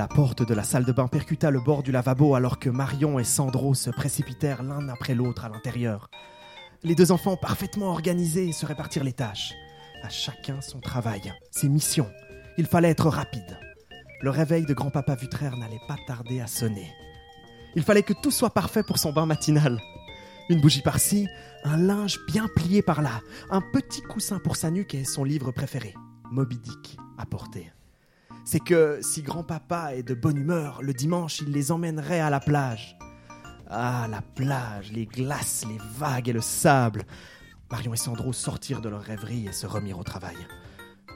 La porte de la salle de bain percuta le bord du lavabo alors que Marion et Sandro se précipitèrent l'un après l'autre à l'intérieur. Les deux enfants parfaitement organisés se répartirent les tâches. À chacun son travail, ses missions. Il fallait être rapide. Le réveil de grand-papa Vutraire n'allait pas tarder à sonner. Il fallait que tout soit parfait pour son bain matinal. Une bougie par-ci, un linge bien plié par-là, un petit coussin pour sa nuque et son livre préféré, Moby Dick, à porter. C'est que si grand-papa est de bonne humeur, le dimanche, il les emmènerait à la plage. Ah, la plage, les glaces, les vagues et le sable. Marion et Sandro sortirent de leur rêverie et se remirent au travail.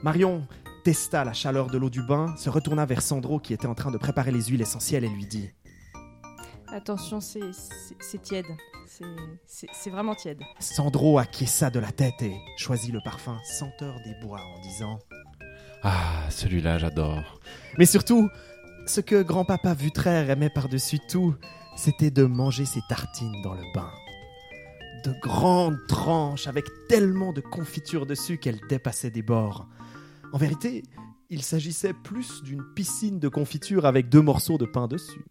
Marion testa la chaleur de l'eau du bain, se retourna vers Sandro qui était en train de préparer les huiles essentielles et lui dit Attention, c'est tiède. C'est vraiment tiède. Sandro acquiesça de la tête et choisit le parfum senteur des bois en disant Ah, celui-là, j'adore. Mais surtout, ce que grand-papa Vutraire aimait par-dessus tout, c'était de manger ses tartines dans le bain. De grandes tranches avec tellement de confiture dessus qu'elles dépassaient des bords. En vérité, il s'agissait plus d'une piscine de confiture avec deux morceaux de pain dessus.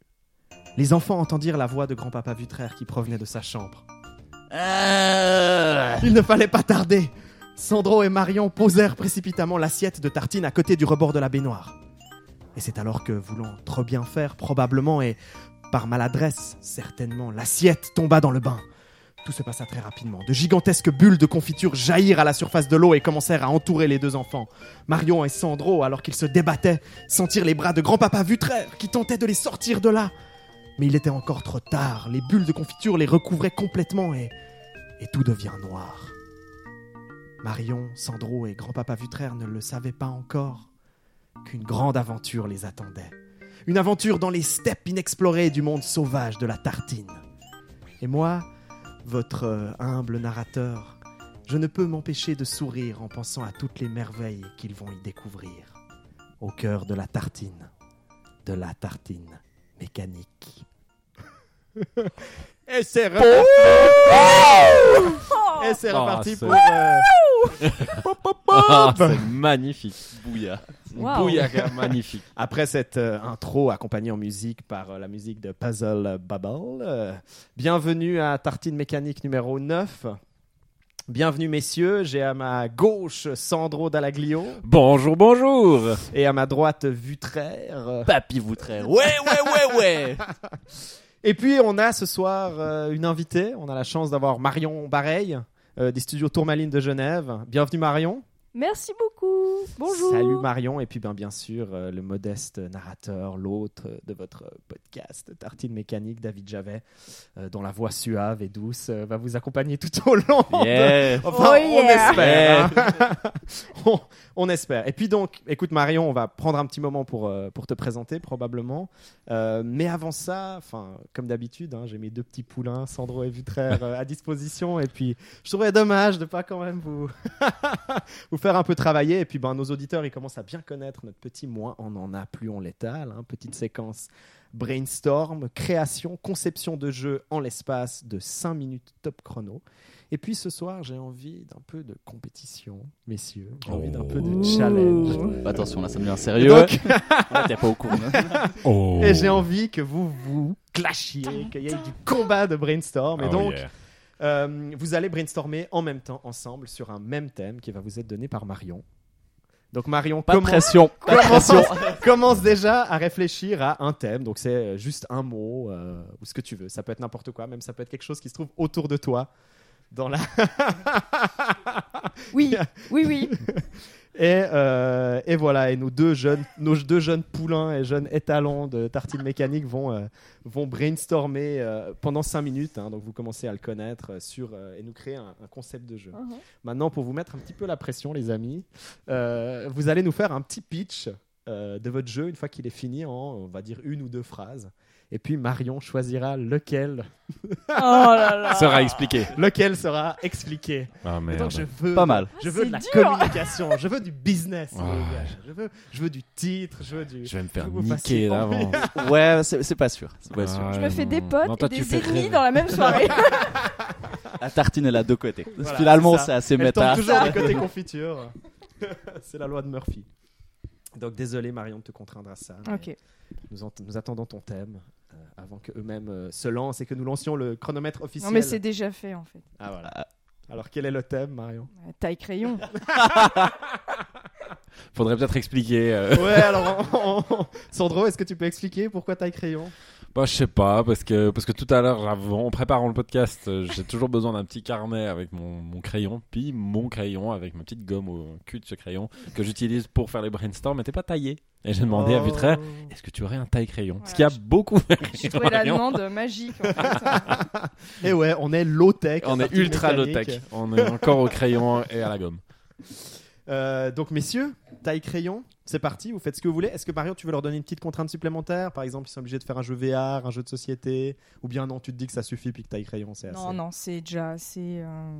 Les enfants entendirent la voix de grand-papa Vutraire qui provenait de sa chambre. Il ne fallait pas tarder. Sandro et Marion posèrent précipitamment l'assiette de tartines à côté du rebord de la baignoire. Et c'est alors que, voulant trop bien faire, probablement, et par maladresse, certainement, l'assiette tomba dans le bain. Tout se passa très rapidement. De gigantesques bulles de confiture jaillirent à la surface de l'eau et commencèrent à entourer les deux enfants. Marion et Sandro, alors qu'ils se débattaient, sentirent les bras de grand-papa Vutraire qui tentait de les sortir de là. Mais il était encore trop tard. Les bulles de confiture les recouvraient complètement et, et tout devient noir. Marion, Sandro et grand-papa Vutraire ne le savaient pas encore qu'une grande aventure les attendait. Une aventure dans les steppes inexplorées du monde sauvage de la tartine. Et moi, votre euh, humble narrateur, je ne peux m'empêcher de sourire en pensant à toutes les merveilles qu'ils vont y découvrir. Au cœur de la tartine, de la tartine mécanique. Et c'est reparti, Et c'est pour... euh. Ah, c'est magnifique. Bouilla. Wow. Bouillaka, magnifique. Après cette euh, intro accompagnée en musique par euh, la musique de Puzzle Bubble, euh, bienvenue à Tartine Mécanique numéro 9. Bienvenue messieurs, j'ai à ma gauche Sandro Dallaglio Bonjour, bonjour. et à ma droite Vutraire. Papy Voutraire. Ouais, ouais, ouais, ouais. Et puis on a ce soir euh, une invitée, on a la chance d'avoir Marion Bareil des studios Tourmaline de Genève. Bienvenue Marion. Merci beaucoup. Bonjour. Salut Marion et puis ben, bien sûr euh, le modeste narrateur, l'autre de votre podcast Tartine Mécanique, David Javet, euh, dont la voix suave et douce euh, va vous accompagner tout au long. de- Yeah. Enfin, Oh on yeah. espère. hein. on, on espère. Et puis donc, écoute Marion, on va prendre un petit moment pour, euh, pour te présenter probablement. Euh, mais avant ça, enfin, comme d'habitude, hein, j'ai mes deux petits poulains, Sandro et Vutraire, euh, à disposition. Et puis, je trouverais dommage de pas quand même vous, vous faire un peu travailler. Et puis, ben, nos auditeurs, ils commencent à bien connaître notre petit moins on en a, plus on l'étale. Hein, petite séquence brainstorm, création, conception de jeu en l'espace de 5 minutes top chrono. Et puis ce soir, j'ai envie d'un peu de compétition, messieurs. J'ai envie d'un peu de Oh. challenge. Attention, là, ça devient sérieux. donc- Ouais, T'es pas au courant. Oh. et j'ai envie que vous vous clashiez, qu'il y ait du combat de brainstorm. Et Oh, donc, yeah. Euh, vous allez brainstormer en même temps, ensemble, sur un même thème qui va vous être donné par Marion. Donc Marion, Pas de comment- pression. Pas de pression. commence, commence déjà à réfléchir à un thème. Donc c'est euh, juste un mot euh, ou ce que tu veux. Ça peut être n'importe quoi, même ça peut être quelque chose qui se trouve autour de toi. Dans la... Oui, oui, oui. et, euh, et voilà, et nos deux jeunes, nos deux jeunes poulains et jeunes étalons de tartine mécanique vont, euh, vont brainstormer euh, pendant 5 minutes. hein. donc vous commencez à le connaître sur, et nous créer un, un concept de jeu. Uh-huh. Maintenant, pour vous mettre un petit peu la pression, les amis, vous allez nous faire un petit pitch de votre jeu une fois qu'il est fini en, on va dire, une ou deux phrases. Et puis Marion choisira lequel, Oh là là. Sera expliqué. lequel sera expliqué. Ah Et donc je veux, Pas mal. je Ah, veux de la dur. communication, je veux du business. Je veux, je veux du titre, je veux du. Je vais me faire niquer d'avant. Ouais, c'est c'est pas sûr. C'est pas sûr. Ah, Je me fais des potes Non, toi, et tu des ennemis dans la même soirée. La tartine, elle a deux côtés. Voilà, Finalement, c'est assez Elle tombe méta. toujours du côté confiture. C'est la loi de Murphy. Donc désolé Marion de te contraindre à ça. Nous, attendons ton thème euh, avant que eux-mêmes euh, se lancent et que nous lancions le chronomètre officiel. Non, mais c'est déjà fait en fait. Ah voilà. Alors quel est le thème Marion? Euh, Taille crayon. Faudrait peut-être expliquer. euh. Ouais alors on- on- Sandro, est-ce que tu peux expliquer pourquoi taille crayon? Bah, je sais pas, parce que, parce que tout à l'heure, avant- en préparant le podcast, euh, j'ai toujours besoin d'un petit carnet avec mon, mon crayon, puis mon crayon avec ma petite gomme au cul de ce crayon que j'utilise pour faire les brainstorms n'était pas taillé. Et j'ai demandé à Oh. Vitraire, est-ce que tu aurais un taille crayon Ce qui a je- beaucoup fait J'ai trouvé la demande magique. En fait. Et ouais, on est low tech. On est ultra low tech. On est encore au crayon et à la gomme. Euh, donc messieurs, taille crayon, c'est parti. Vous faites ce que vous voulez. Est-ce que Marion, tu veux leur donner une petite contrainte supplémentaire? Par exemple, ils sont obligés de faire un jeu VR, un jeu de société, ou bien non, tu te dis que ça suffit puis que taille crayon, c'est assez. non, non, c'est déjà assez euh,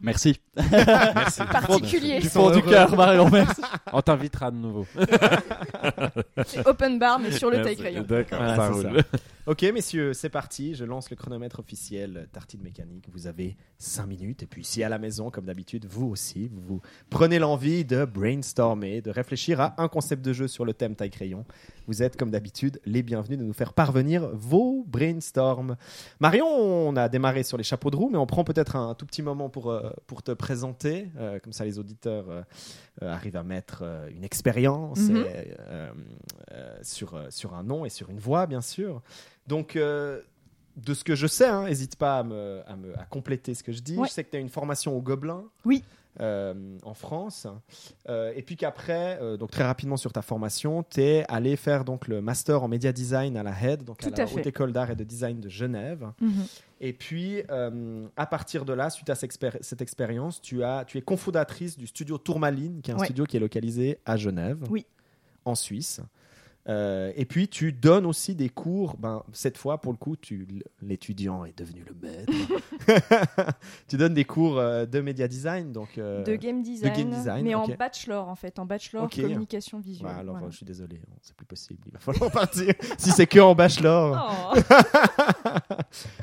Merci. Merci. particulier. Du fond du cœur, Marion, merci. On t'invitera de nouveau. C'est open bar, mais sur le taille crayon. D'accord, Voilà, ça roule. Ok, messieurs, c'est parti. Je lance le chronomètre officiel Tartine Mécanique. Vous avez 5 minutes. Et puis, si à la maison, comme d'habitude, vous aussi, vous, vous prenez l'envie de brainstormer, de réfléchir à un concept de jeu sur le thème taille-crayon, vous êtes, comme d'habitude, les bienvenus de nous faire parvenir vos brainstorms. Marion, on a démarré sur les chapeaux de roue, mais on prend peut-être un tout petit moment pour, euh, pour te présenter. Euh, comme ça, les auditeurs euh, arrivent à mettre une expérience et, euh, sur, sur un nom et sur une voix, bien sûr. Donc, euh, de ce que je sais, hein, n'hésite pas à, me, à, me- à compléter ce que je dis. Ouais. Je sais que tu as une formation au Gobelin. Oui. euh, en France. Euh, et puis qu'après, euh, donc très rapidement sur ta formation, tu es allé faire donc le master en média design à la HED, donc Tout à la à. Haute École d'Art et de Design de Genève. Mhm. Et puis, à partir de là, suite à cette expéri- cette expérience, tu, as, tu es cofondatrice du studio Tourmaline, qui est un Ouais. studio qui est localisé à Genève, Oui. en Suisse. Euh, et puis, tu donnes aussi des cours. Ben, cette fois, pour le coup, tu, l'étudiant est devenu le maître. tu donnes des cours euh, de média design. Donc, euh, de game design, game design, mais en bachelor en fait, en bachelor Ok. communication visuelle. ouais, alors, voilà. je suis désolé, non, c'est plus possible. Il va falloir partir. si c'est que en bachelor. Oh.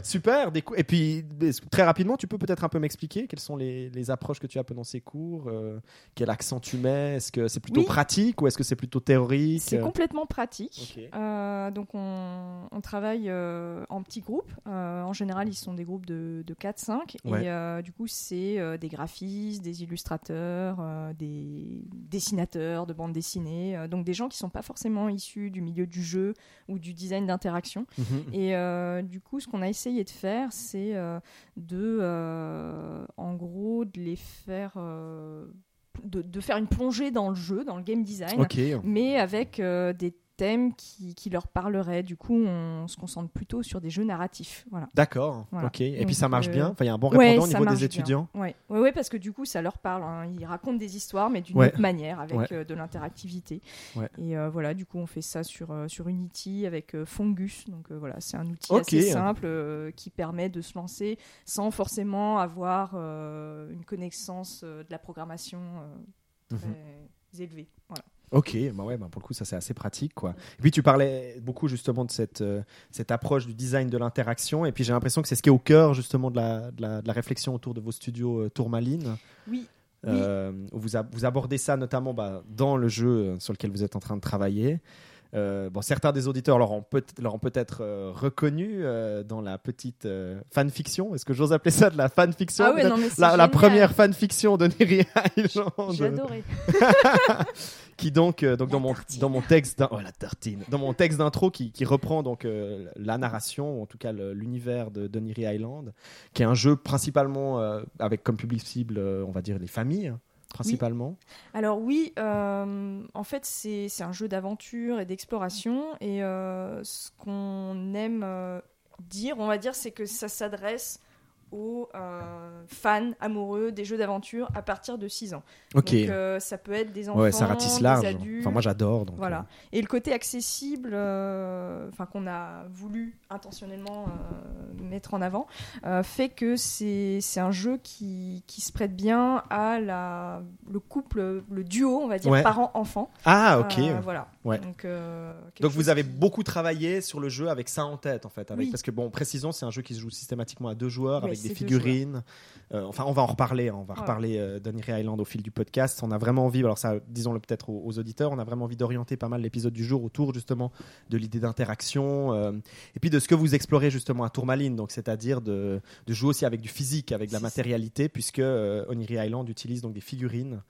Super. Des Et puis, très rapidement, tu peux peut-être un peu m'expliquer quelles sont les, les approches que tu as pendant ces cours euh, Quel accent tu mets Est-ce que c'est plutôt Oui. pratique ou est-ce que c'est plutôt théorique? C'est complètement pratique. Euh, donc on, on travaille euh, en petits groupes. Euh, en général, ils sont des groupes de, de 4-5. Ouais. Et du coup, c'est des graphistes, des illustrateurs, des dessinateurs de bandes dessinées. donc des gens qui sont pas forcément issus du milieu du jeu ou du design d'interaction. Mhm. Et du coup, ce qu'on a essayé de faire, c'est de, en gros, de les faire, de, de faire une plongée dans le jeu, dans le game design, mais avec euh, des thèmes qui, qui leur parleraient. Du coup, on se concentre plutôt sur des jeux narratifs. Voilà. D'accord. Voilà. Ok. Et Donc, puis ça marche euh, bien. Enfin, il y a un bon Ouais, répondant au niveau des étudiants. Ouais. Ouais, ouais, parce que du coup, ça leur parle. hein. Ils racontent des histoires, mais d'une Ouais. autre manière, avec euh, de l'interactivité. Et euh, voilà, du coup, on fait ça sur, sur Unity avec Fungus. Donc voilà, c'est un outil assez simple qui permet de se lancer sans forcément avoir une connaissance de la programmation euh, très Mhm. élevée. Voilà. Ok, bah ouais, bah pour le coup, ça c'est assez pratique, quoi. Et puis tu parlais beaucoup justement de cette, euh, cette approche du design de l'interaction, et puis j'ai l'impression que c'est ce qui est au cœur justement de la, de la, de la réflexion autour de vos studios euh, Tourmaline. Oui, Euh, vous, a- vous abordez ça notamment bah, dans le jeu sur lequel vous êtes en train de travailler. Euh, bon, certains des auditeurs l'auront peut- peut-être euh, reconnu euh, dans la petite fanfiction. Est-ce que j'ose appeler ça de la fanfiction? Ah ouais, non, mais c'est la, la première fanfiction de Neri Island. J'ai adoré. qui donc, donc dans mon dans mon texte d'in- oh, la tartine dans mon texte d'intro qui, qui reprend donc la narration ou en tout cas le- l'univers de Donnery Island qui est un jeu principalement avec comme public cible on va dire les familles principalement? Alors oui, euh, en fait c'est un jeu d'aventure et d'exploration et euh, ce qu'on aime euh, dire, on va dire, c'est que ça s'adresse aux fans amoureux des jeux d'aventure à partir de 6 ans. ok Donc ça peut être des enfants, ouais ça ratisse des large adultes. enfin moi j'adore Voilà. Et le côté accessible, enfin qu'on a voulu intentionnellement euh, mettre en avant, euh, fait que c'est un jeu qui, qui se prête bien à la, le couple, le duo, on va dire, Ouais. parent-enfant. euh, ah ok voilà. Ouais. Donc, Donc vous avez beaucoup travaillé sur le jeu avec ça en tête en fait, avec Oui. parce que bon précisons c'est un jeu qui se joue systématiquement à deux joueurs avec des figurines. Euh, enfin on va en reparler, hein, on va Ouais. reparler euh, Island au fil du podcast. On a vraiment envie, alors ça disons-le peut-être aux, aux auditeurs, on a vraiment envie d'orienter pas mal l'épisode du jour autour justement de l'idée d'interaction euh, et puis de ce que vous explorez justement à Tourmaline, donc c'est-à-dire de, de jouer aussi avec du physique, avec de la matérialité puisque euh, Oniri Island utilise donc des figurines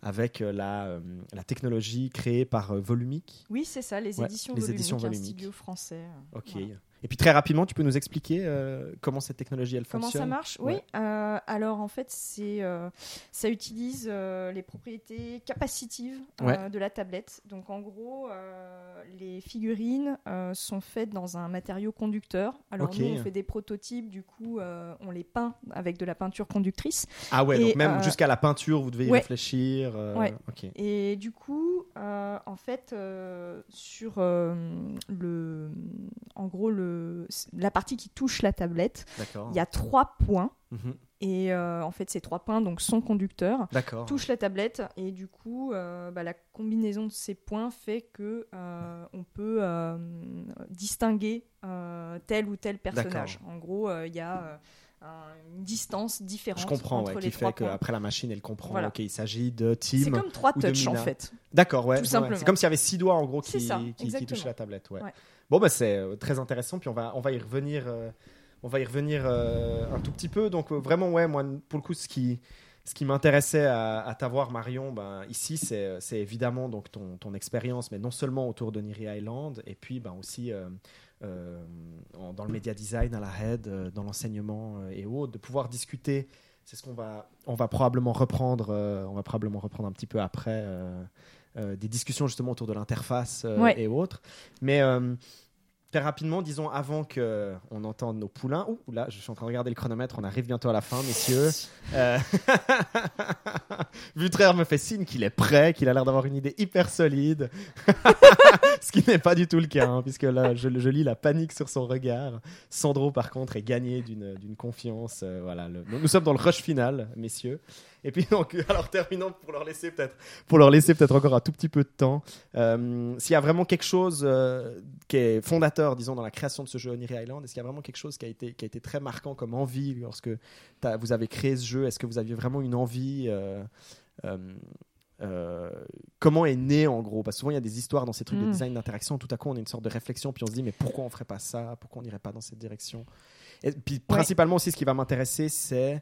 avec la, euh, la technologie créée par euh, Volumic. Oui, c'est ça, les Ouais, éditions les éditions un studio français. euh, Ok. voilà. Et puis très rapidement, tu peux nous expliquer euh, comment cette technologie elle Comment fonctionne ça marche Ouais. Oui. euh, alors en fait, c'est euh, ça utilise les propriétés capacitives Ouais. de la tablette. Donc en gros, les figurines sont faites dans un matériau conducteur. Alors Ok. nous, on fait des prototypes. Du coup, on les peint avec de la peinture conductrice. Ah ouais, Et, donc même jusqu'à la peinture, vous devez y ouais. réfléchir. Et du coup, en fait, sur le, en gros le, la partie qui touche la tablette, il y a trois points. Mhm. Et euh, en fait, ces trois points donc, sont conducteurs, D'accord. touchent la tablette, et du coup, euh, bah, la combinaison de ces points fait que euh, on peut distinguer tel ou tel personnage. En gros, il y a un- une distance différente Je comprends, entre ouais, les qui trois fait qu'après la machine, elle comprend. Voilà. Ok, il s'agit de C'est Team. comme trois touches en fait. D'accord, ouais. C'est comme s'il y avait six doigts en gros qui, C'est ça, qui, qui la tablette. Ouais. Ouais. Bon, bah c'est euh, très intéressant. Puis on va, on va y revenir. euh, on va y revenir euh, un tout petit peu. Donc vraiment, ouais, moi, pour le coup, ce qui, ce qui m'intéressait à, t'avoir, Marion, ben, ici, c'est évidemment donc ton, ton expérience, mais non seulement autour de Niri Island, et puis ben, aussi dans le média design à la head, dans l'enseignement et autres, de pouvoir discuter. C'est ce qu'on va, on va probablement reprendre. on va probablement reprendre un petit peu après. Euh, des discussions justement autour de l'interface euh, Ouais. et autres. Mais euh, très rapidement, disons avant que on entende nos poulains. Ouh là, je suis en train de regarder le chronomètre. On arrive bientôt à la fin, messieurs. Euh, Vutraire me fait signe qu'il est prêt, qu'il a l'air d'avoir une idée hyper solide. Ce qui n'est pas du tout le cas, hein, puisque là, je, je lis la panique sur son regard. Sandro, par contre, est gagné d'une d'une confiance. euh, voilà, le- nous sommes dans le rush final, messieurs. Et puis donc, alors terminons pour leur laisser peut-être, pour leur laisser peut-être encore un tout petit peu de temps. Euh, S'il y a vraiment quelque chose euh, qui est fondateur, disons, dans la création de ce jeu Oniri Island, est-ce qu'il y a vraiment quelque chose qui a été, qui a été très marquant comme envie lorsque vous avez créé ce jeu? Est-ce que vous aviez vraiment une envie euh, comment est né en gros? Parce que souvent il y a des histoires dans ces trucs de Mm. design d'interaction. Tout à coup, on a une sorte de réflexion, puis on se dit mais pourquoi on ferait pas ça? Pourquoi on n'irait pas dans cette direction? Et puis principalement aussi, ce qui va m'intéresser, c'est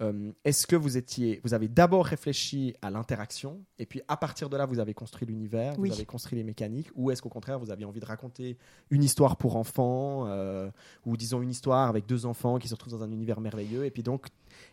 euh, est-ce que vous étiez, vous avez d'abord réfléchi à l'interaction et puis à partir de là, vous avez construit l'univers, Oui. vous avez construit les mécaniques, ou est-ce qu'au contraire, vous aviez envie de raconter une histoire pour enfants euh, ou disons une histoire avec deux enfants qui se retrouvent dans un univers merveilleux et puis donc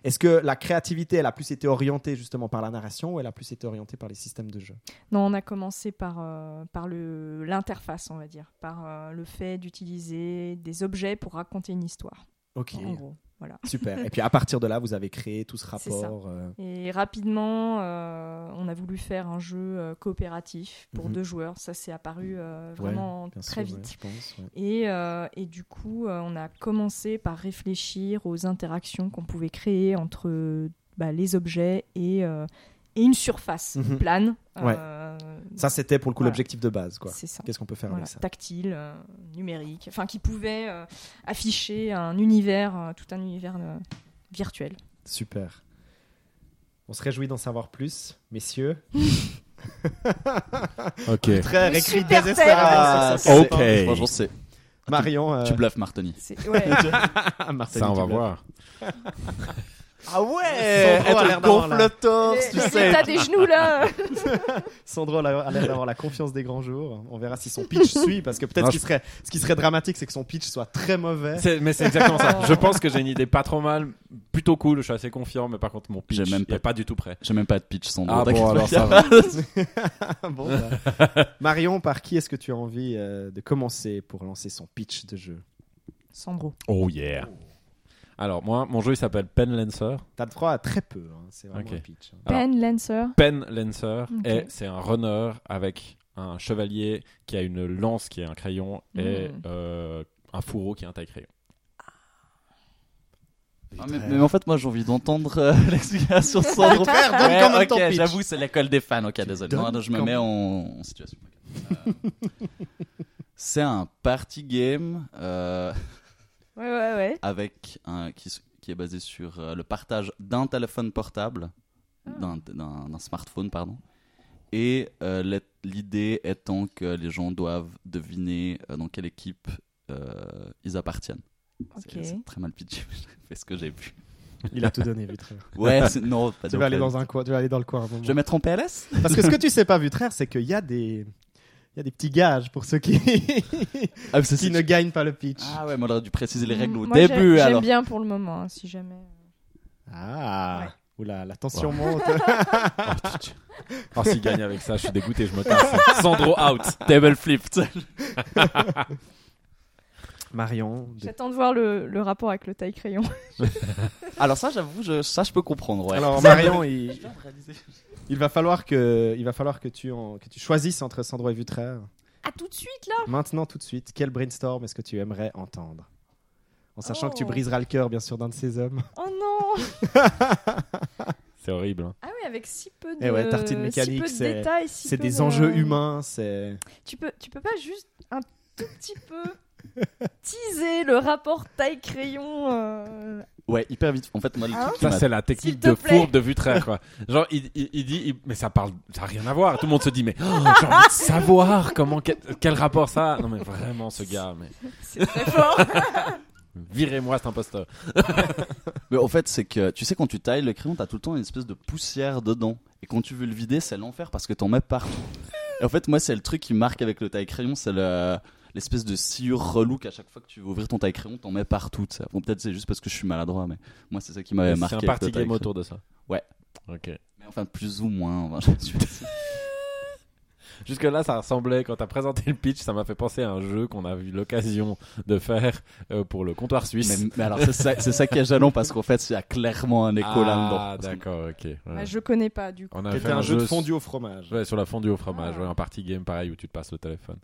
est-ce que la créativité, elle a plus été orientée justement par la narration ou elle a plus été orientée par les systèmes de jeu? Non, on a commencé par, euh, par le- l'interface, on va dire, par le fait d'utiliser des objets pour raconter une histoire. Ok, En gros, voilà. super. Et puis à partir de là, vous avez créé tout ce rapport. euh, Et rapidement, euh, on a voulu faire un jeu euh, coopératif pour Mhm. deux joueurs. Ça s'est apparu euh, vraiment très sûr, ouais, vite. je pense. ouais. Et, et du coup, on a commencé par réfléchir aux interactions qu'on pouvait créer entre bah, les objets et, et une surface Mhm. plane. Ouais. Euh, Ça, c'était pour le coup Voilà. l'objectif de base. quoi. C'est ça. Qu'est-ce qu'on peut faire Voilà, avec ça tactile, euh, numérique, enfin qui pouvait euh, afficher un univers, euh, tout un univers euh, virtuel. Super. On se réjouit d'en savoir plus, messieurs. Ok. Très Le écrit super désespérément Ah, sa Ok. Franchement, c'est. Marion, euh, Tu bluffes, Martoni. C'est- ouais. Ça, on va bluffes. voir. Ah ouais Sandro a l'air d'avoir la- torse, tu sais. L'état des genoux là. Sandro a l'air d'avoir la confiance des grands jours. On verra si son pitch suit, parce que peut-être ce, qui serait, ce qui serait dramatique, c'est que son pitch soit très mauvais. Mais c'est exactement ça. Je pense que j'ai une idée pas trop mal, plutôt cool. Je suis assez confiant, mais par contre, mon pitch même est pas- pas du tout prêt. J'ai même pas de pitch, Sandro. Ah bon, alors ça va. Bon, bah. Marion, par qui est-ce que tu as envie euh, de commencer pour lancer son pitch de jeu? Sandro. Oh yeah. Alors, moi, mon jeu il s'appelle Pen Lancer. T'as le droit à très peu, hein. c'est vraiment Ok. un pitch. hein. Alors, Pen Lancer. Pen Lancer, et c'est un runner avec un chevalier qui a une lance qui est un crayon et Mm. euh, un fourreau qui est un taille-crayon. Ah, mais, mais en fait, moi j'ai envie d'entendre euh, l'explication de Sandro. Frère, donne Ouais, ok, ton j'avoue, c'est l'école des fans. Ok, désolé. donnes Non, non, je me mets en, en situation. Euh, c'est un party game euh, Ouais, ouais, ouais. avec un, qui, est basé sur euh, le partage d'un téléphone portable, Ah. d'un- smartphone, pardon. Et euh, l'et- l'idée étant que les gens doivent deviner euh, dans quelle équipe euh, ils appartiennent. C'est- Ok. C'est très mal pitché, mais j'ai fait ce que j'ai pu. Il a tout donné, Vutraire. Ouais, non, pas Tu vas aller dans un coin, tu vas aller dans le coin. un moment. Je vais mettre en PLS Parce que ce que tu sais pas, Vutraire, c'est qu'il y a des, il y a des petits gages pour ceux qui, Ah, qui ne gagnent pas le pitch. Ah ouais, mais on aurait dû préciser les règles au Moi, j'ai- début J'aime bien pour le moment, hein, si jamais. Ah. Ouais. Oula, la tension monte. Oh, tu- Oh, s'il gagne avec ça, je suis dégoûté, je me casse. Sandro out. Table flip. Marion. J'attends de voir le, le rapport avec le taille-crayon. Alors ça, j'avoue, je, ça je peux comprendre. Ouais. Alors Marion, il, il va falloir que, il va falloir que tu, en- que tu choisisses entre Sandro et Vutraire. Ah, tout de suite là? Maintenant, tout de suite, quel brainstorm est-ce que tu aimerais entendre? En sachant que tu Oh. briseras le cœur, bien sûr, d'un de ces hommes. Oh non C'est horrible. hein. Ah oui, avec si peu de, Eh ouais, tartine si mécanique, peu de c'est- détails. si C'est peu des de- enjeux humains, c'est. Tu peux, tu peux pas juste un tout petit peu teaser le rapport taille-crayon euh, Ouais, hyper vite. En fait, moi, le Hein truc Ça, c'est la technique te de fourbe de Vutraire, quoi. Genre, il, il- il dit, il- mais ça parle, ça a rien à voir. Tout le monde se dit, mais oh, j'ai envie de savoir comment, quel, quel rapport ça a. Non, mais vraiment, ce gars, mais C'est très fort. virez-moi cet imposteur. Mais en fait, c'est que tu sais, quand tu tailles le crayon, t'as tout le temps une espèce de poussière dedans. Et quand tu veux le vider, c'est l'enfer parce que t'en mets partout. Et en fait, moi, c'est le truc qui marque avec le taille-crayon, c'est le- l'espèce de sciure relou qu'à chaque fois que tu veux ouvrir ton taille-crayon, t'en mets partout. tu. Bon, peut-être c'est juste parce que je suis maladroit, mais moi, c'est ça qui m'avait C'est marqué. un avec party game autour de ça. Ouais. Ok. Mais enfin, plus ou moins. enfin, je suis- Jusque là, ça ressemblait, quand t'as présenté le pitch, ça m'a fait penser à un jeu qu'on a eu l'occasion de faire euh, pour le comptoir suisse. mais, mais alors, c'est ça, c'est ça qui est gênant parce qu'en fait, il y a clairement un écho là-dedans. Ah, Parce que- d'accord, ok. ouais. Ah, je connais pas du coup. On a fait un jeu de s- fondu au fromage. Ouais, sur la fondue au fromage, Ah. ouais, un party game pareil où tu te passes le téléphone.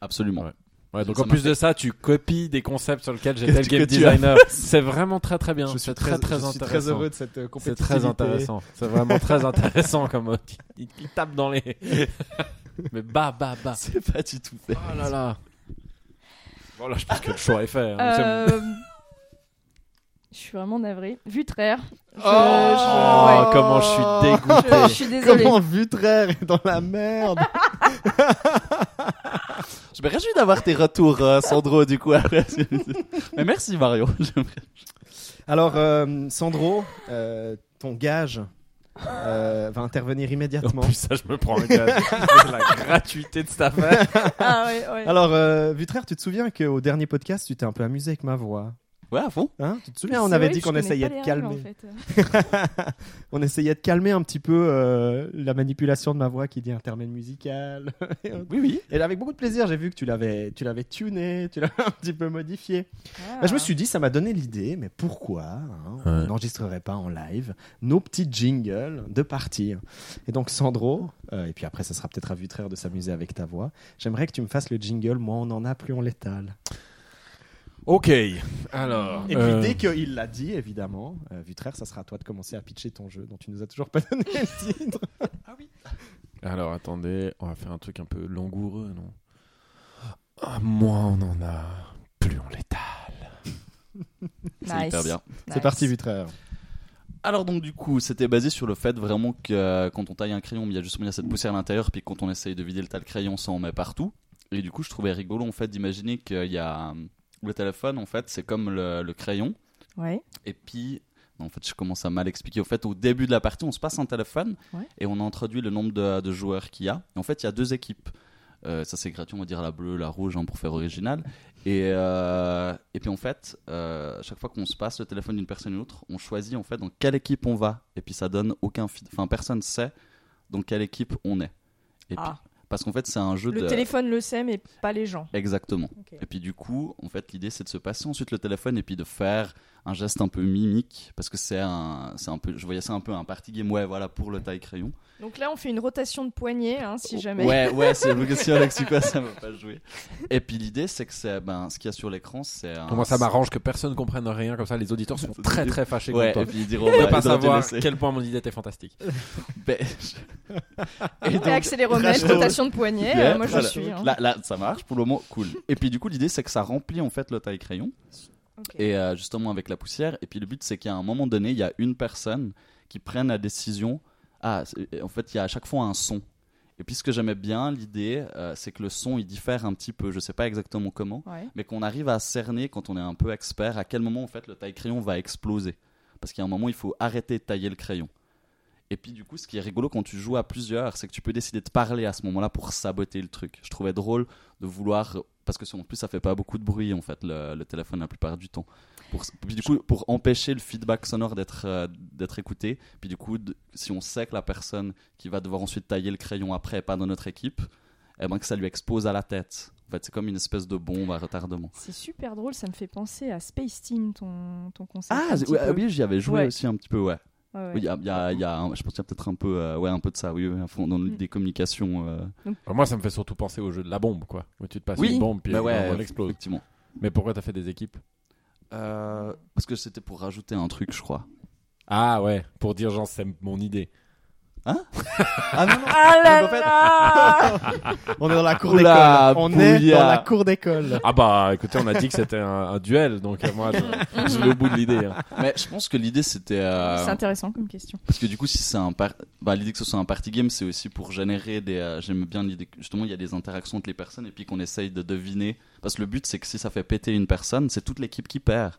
Absolument. Ouais. Ouais, donc en plus de ça, tu copies des concepts sur lesquels j'étais le game designer. C'est vraiment très très bien. Je suis C'est très, très très je suis très intéressant. heureux de cette euh, C'est très intéressant. C'est vraiment très intéressant comme. Il, il tape dans les. Mais bah bah bah. C'est pas du tout fait. Oh là là. Voilà, je pense que le choix est fait. hein. Euh, Je suis vraiment navrée. Vutraire. Je- Oh, Oh, je- ouais. comment je suis dégoûté. Je, je suis désolée. Comment Vutraire est dans la merde Je me réjouis d'avoir tes retours, euh, Sandro, du coup. après. Mais merci, Mario. Alors, euh, Sandro, euh, ton gage euh, va intervenir En immédiatement. plus, ça, je me prends un gage. la gratuité de cette affaire. Ah ouais. Alors, euh, Vutraire, tu te souviens qu'au dernier podcast, tu t'es un peu amusé avec ma voix? Ouais, à fond. hein Tu te souviens, on avait dit qu'on essayait de calmer. règles, en fait. On essayait de calmer un petit peu euh, la manipulation de ma voix qui dit intermède musical. Oui, oui. Et avec beaucoup de plaisir, j'ai vu que tu l'avais, tu l'avais tuné, tu l'avais un petit peu modifié. Ah. Bah, je me suis dit, ça m'a donné l'idée, mais pourquoi hein, on Ouais. n'enregistrerait pas en live nos petits jingles de partie Et donc Sandro, euh, et puis après ça sera peut-être à Vutraire de s'amuser avec ta voix, j'aimerais que tu me fasses le jingle, moi on en a plus on l'étale. Ok. Alors. Et euh, puis dès qu'il l'a dit, évidemment, euh, Vutraire, ça sera à toi de commencer à pitcher ton jeu dont tu nous as toujours pas donné le titre. Alors attendez, on va faire un truc un peu langoureux, non? Ah, Moi, on en a plus on l'étale. C'est Nice. hyper bien. C'est parti Vutraire. Alors donc du coup, c'était basé sur le fait vraiment que euh, quand on taille un crayon, il y a justement il y a cette poussière à l'intérieur, puis quand on essaye de vider le tas de crayon, ça en met partout. Et du coup, je trouvais rigolo en fait d'imaginer qu'il y a euh, le téléphone en fait, c'est comme le, le crayon. Ouais. Et puis, en fait, je commence à mal expliquer. Au fait, au début de la partie, on se passe un téléphone Ouais. et on introduit le nombre de, de joueurs qu'il y a. Et en fait, il y a deux équipes. Euh, ça, c'est gratuit, on va dire la bleue, la rouge, hein, pour faire original. Et, euh, et puis, en fait, euh, à chaque fois qu'on se passe le téléphone d'une personne à une autre, on choisit en fait dans quelle équipe on va. Et puis, ça donne aucun. Enfin, personne sait dans quelle équipe on est. Et puis- Ah, parce qu'en fait, c'est un jeu le de. téléphone le sait, mais pas les gens. Exactement. Et puis du coup, en fait, l'idée c'est de se passer ensuite le téléphone et puis de faire un geste un peu mimique parce que c'est un, c'est un peu, je voyais ça un peu un party game, ouais, voilà, pour le taille crayon. Donc là, on fait une rotation de poignet, hein, si jamais. Ouais, ouais, c'est le question avec quoi ça va pas jouer. Et puis l'idée, c'est que c'est, ben, ce qu'il y a sur l'écran, c'est un. Moi, ça m'arrange que personne comprenne rien, comme ça les auditeurs sont très très fâchés Ouais, contre toi. et puis ils diront, De bah, pas savoir quel point mon idée était fantastique. Ben, je- Et accéléromètre, Crash rotation de poignet, Yeah, euh, moi je voilà. suis. hein. Là, là, ça marche pour le moment, cool. Et puis du coup, l'idée, c'est que ça remplit en fait le taille et euh, justement avec la poussière. Et puis le but, c'est qu'à un moment donné, il y a une personne qui prenne la décision. Ah, en fait, il y a à chaque fois un son. Et puis ce que j'aimais bien, l'idée, euh, c'est que le son, il diffère un petit peu. Je sais pas exactement comment, Ouais. mais qu'on arrive à cerner quand on est un peu expert à quel moment en fait le taille crayon va exploser. Parce qu'il y a un moment, il faut arrêter de tailler le crayon. Et puis du coup, ce qui est rigolo quand tu joues à plusieurs, c'est que tu peux décider de parler à ce moment-là pour saboter le truc. Je trouvais drôle de vouloir, parce que en plus ça fait pas beaucoup de bruit en fait le, le téléphone la plupart du temps. Pour, puis du coup, pour empêcher le feedback sonore d'être euh, d'être écouté, puis du coup, de- si on sait que la personne qui va devoir ensuite tailler le crayon après est pas dans notre équipe, eh ben que ça lui expose à la tête. En fait, c'est comme une espèce de bombe à retardement. C'est super drôle, ça me fait penser à Space Team, ton, ton concept. Ah, oui, j'y avais joué Ouais. aussi un petit peu, ouais. Ouais, ouais. Oui, il y a, il y a- il y a un- je pense qu'il y a peut-être un peu, euh, ouais, un peu de ça, oui, à fond, dans Mm. des communications. euh, Alors moi, ça me fait surtout penser au jeu de la bombe, quoi. Où tu te passes Oui. une bombe, puis bah elle explose. effectivement. Mais pourquoi t'as fait des équipes? Euh, parce que c'était pour rajouter un truc, je crois. Ah ouais, pour dire genre c'est mon idée. Ah non, non. Ah là En fait- là On est dans la cour Oula, d'école. On est bouilla. dans la cour d'école. Ah bah écoutez, on a dit que c'était un, un duel, donc euh, moi je, je vais au bout de l'idée. hein. Mais je pense que l'idée c'était. euh, C'est intéressant comme question. Parce que du coup, si c'est un par... bah, l'idée que ce soit un party game, c'est aussi pour générer des. euh, J'aime bien l'idée que justement il y a des interactions entre les personnes et puis qu'on essaye de deviner. Parce que le but, c'est que si ça fait péter une personne, c'est toute l'équipe qui perd.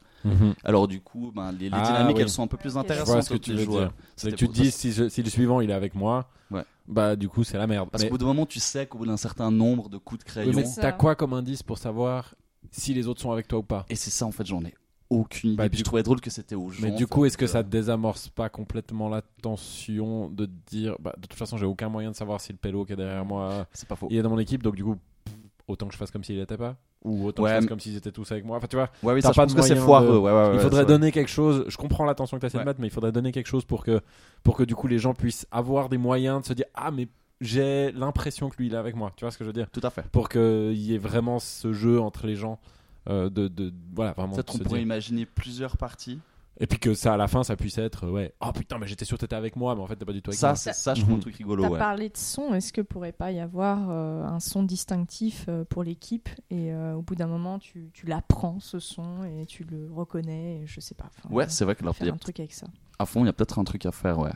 Alors du coup, ben, les, les Ah, dynamiques, oui. elles sont un peu plus Je intéressantes. vois ce que tu les veux joueurs. dire. Que tu te dis si, je- si le suivant il est avec moi, Ouais. bah du coup c'est la merde. Parce Mais, qu'au bout d'un moment, tu sais qu'au bout d'un certain nombre de coups de oui, crayon. mais Ça. t'as quoi comme indice pour savoir si les autres sont avec toi ou pas? Et c'est ça, en fait, j'en ai aucune idée. Bah, Puis du je trouvais drôle que c'était aux gens. Mais du coup, est-ce que euh, ça désamorce pas complètement la tension de te dire, bah, de toute façon, j'ai aucun moyen de savoir si le pélo qui est derrière moi, C'est pas faux. il est dans mon équipe, donc du coup, autant que je fasse comme s'il n'était pas, ou autant Ouais, que je comme s'ils étaient tous avec moi. Enfin, tu vois, Ouais, oui, T'as ça, je pas pense de que c'est foireux. de- Ouais, ouais, ouais, il faudrait donner quelque chose. Je comprends l'attention que tu Ouais. de mettre, mais il faudrait donner quelque chose pour que, pour que du coup les gens puissent avoir des moyens de se dire, ah, mais j'ai l'impression que lui il est avec moi. Tu vois ce que je veux dire? Tout à fait. Pour qu'il y ait vraiment ce jeu entre les gens. euh, de, de voilà vraiment Peut-être de qu'on pourrait dire- imaginer plusieurs parties. Et puis que ça à la fin ça puisse être euh, ouais oh putain mais j'étais sûr que t'étais avec moi mais en fait t'es pas du tout avec Ça, moi ça, je trouve un Mhm. truc rigolo. T'as Ouais. parlé de son, est-ce que pourrait pas y avoir euh, un son distinctif euh, pour l'équipe et euh, au bout d'un moment tu, tu l'apprends ce son et tu le reconnais, et je sais pas. Ouais, c'est vrai que là, il y faire a- un truc avec ça. à fond, il y a peut-être un truc à faire, ouais.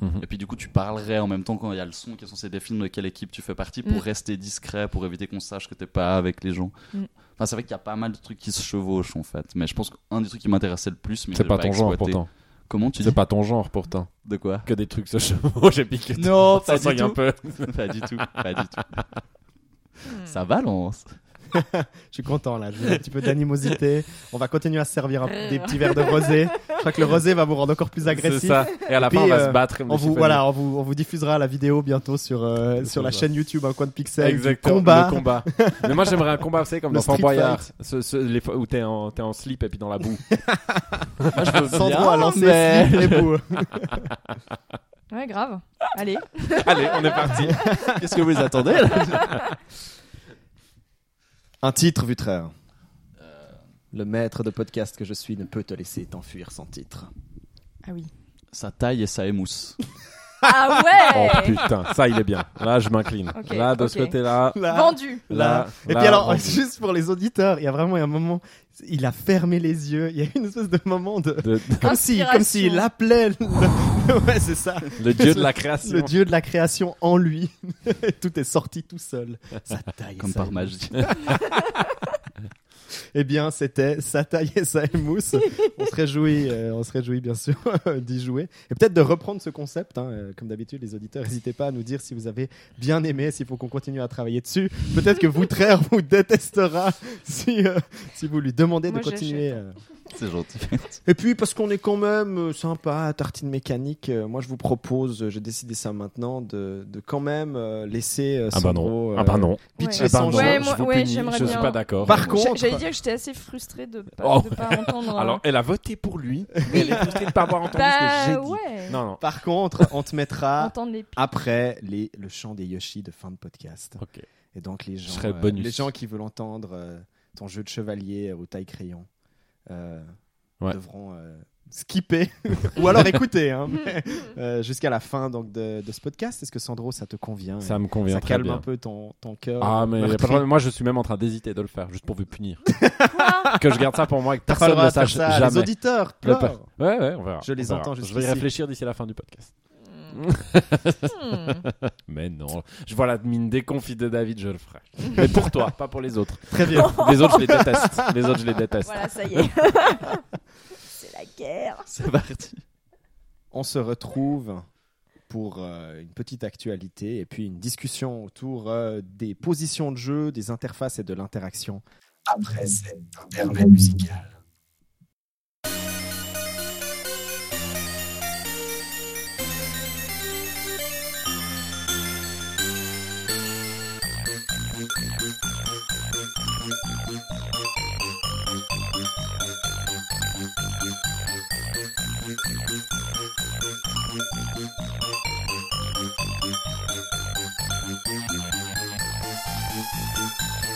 Mhm. Et puis du coup, tu parlerais en même temps quand il y a le son qui est censé définir de quelle équipe tu fais partie pour Mm. rester discret, pour éviter qu'on sache que t'es pas avec les gens. Mm. Enfin, c'est vrai qu'il y a pas mal de trucs qui se chevauchent en fait. Mais je pense qu'un des trucs qui m'intéressait le plus, c'est pas ton genre pourtant Comment tu c'est pas ton genre pourtant De quoi que des trucs se chevauchent et puis que Non, ça pas du soigne un tout. peu Pas du tout, pas du tout. Ça balance. Je suis content là, j'ai un petit peu d'animosité. On va continuer à se servir un- des petits verres de rosé. Je crois que le rosé va vous rendre encore plus c'est agressif. ça et à la Puis, fin on va euh, se battre comme On vous, voilà, on vous, on vous diffusera la vidéo bientôt sur, euh, C'est sur la chaîne YouTube Un coin de pixels. du Exactement, combat. le combat. mais moi j'aimerais un combat vous savez comme Le dans Fort Boyard fight. ce, ce- les fois où t'es en, t'es en slip et puis dans la boue Moi, je veux Sandro bien, a lancé mais- slip et boue. Ouais, grave. Allez. allez on est parti Qu'est-ce que vous attendez là? Un titre, Vutraire. Le maître de podcast que je suis ne peut te laisser t'enfuir sans titre. Ah oui. Ça taille et ça émousse. Ah oh ouais putain ça il est bien là je m'incline là de ce ok. côté là Vendu là Et là, puis alors, vendu. juste pour les auditeurs, il y a vraiment un moment, il a fermé les yeux. Il y a une espèce de moment de, De- comme si, comme s'il appelait, le... ouais, c'est ça, le dieu de la création le dieu de la création en lui. tout est sorti tout seul. Ça taille, Comme ça par magie. Eh bien, c'était ça taille et ça émousse. on se réjouit, euh, on se réjouit bien sûr d'y jouer et peut-être de reprendre ce concept. hein, euh, comme d'habitude, les auditeurs, n'hésitez pas à nous dire si vous avez bien aimé, s'il faut qu'on continue à travailler dessus. Peut-être que Voutraire vous détestera si euh, si vous lui demandez Moi, de continuer. C'est gentil. Et puis parce qu'on est quand même euh, sympa à tartine mécanique, euh, moi je vous propose, euh, j'ai décidé ça maintenant, de, de quand même euh, laisser euh, Ah bah non. Ah bah non. pitcher Ouais. son jeu. Ouais, je moi- vous ouais, punis. j'aimerais Je suis bien. pas d'accord. Par contre- J'allais dire que j'étais assez frustrée de pas, Oh. de pas entendre. Alors, elle a voté pour lui. Elle est frustrée de pas avoir entendu ce que bah j'ai dit. ouais. Non, non. Par contre, on te mettra Entendre les après les, le chant des Yoshi de fin de podcast. Ok. Et donc les gens, serai euh, bonus. les gens qui veulent entendre euh, ton jeu de chevalier au taille crayon Ouais. devront euh, skipper ou alors écouter hein, euh, jusqu'à la fin donc de, de ce podcast. Est-ce que Sandro, ça te convient? Ça me convient Ça très calme bien. un peu ton, ton cœur Ah, mais y a pas de meurtri. problème. moi je suis même en train d'hésiter de le faire, juste pour vous punir. Que je garde ça pour moi et que T'as pas personne le ne sache ça. Les jamais. auditeurs Le pleurent. Ouais, ouais, on verra. Je les On verra. entends Je vais y réfléchir d'ici la fin du podcast. Hmm. Mais non, je vois la mine déconfite de David, je le ferai. Mais pour toi, pas pour les autres. Très bien. Les autres, je les déteste. Les autres, je les déteste. Voilà, ça y est. C'est la guerre. C'est parti. On se retrouve pour euh, une petite actualité et puis une discussion autour euh, des positions de jeu, des interfaces et de l'interaction. Après cet intermède musical. Thank you.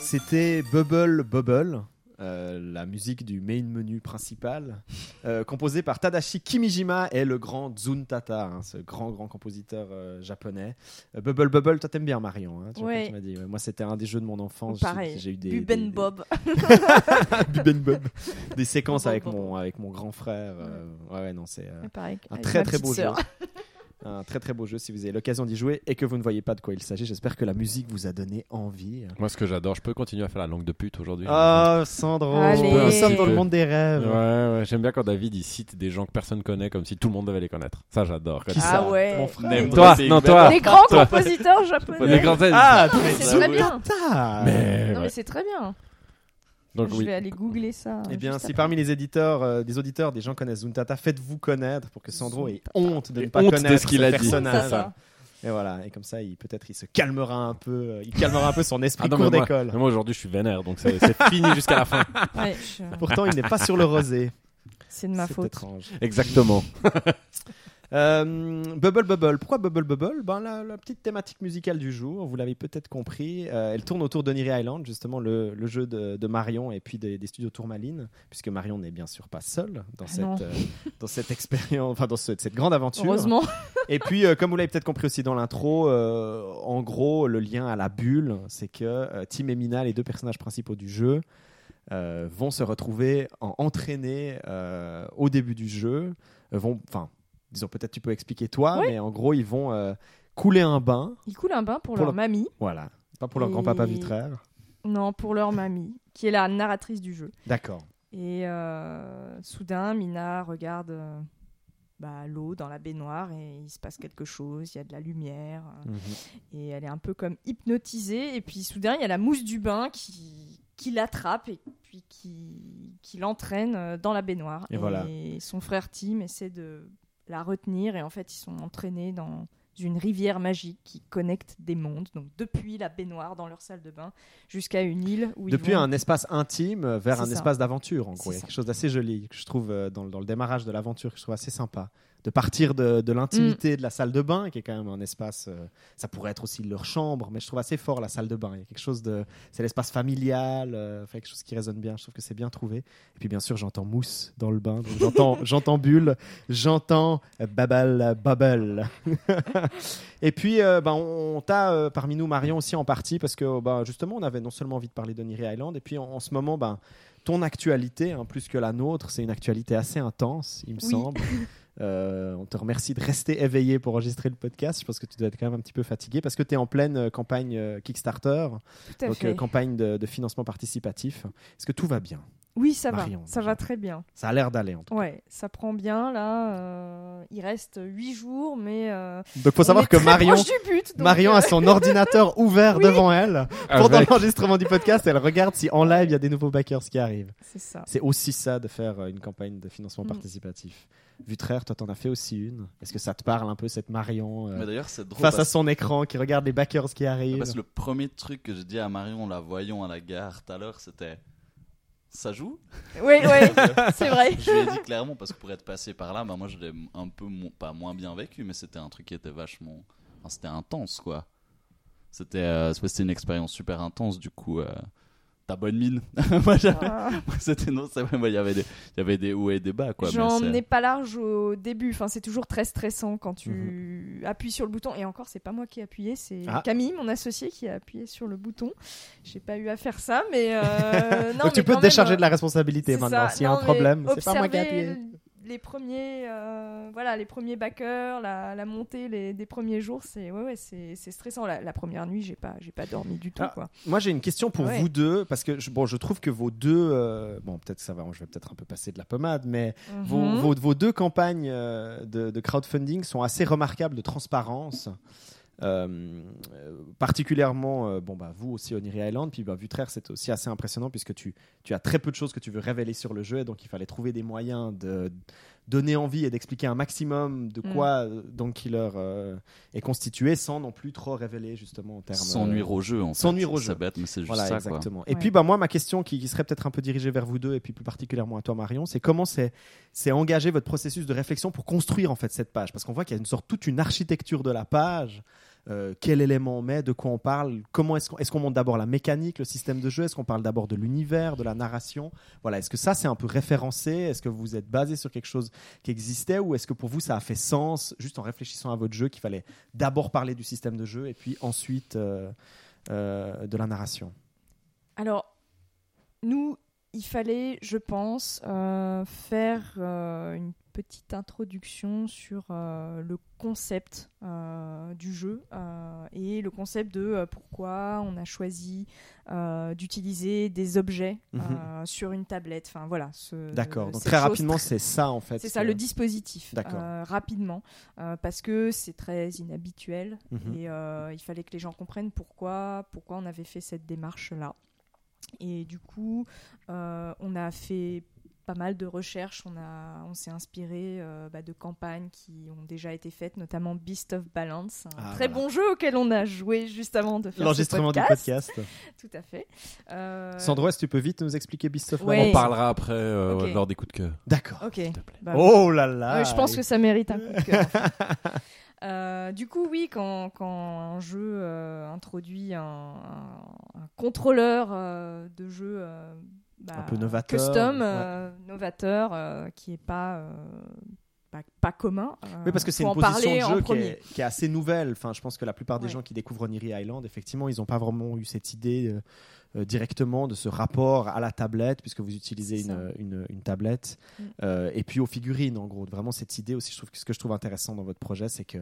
C'était Bubble Bubble, euh, la musique du main menu principal, euh, composée par Tadashi Kimijima et le grand Zuntata, hein, ce grand grand compositeur euh, japonais. Bubble Bubble, toi t'aimes bien Marion, hein, tu vois, Ouais. tu m'as dit. Ouais, moi c'était un des jeux de mon enfance. Pareil. J'ai- eu des Buben des- Bob. Buben Bob. des séquences Bob, avec Bob, mon avec mon grand frère. ouais, ouais, non c'est. un avec très très beau jeu. Un très très beau jeu si vous avez l'occasion d'y jouer et que vous ne voyez pas de quoi il s'agit. J'espère que la musique vous a donné envie. Moi, ce que j'adore, je peux continuer à faire la langue de pute aujourd'hui. Oh Sandro, nous sommes dans le monde des rêves. Ouais, ouais, j'aime bien quand David il cite des gens que personne connaît comme si tout le monde devait les connaître. Ça, j'adore. Qui Quand ça Ah ouais. Mon frère. Toi, non toi. Les grands Toi. compositeurs Les japonais. grands Ah, mais c'est très bien. Mais, Non, mais c'est très bien. Donc je oui. vais aller googler ça. Eh bien, si après. parmi les éditeurs, euh, des auditeurs, des gens connaissent Zuntata, faites-vous connaître pour que Sandro ait honte de ne pas de connaître ce qu'il a personnage. Ça. Et voilà, et comme ça, il peut-être il se calmera un peu, euh, il calmera un peu son esprit Ah non, cours d'école. moi aujourd'hui je suis vénère donc c'est fini jusqu'à la fin. Ouais, je- Pourtant, il n'est pas sur le rosé. C'est de ma C'est faute. étrange. Exactement. Euh, Bubble Bubble. Pourquoi Bubble Bubble? Ben, la, la petite thématique musicale du jour, vous l'avez peut-être compris, euh, elle tourne autour de Niri Island, justement le, le jeu de, de Marion et puis des, des studios Tourmaline, puisque Marion n'est bien sûr pas seule dans, Ah cette, euh, dans cette expérience, enfin dans ce- cette grande aventure. Heureusement. Et puis, comme vous l'avez peut-être compris aussi dans l'intro, en gros, le lien à la bulle, c'est que Tim et Mina, les deux personnages principaux du jeu, vont se retrouver en entraînés au début du jeu. vont, enfin, disons peut-être tu peux expliquer toi, mais en gros, ils vont euh, couler un bain, Ils coulent un bain pour, Pour leur le- mamie. voilà, pas pour leur Et- grand-papa vitraire. Non, pour leur mamie, qui est la narratrice du jeu. D'accord. Et euh, soudain, Mina regarde euh, bah, l'eau dans la baignoire et il se passe quelque chose, il y a de la lumière. Mhm. et elle est un peu comme hypnotisée. Et puis soudain, il y a la mousse du bain qui, qui l'attrape et puis qui, qui l'entraîne dans la baignoire. Et voilà. son frère Tim essaie de la retenir et en fait ils sont entraînés dans une rivière magique qui connecte des mondes, donc depuis la baignoire dans leur salle de bain jusqu'à une île où Depuis ils vont... un espace intime vers un ça. espace d'aventure, en gros. Il y a quelque chose d'assez joli que je trouve euh, dans, le- dans le démarrage de l'aventure, que je trouve assez sympa. De partir de, de l'intimité Mm. de la salle de bain, qui est quand même un espace. euh, ça pourrait être aussi leur chambre, mais je trouve assez fort la salle de bain. Il y a quelque chose de. C'est l'espace familial, euh, quelque chose qui résonne bien. Je trouve que c'est bien trouvé. Et puis bien sûr, j'entends mousse dans le bain. J'entends, j'entends bulle, j'entends bubble, bubble. Et puis, euh, ben, on, on t'a euh, parmi nous, Marion, aussi en partie, parce que ben, justement, on avait non seulement envie de parler d'Oniri Island, et puis en, en ce moment, ben, ton actualité, hein, plus que la nôtre, c'est une actualité assez intense, il me Oui. semble. Euh, on te remercie de rester éveillé pour enregistrer le podcast. Je pense que tu dois être quand même un petit peu fatigué parce que tu es en pleine euh, campagne euh, Kickstarter, Tout à donc fait. euh, campagne de, de financement participatif. Est-ce que tout va bien? Oui, ça Marion, va, ça déjà. va très bien. Ça a l'air d'aller en tout cas. Ouais, ça prend bien là. euh, il reste huit jours, mais euh, Donc faut on savoir est que très Marion, du but. donc, Marion euh, a son ordinateur ouvert Oui. devant elle. Pendant Avec- l'enregistrement du podcast, elle regarde si en live il y a des nouveaux backers qui arrivent. c'est ça. C'est aussi ça de faire une campagne de financement Mm. participatif. Vutraire, toi t'en as fait aussi une. Est-ce que ça te parle un peu cette Marion euh, Mais d'ailleurs, c'est drôle. face à son écran qui regarde les backers qui arrivent? Parce que le premier truc que j'ai dit à Marion en la voyant à la gare tout à l'heure, c'était Ça joue? Oui, oui, c'est vrai. Je lui ai dit clairement, parce que pour être passé par là, bah, moi je l'ai un peu, mo- pas moins bien vécu, mais c'était un truc qui était vachement. enfin, c'était intense quoi. C'était euh, une expérience super intense, du coup. euh, T'as bonne mine. moi, j'avais- Ah. moi, c'était non, c'est vrai, moi, il y avait des, il y avait des hauts et des bas quoi. J'en ai pas large au début. Enfin, c'est toujours très stressant quand tu appuies sur le bouton. Et encore, c'est pas moi qui ai appuyé, c'est Ah. Camille, mon associé, qui a appuyé sur le bouton. J'ai pas eu à faire ça, mais euh, non. Donc tu peux te décharger même, de la responsabilité maintenant. S'il y a un problème, c'est pas moi qui ai appuyé. Les premiers, euh, voilà, les premiers backers, la, la montée les, des premiers jours, c'est ouais, ouais, c'est stressant. La, la première nuit, j'ai pas, j'ai pas dormi du tout, Ah. quoi. Moi, j'ai une question pour Ouais. vous deux, parce que je, bon, je trouve que vos deux, euh, bon, peut-être ça va, je vais peut-être un peu passer de la pommade, mais vos, Mhm. vos, vos deux campagnes euh, de, de crowdfunding sont assez remarquables de transparence. Euh, euh, particulièrement, euh, bon bah vous aussi Oniri Island, puis bah, Vutraire c'est aussi assez impressionnant puisque tu, tu as très peu de choses que tu veux révéler sur le jeu, et donc il fallait trouver des moyens de donner envie et d'expliquer un maximum de Mm. quoi euh, donc Killer euh, est constitué sans non plus trop révéler justement en termes Sans euh, nuire au jeu en fait. sans nuire au jeu. bête, mais c'est juste voilà, ça quoi. exactement. Et Ouais. puis, bah, moi, ma question qui, qui serait peut-être un peu dirigée vers vous deux, et puis plus particulièrement à toi, Marion, c'est comment c'est, c'est engagé votre processus de réflexion pour construire en fait cette page? Parce qu'on voit qu'il y a une sorte, toute une architecture de la page. Euh, quel élément on met, de quoi on parle, comment est-ce qu'on, est-ce qu'on monte d'abord la mécanique, le système de jeu, est-ce qu'on parle d'abord de l'univers, de la narration? Voilà, est-ce que ça c'est un peu référencé? Est-ce que vous êtes basé sur quelque chose qui existait ou est-ce que pour vous ça a fait sens, juste en réfléchissant à votre jeu, qu'il fallait d'abord parler du système de jeu et puis ensuite euh, euh, de la narration? Alors, nous, il fallait, je pense, faire une petite introduction sur euh, le concept euh, du jeu euh, et le concept de pourquoi on a choisi d'utiliser des objets Mhm. sur une tablette. Enfin voilà. D'accord. Donc très rapidement, c'est ça en fait. C'est ça, le dispositif. D'accord. rapidement, parce que c'est très inhabituel Mhm. et il fallait que les gens comprennent pourquoi, pourquoi on avait fait cette démarche-là. Et du coup, on a fait pas mal de recherches, on, a, on s'est inspiré euh, bah, de campagnes qui ont déjà été faites, notamment Beast of Balance, un Ah, très voilà. bon jeu auquel on a joué juste avant de faire L'enregistrement du podcast. Tout à fait. Euh, Sandro, est-ce que tu peux vite nous expliquer Beast of Ouais. Balance On parlera après euh, Ok. lors des coups de cœur. D'accord. Ok. Bah, Oh là là. Ouais, je pense que ça mérite un coup de cœur. Euh, du coup, oui, quand, quand un jeu euh, introduit un, un- un contrôleur euh, de jeu euh, bah, Un peu novateur, custom, ouais. euh, novateur, euh, qui est pas, euh, pas, pas commun. euh, Oui, parce que c'est une position de jeu qui est, qui est assez nouvelle. Enfin, je pense que la plupart des Ouais. gens qui découvrent Oniri Island, effectivement, ils n'ont pas vraiment eu cette idée euh, directement de ce rapport à la tablette, puisque vous utilisez une, une, une tablette, Mm. Euh, et puis aux figurines, en gros. Vraiment, cette idée aussi, je trouve que ce que je trouve intéressant dans votre projet, c'est que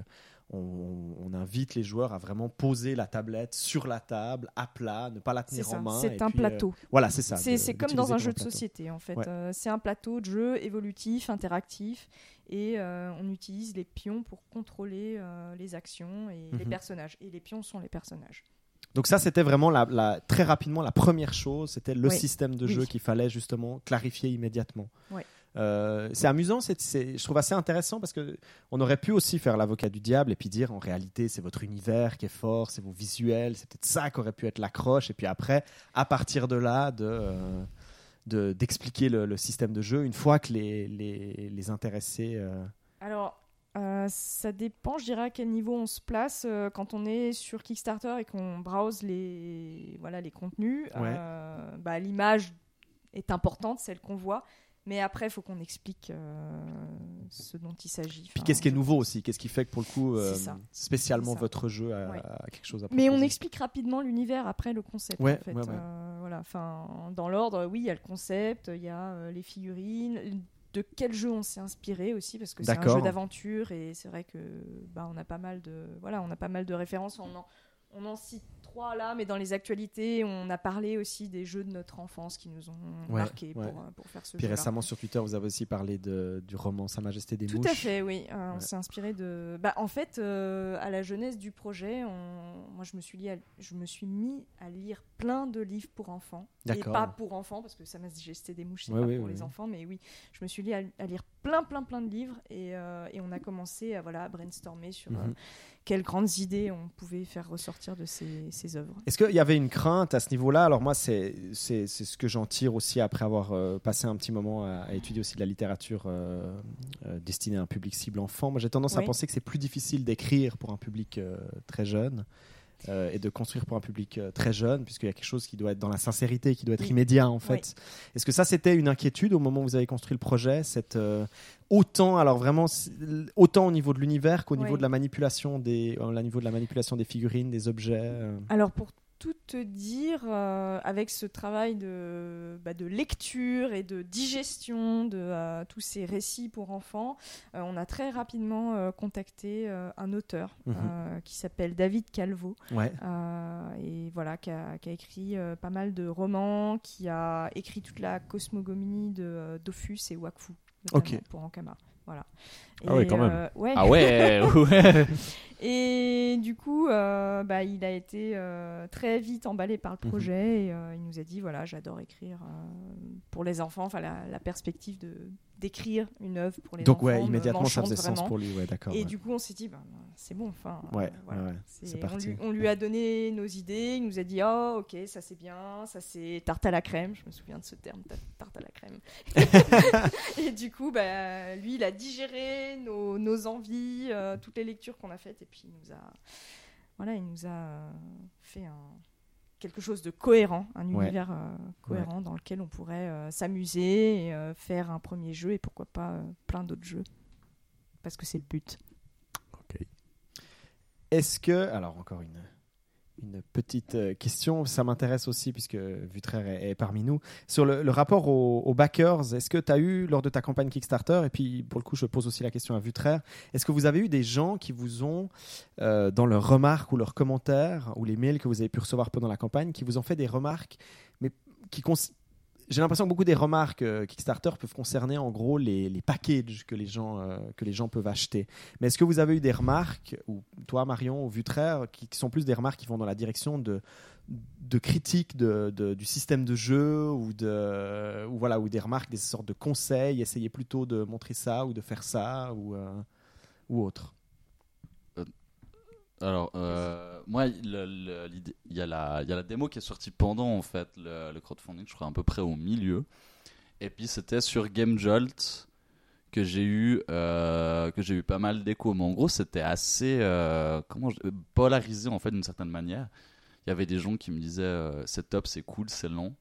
on, on invite les joueurs à vraiment poser la tablette sur la table, à plat, ne pas la tenir en main. c'est un puis, euh, plateau. voilà, c'est ça. C'est comme dans un jeu de plateau. société en fait. Ouais. Euh, c'est un plateau de jeu évolutif, interactif, et euh, on utilise les pions pour contrôler les actions et les Mhm. personnages. Et les pions sont les personnages. Donc ça, c'était vraiment la, la- très rapidement la première chose, c'était le Oui. système de Oui. jeu qu'il fallait justement clarifier immédiatement. Ouais. Euh, c'est amusant, c'est, je trouve assez intéressant parce que on aurait pu aussi faire l'avocat du diable et puis dire en réalité c'est votre univers qui est fort, c'est vos visuels, c'est peut-être ça qui aurait pu être l'accroche et puis après à partir de là de euh, de- d'expliquer le, le système de jeu une fois que les, les, les intéressés euh, Alors, euh, ça dépend, je dirais, à quel niveau on se place. Euh, quand on est sur Kickstarter et qu'on browse les, voilà, les contenus, Ouais. bah, l'image est importante, celle qu'on voit. Mais après, il faut qu'on explique euh, ce dont il s'agit. Puis Enfin, qu'est-ce qui est nouveau aussi Qu'est-ce qui fait que pour le coup, euh, spécialement votre jeu a, Ouais. a quelque chose à Mais on proposer explique rapidement l'univers après le concept. Ouais, en fait. ouais, ouais. Euh, voilà. Enfin, dans l'ordre, oui, il y a le concept, il y a euh, les figurines. De quel jeu on s'est inspiré aussi parce que c'est un jeu d'aventure et c'est vrai que bah, on a pas mal de voilà on a pas mal de références on en, on en cite trois là mais dans les actualités on a parlé aussi des jeux de notre enfance qui nous ont Ouais, marqué ouais. pour, euh, pour faire ce Puis jeu récemment sur Twitter, vous avez aussi parlé de, du roman Sa Majesté des Tout Mouches. à fait, oui. Euh, On Ouais. s'est inspiré de. Bah, en fait, euh, à la jeunesse du projet, on- moi, je me suis lié à- je me suis mis à lire plein de livres pour enfants. Et pas pour enfants, parce que ça m'a digesté des mouches, c'est pas oui, pour oui, les oui. enfants, mais oui, je me suis lié à, à lire plein, plein, plein de livres et, euh, et on a commencé à voilà à brainstormer sur Mhm. quelles grandes idées on pouvait faire ressortir de ces, ces œuvres. Est-ce qu'il y avait une crainte à ce niveau-là? Alors moi, c'est ce que j'en tire aussi après avoir euh, passé un petit moment à, à étudier aussi de la littérature euh, euh, destinée à un public cible enfant. Moi, j'ai tendance à penser que c'est plus difficile d'écrire pour un public très jeune. Euh, et de construire pour un public euh, très jeune, puisqu'il y a quelque chose qui doit être dans la sincérité, qui doit être Oui. immédiat en fait. Est-ce que ça c'était une inquiétude au moment où vous avez construit le projet, cette euh, autant alors vraiment autant au niveau de l'univers qu'au niveau de la manipulation des, au niveau de la manipulation des figurines, des objets. Alors pour tout te dire, euh, avec ce travail de, bah, de lecture et de digestion de euh, tous ces récits pour enfants, euh, on a très rapidement contacté un auteur Mhm. qui s'appelle David Calvo Ouais. et voilà qui a, qui a écrit pas mal de romans, qui a écrit toute la cosmogonie de Dofus et Wakfu Ok. pour Ankama. Voilà. Ah ouais, quand même. euh, ouais. Ah ouais, ouais. Et du coup, euh, bah, il a été euh, très vite emballé par le Mhm. projet et euh, il nous a dit voilà, j'adore écrire pour les enfants. Enfin, la, la perspective de d'écrire une œuvre pour les Donc enfants. ouais, me- immédiatement ça faisait sens vraiment. pour lui, ouais, d'accord. Et ouais. du coup, on s'est dit, bah, c'est bon, enfin, Ouais, voilà. ouais, ouais, C'est- on, parti. lui, on lui a donné nos idées, il nous a dit, oh, ok, ça c'est bien, ça c'est tarte à la crème, je me souviens de ce terme, ta- tarte à la crème. et du coup, bah, lui, il a digéré nos, nos envies, euh, toutes les lectures qu'on a faites, et puis il nous a, voilà, il nous a euh, fait un, quelque chose de cohérent, un Ouais. univers euh, cohérent dans lequel on pourrait euh, s'amuser et faire un premier jeu, et pourquoi pas plein d'autres jeux. Parce que c'est le but. Est-ce que, alors encore une, une petite euh, question, ça m'intéresse aussi puisque Vutraire est, est parmi nous, sur le, rapport aux, backers, est-ce que tu as eu lors de ta campagne Kickstarter, et puis pour le coup je pose aussi la question à Vutraire, est-ce que vous avez eu des gens qui vous ont, euh, dans leurs remarques ou leurs commentaires, ou les mails que vous avez pu recevoir pendant la campagne, qui vous ont fait des remarques, mais qui j'ai l'impression que beaucoup des remarques euh, Kickstarter peuvent concerner en gros les, packages que les, gens, euh, que les gens peuvent acheter. Mais est-ce que vous avez eu des remarques, ou toi Marion, ou Vutraire, qui, qui sont plus des remarques qui vont dans la direction de, de critiques de- du système de jeu, ou, de, ou, voilà, ou des remarques, des sortes de conseils, essayez plutôt de montrer ça, ou de faire ça, ou, euh, ou autre? Alors, euh, moi, il y, a la- y a la démo qui est sortie pendant en fait le, le crowdfunding, je crois à peu près au milieu. Et puis c'était sur Game Jolt que j'ai eu euh, que j'ai eu pas mal d'échos. Mais en gros, c'était assez euh, comment je- polarisé en fait d'une certaine manière. Il y avait des gens qui me disaient c'est top, c'est cool, c'est lent.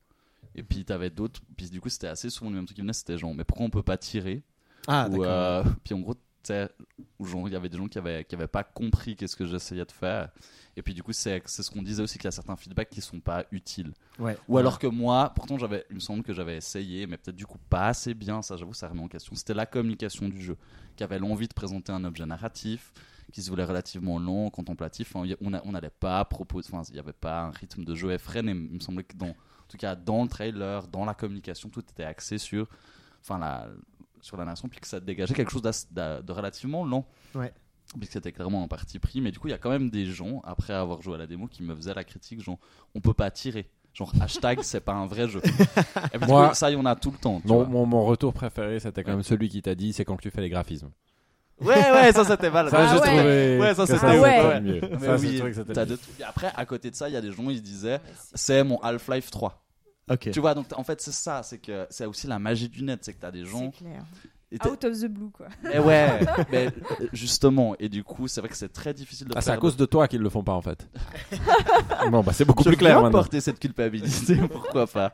Et puis t'avais d'autres. Puis du coup, c'était assez souvent le même truc qui venait. C'était genre mais pourquoi on peut pas tirer? Ah, ou, puis en gros, où il y avait des gens qui avaient, qui avaient pas compris qu'est-ce que j'essayais de faire. Et puis du coup, c'est ce qu'on disait aussi qu'il y a certains feedbacks qui sont pas utiles. Ouais. Ou alors que moi, pourtant, j'avais, il me semble que j'avais essayé, mais peut-être du coup pas assez bien. Ça, j'avoue, ça remet en question. C'était la communication du jeu, qui avait l'envie de présenter un objet narratif, qui se voulait relativement long, contemplatif. Enfin, on n'allait pas proposer, enfin, il n'y avait pas un rythme de jeu effréné. Il me semblait que dans, en tout cas, dans le trailer, dans la communication, tout était axé sur, enfin, la, sur la nation, puis que ça dégageait quelque chose de relativement lent. Ouais. Puis que c'était clairement un parti pris. Mais du coup, il y a quand même des gens, après avoir joué à la démo, qui me faisaient la critique, genre, on peut pas tirer. Genre hashtag, c'est pas un vrai jeu. Et puis, Moi- ça, il y en a tout le temps. tu Mon, vois. mon, mon retour préféré, c'était quand même celui qui t'a dit c'est quand tu fais les graphismes. Ouais, ouais, ça c'était mal. Ça, Ah j'ai ouais. trouvé. Ouais, ça, c'était- c'était ouais. mieux. Mais Ça, j'ai oui, trouvé que c'était t'as mieux. de tout. Et après, à côté de ça, il y a des gens, ils disaient, c'est mon Half-Life 3. Tu vois, donc en fait, c'est ça, c'est que c'est aussi la magie du net, c'est que t'as des gens. C'est clair. et Out of the blue, quoi. Mais ouais, mais euh, justement, et du coup, c'est vrai que c'est très difficile de Ah, c'est à cause de toi qu'ils le font pas en fait. bon, bah c'est beaucoup Je plus clair maintenant. porter cette culpabilité, pourquoi pas.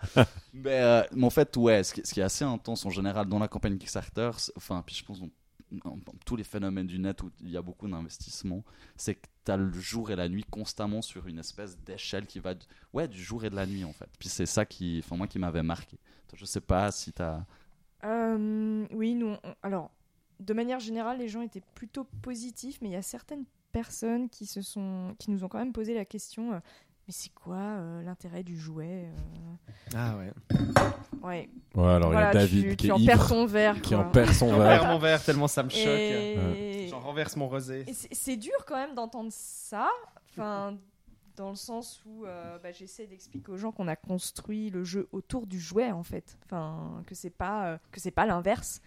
mais, euh, mais en fait, ouais, ce qui, ce qui est assez intense en général dans la campagne Kickstarter, enfin, puis je pense dans, dans- dans tous les phénomènes du net où il y a beaucoup d'investissement, c'est que tu as le jour et la nuit constamment sur une espèce d'échelle qui va, du- ouais, du jour et de la nuit en fait. Puis c'est ça qui, enfin, moi, qui m'avait marqué. Je sais pas si tu as. Euh, oui, nous, alors, de manière générale, les gens étaient plutôt positifs, mais il y a certaines personnes qui se sont, qui nous ont quand même posé la question. euh, mais c'est quoi euh, l'intérêt du jouet euh Ah ouais. Ouais. Ouais, alors il y a David tu, qui tu en ivre, perds ton verre. qui en perd son J'en verre. perds mon verre tellement ça me choque. Et, J'en renverse mon rosé. c'est c'est dur quand même d'entendre ça. Enfin, dans le sens où euh, bah, j'essaie d'expliquer aux gens qu'on a construit le jeu autour du jouet en fait. Enfin, que c'est pas euh, que c'est pas l'inverse.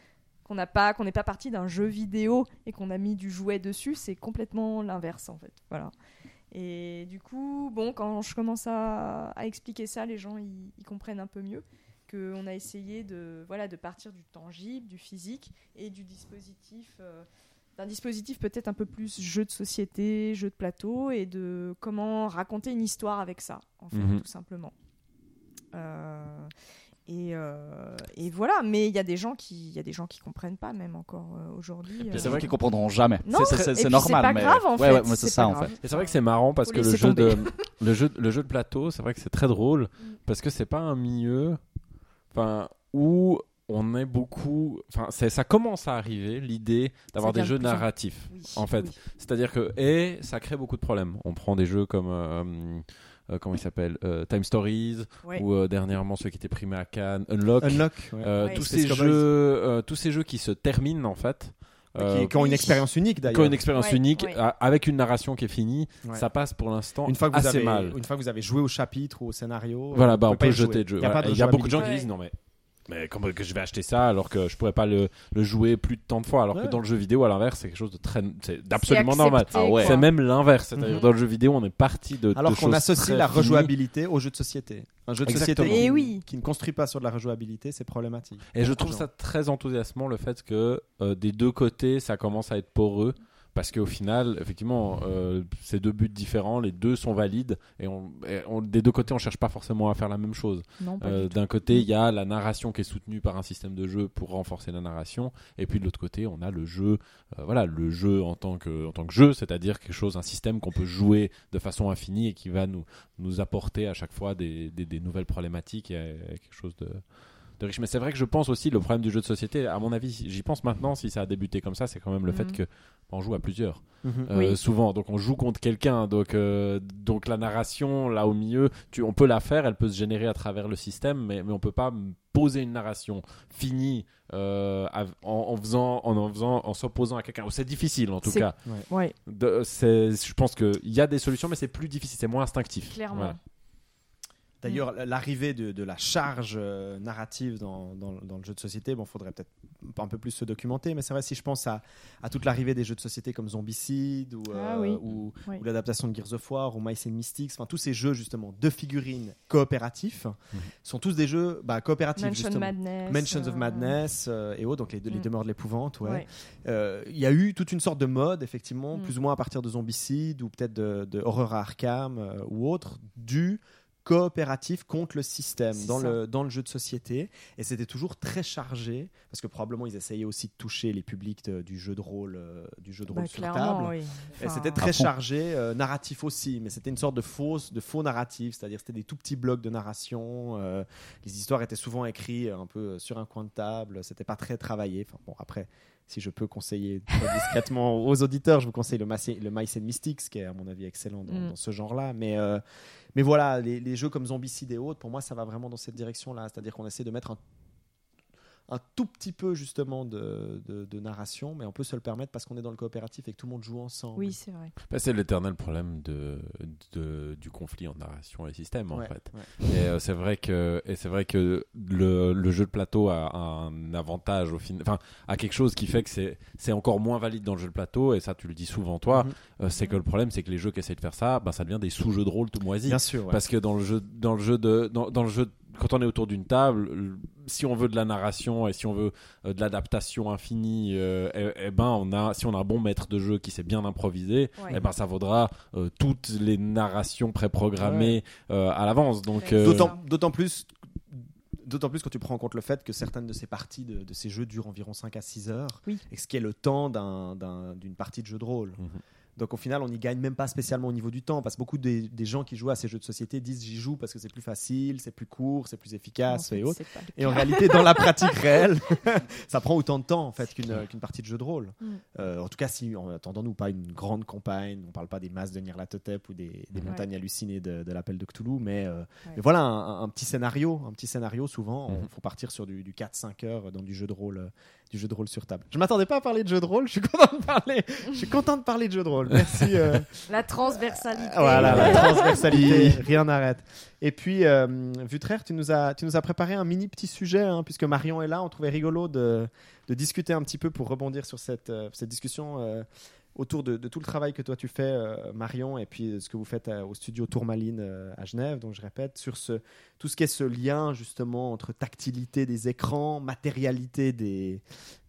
Qu'on n'a pas qu'on n'est pas parti d'un jeu vidéo et qu'on a mis du jouet dessus. C'est complètement l'inverse en fait. Voilà. Et du coup, bon, quand je commence à, à expliquer ça, les gens ils, ils comprennent un peu mieux qu'on a essayé de voilà de partir du tangible, du physique et du dispositif. euh, d'un dispositif peut-être un peu plus jeu de société, jeu de plateau, et de comment raconter une histoire avec ça, en fait, Mhm. tout simplement. Euh, et, euh, et voilà, mais il y a des gens qui, il y a des gens qui comprennent pas même encore euh, aujourd'hui. Euh. c'est vrai qu'ils comprendront jamais. Non, C'est- normal, c'est pas mais grave, en ouais, fait, ouais, c'est ça en fait. Et c'est vrai que c'est marrant parce Faut que le jeu, de, le, jeu, le jeu de plateau, c'est vrai que c'est très drôle Mm. parce que c'est pas un milieu enfin, où on est beaucoup. Enfin, ça commence à arriver l'idée d'avoir des jeux narratifs. Oui, en fait. oui. C'est-à-dire que, et ça crée beaucoup de problèmes. On prend des jeux comme. Euh, comment il s'appelle euh, Time Stories Ouais. ou euh, dernièrement ceux qui étaient primés à Cannes Unlock Unlock. ouais. Euh, Ouais. tous Space ces Cowboys. jeux euh, tous ces jeux qui se terminent en fait euh, qui, qui ont une expérience unique qui d'ailleurs. ont une expérience Ouais, unique ouais. avec une narration qui est finie Ouais. ça passe pour l'instant Une fois, que vous assez avez, mal une fois que vous avez joué au chapitre ou au scénario, voilà bah on peut jeter le jeu Il y a, Voilà. pas de Et il y a beaucoup de gens qui disent non mais mais comment que je vais acheter ça alors que je pourrais pas le, le jouer plus de tant de fois alors Ouais. que dans le jeu vidéo à l'inverse c'est quelque chose de très c'est d'absolument normal Ah ouais. c'est même l'inverse c'est-à-dire Mhm. dans le jeu vidéo on est parti de Alors qu'on associe très la finies. rejouabilité au jeu de société. Un jeu de Exactement. société Et qui, oui. qui ne construit pas sur de la rejouabilité, c'est problématique. Et je trouve ça très enthousiasmant le fait que euh, des deux côtés ça commence à être poreux parce qu'au final effectivement euh, c'est deux buts différents les deux sont valides et, on, et on- des deux côtés on cherche pas forcément à faire la même chose. Euh, d'un côté il y a la narration qui est soutenue par un système de jeu pour renforcer la narration et puis de l'autre côté on a le jeu euh, voilà le jeu en tant que en tant que jeu c'est-à-dire quelque chose un système qu'on peut jouer de façon infinie et qui va nous nous apporter à chaque fois des, des, des nouvelles problématiques et, quelque chose de de. Mais c'est vrai que je pense aussi le problème du jeu de société, à mon avis, j'y pense maintenant, si ça a débuté comme ça, c'est quand même le fait Mhm. que on joue à plusieurs. Mhm. Euh, Oui. Souvent, donc on joue contre quelqu'un, donc donc donc la narration là au milieu, tu, on peut la faire, elle peut se générer à travers le système, mais mais on peut pas poser une narration finie euh, en, en faisant en en faisant en s'opposant à quelqu'un. C'est difficile en tout cas. Ouais, De- c'est- je pense qu'il y a des solutions, mais c'est plus difficile, c'est moins instinctif. clairement. Voilà. D'ailleurs, l'arrivée de, de la charge euh, narrative dans, dans- dans le jeu de société, bon, faudrait peut-être un peu plus se documenter, mais c'est vrai, si je pense à, à toute l'arrivée des jeux de société comme Zombicide ou, Ah euh, oui. ou, Oui. ou l'adaptation de Gears of War ou Mice and Mystics, enfin tous ces jeux justement de figurines coopératifs Mhm. sont tous des jeux bah, coopératifs Mansion justement. Madness. Mansions of euh, Madness euh, et autres, donc les, les Mm. demeures de l'épouvante, ouais. ouais. Euh, Il y a eu toute une sorte de mode, effectivement, Mm. plus ou moins à partir de Zombicide ou peut-être de, de Horror à Arkham euh, ou autre, du coopératif contre le système dans ça. le, dans le jeu de société. Et c'était toujours très chargé, parce que probablement ils essayaient aussi de toucher les publics de- du jeu de rôle, euh, du jeu de Bah, rôle sur clairement, table. oui. Et c'était très chargé, euh, narratif aussi, mais c'était une sorte de fausse, de faux narratif, c'est-à-dire c'était des tout petits blocs de narration. euh, les histoires étaient souvent écrites un peu euh, sur un coin de table, c'était pas très travaillé. Enfin bon, après, si je peux conseiller discrètement aux auditeurs, je vous conseille le, Mace- le Mice and Mystics, qui est à mon avis excellent dans, Mm. dans ce genre-là. Mais euh, mais voilà, les, les jeux comme Zombicide et autres, pour moi, ça va vraiment dans cette direction-là, c'est-à-dire qu'on essaie de mettre un un tout petit peu justement de, de- de narration, mais on peut se le permettre parce qu'on est dans le coopératif et que tout le monde joue ensemble. Oui, c'est vrai. Bah, c'est l'éternel problème de, de- du conflit en narration et système en Ouais, fait. ouais. Et euh, c'est vrai que et c'est vrai que le, le jeu de plateau a un avantage au fin, enfin a quelque chose qui fait que c'est c'est encore moins valide dans le jeu de plateau et ça tu le dis souvent toi. Mhm. euh, c'est que le problème c'est que les jeux qui essayent de faire ça, ben ça devient des sous-jeux de rôle tout moisis. Bien sûr. ouais. Parce que dans le jeu, dans le jeu de, dans, dans le jeu, quand on est autour d'une table, si on veut de la narration et si on veut euh, de l'adaptation infinie, euh, eh, eh ben on a, si on a un bon maître de jeu qui sait bien improviser, Ouais. eh ben ça vaudra euh, toutes les narrations préprogrammées euh, à l'avance. Donc Ouais. euh, D'autant, plus. D'autant plus quand tu prends en compte le fait que certaines de ces parties de, de ces jeux durent environ 5 à 6 heures, Oui. et ce qui est le temps d'un- d'un- d'une partie de jeu de rôle. Mhm. Donc au final, on n'y gagne même pas spécialement au niveau du temps, parce que beaucoup des, des gens qui jouent à ces jeux de société disent j'y joue parce que c'est plus facile, c'est plus court, c'est plus efficace En fait, et autres. Et en réalité, dans la pratique réelle, ça prend autant de temps en fait qu'une qu'une partie de jeu de rôle. Mm. Euh, en tout cas, si en attendons-nous pas une grande campagne, on parle pas des masses de Nyarlathotep ou des, des Ouais. montagnes hallucinées de, de l'appel de Cthulhu, mais, euh, Ouais. mais voilà un, un petit scénario, un petit scénario. Souvent, Mhm. on faut partir sur du, du 4-5 heures dans du jeu de rôle, euh, du jeu de rôle sur table. Je m'attendais pas à parler de jeu de rôle. Je suis content de parler. Je suis content de parler de jeu de rôle. Merci. euh, La transversalité. voilà, la transversalité, rien n'arrête. Et puis, euh, Vutraire, tu nous as, tu nous as préparé un mini petit sujet, hein, puisque Marion est là. On trouvait rigolo de, de discuter un petit peu pour rebondir sur cette, euh, cette discussion euh, autour de, tout le travail que toi tu fais, euh, Marion, et puis ce que vous faites euh, au studio Tourmaline euh, à Genève. Donc, je répète, sur tout ce qui est ce lien justement entre tactilité des écrans, matérialité des,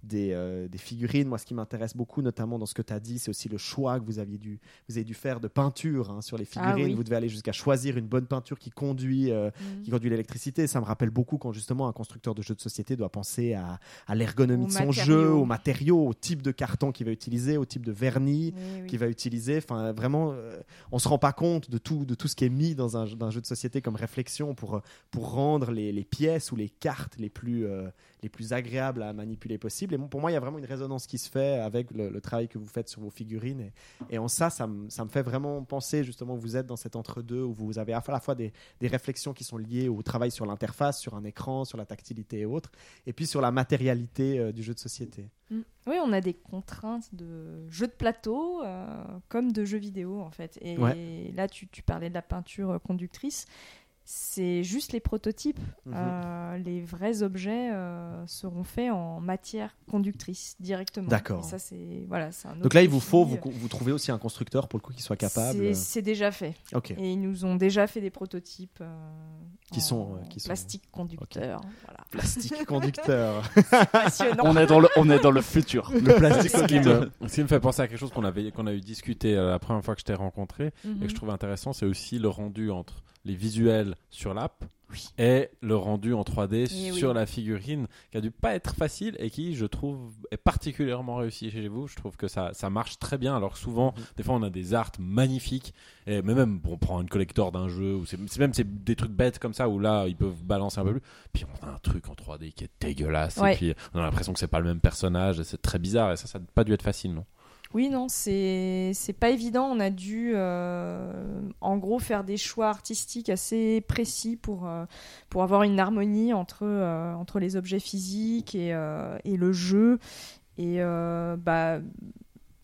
des, euh, des figurines. Moi, ce qui m'intéresse beaucoup, notamment dans ce que tu as dit, c'est aussi le choix que vous aviez dû, vous avez dû faire de peinture hein, sur les Ah figurines. oui. Vous devez aller jusqu'à choisir une bonne peinture qui conduit, euh, Mm. qui conduit l'électricité. Ça me rappelle beaucoup quand justement un constructeur de jeux de société doit penser à, à l'ergonomie de son matériaux. jeu, aux matériaux, au type de carton qu'il va utiliser, au type de vernis Oui, oui. qu'il va utiliser. Enfin, vraiment, euh, on se rend pas compte de tout, de tout ce qui est mis dans un, dans un jeu de société comme réflexion pour, pour rendre les, les pièces ou les cartes les plus, les plus agréables à manipuler possible. Et bon, pour moi, il y a vraiment une résonance qui se fait avec le, le travail que vous faites sur vos figurines. Et, et en ça, ça me, fait vraiment penser justement vous êtes dans cet entre-deux où vous avez à la fois des, des réflexions qui sont liées au travail sur l'interface, sur un écran, sur la tactilité et autres, et puis sur la matérialité euh, du jeu de société. Mm. Oui, on a des contraintes de jeux de plateau euh, comme de jeux vidéo en fait. Et Ouais. là, tu, tu parlais de la peinture conductrice. C'est juste les prototypes. Mhm. Euh, les vrais objets euh, seront faits en matière conductrice directement. D'accord. Ça, c'est voilà, c'est un Donc là, il vous faut vous, vous trouver aussi un constructeur pour le coup qui soit capable. C'est- déjà fait. Ok. Et ils nous ont déjà fait des prototypes euh, Qui en sont, euh, qui sont- plastique conducteur. Voilà. Plastique conducteur. Passionnant. On est dans le, on est dans le futur. le plastique Ce qui, conducteur. me, ce qui me fait penser à quelque chose qu'on avait qu'on a eu discuté euh, la première fois que je t'ai rencontré et Mhm. que je trouve intéressant, c'est aussi le rendu entre les visuels sur l'app Oui. et le rendu en 3D Eh sur oui. la figurine, qui a dû pas être facile et qui, je trouve, est particulièrement réussi chez vous. Je trouve que ça, ça marche très bien. Alors que souvent, Mhm. des fois, on a des arts magnifiques, et, mais même, bon, on prend une collector d'un jeu, ou c'est c'est même c'est des trucs bêtes comme ça où là, ils peuvent balancer un peu plus. Puis on a un truc en 3D qui est dégueulasse, Ouais. et puis on a l'impression que c'est pas le même personnage, et c'est très bizarre, et ça, ça n'a pas dû être facile, non? Oui, non, c'est pas évident. On a dû, euh, en gros, faire des choix artistiques assez précis pour, euh, avoir une harmonie entre, euh, entre les objets physiques et, et le jeu. Et bah,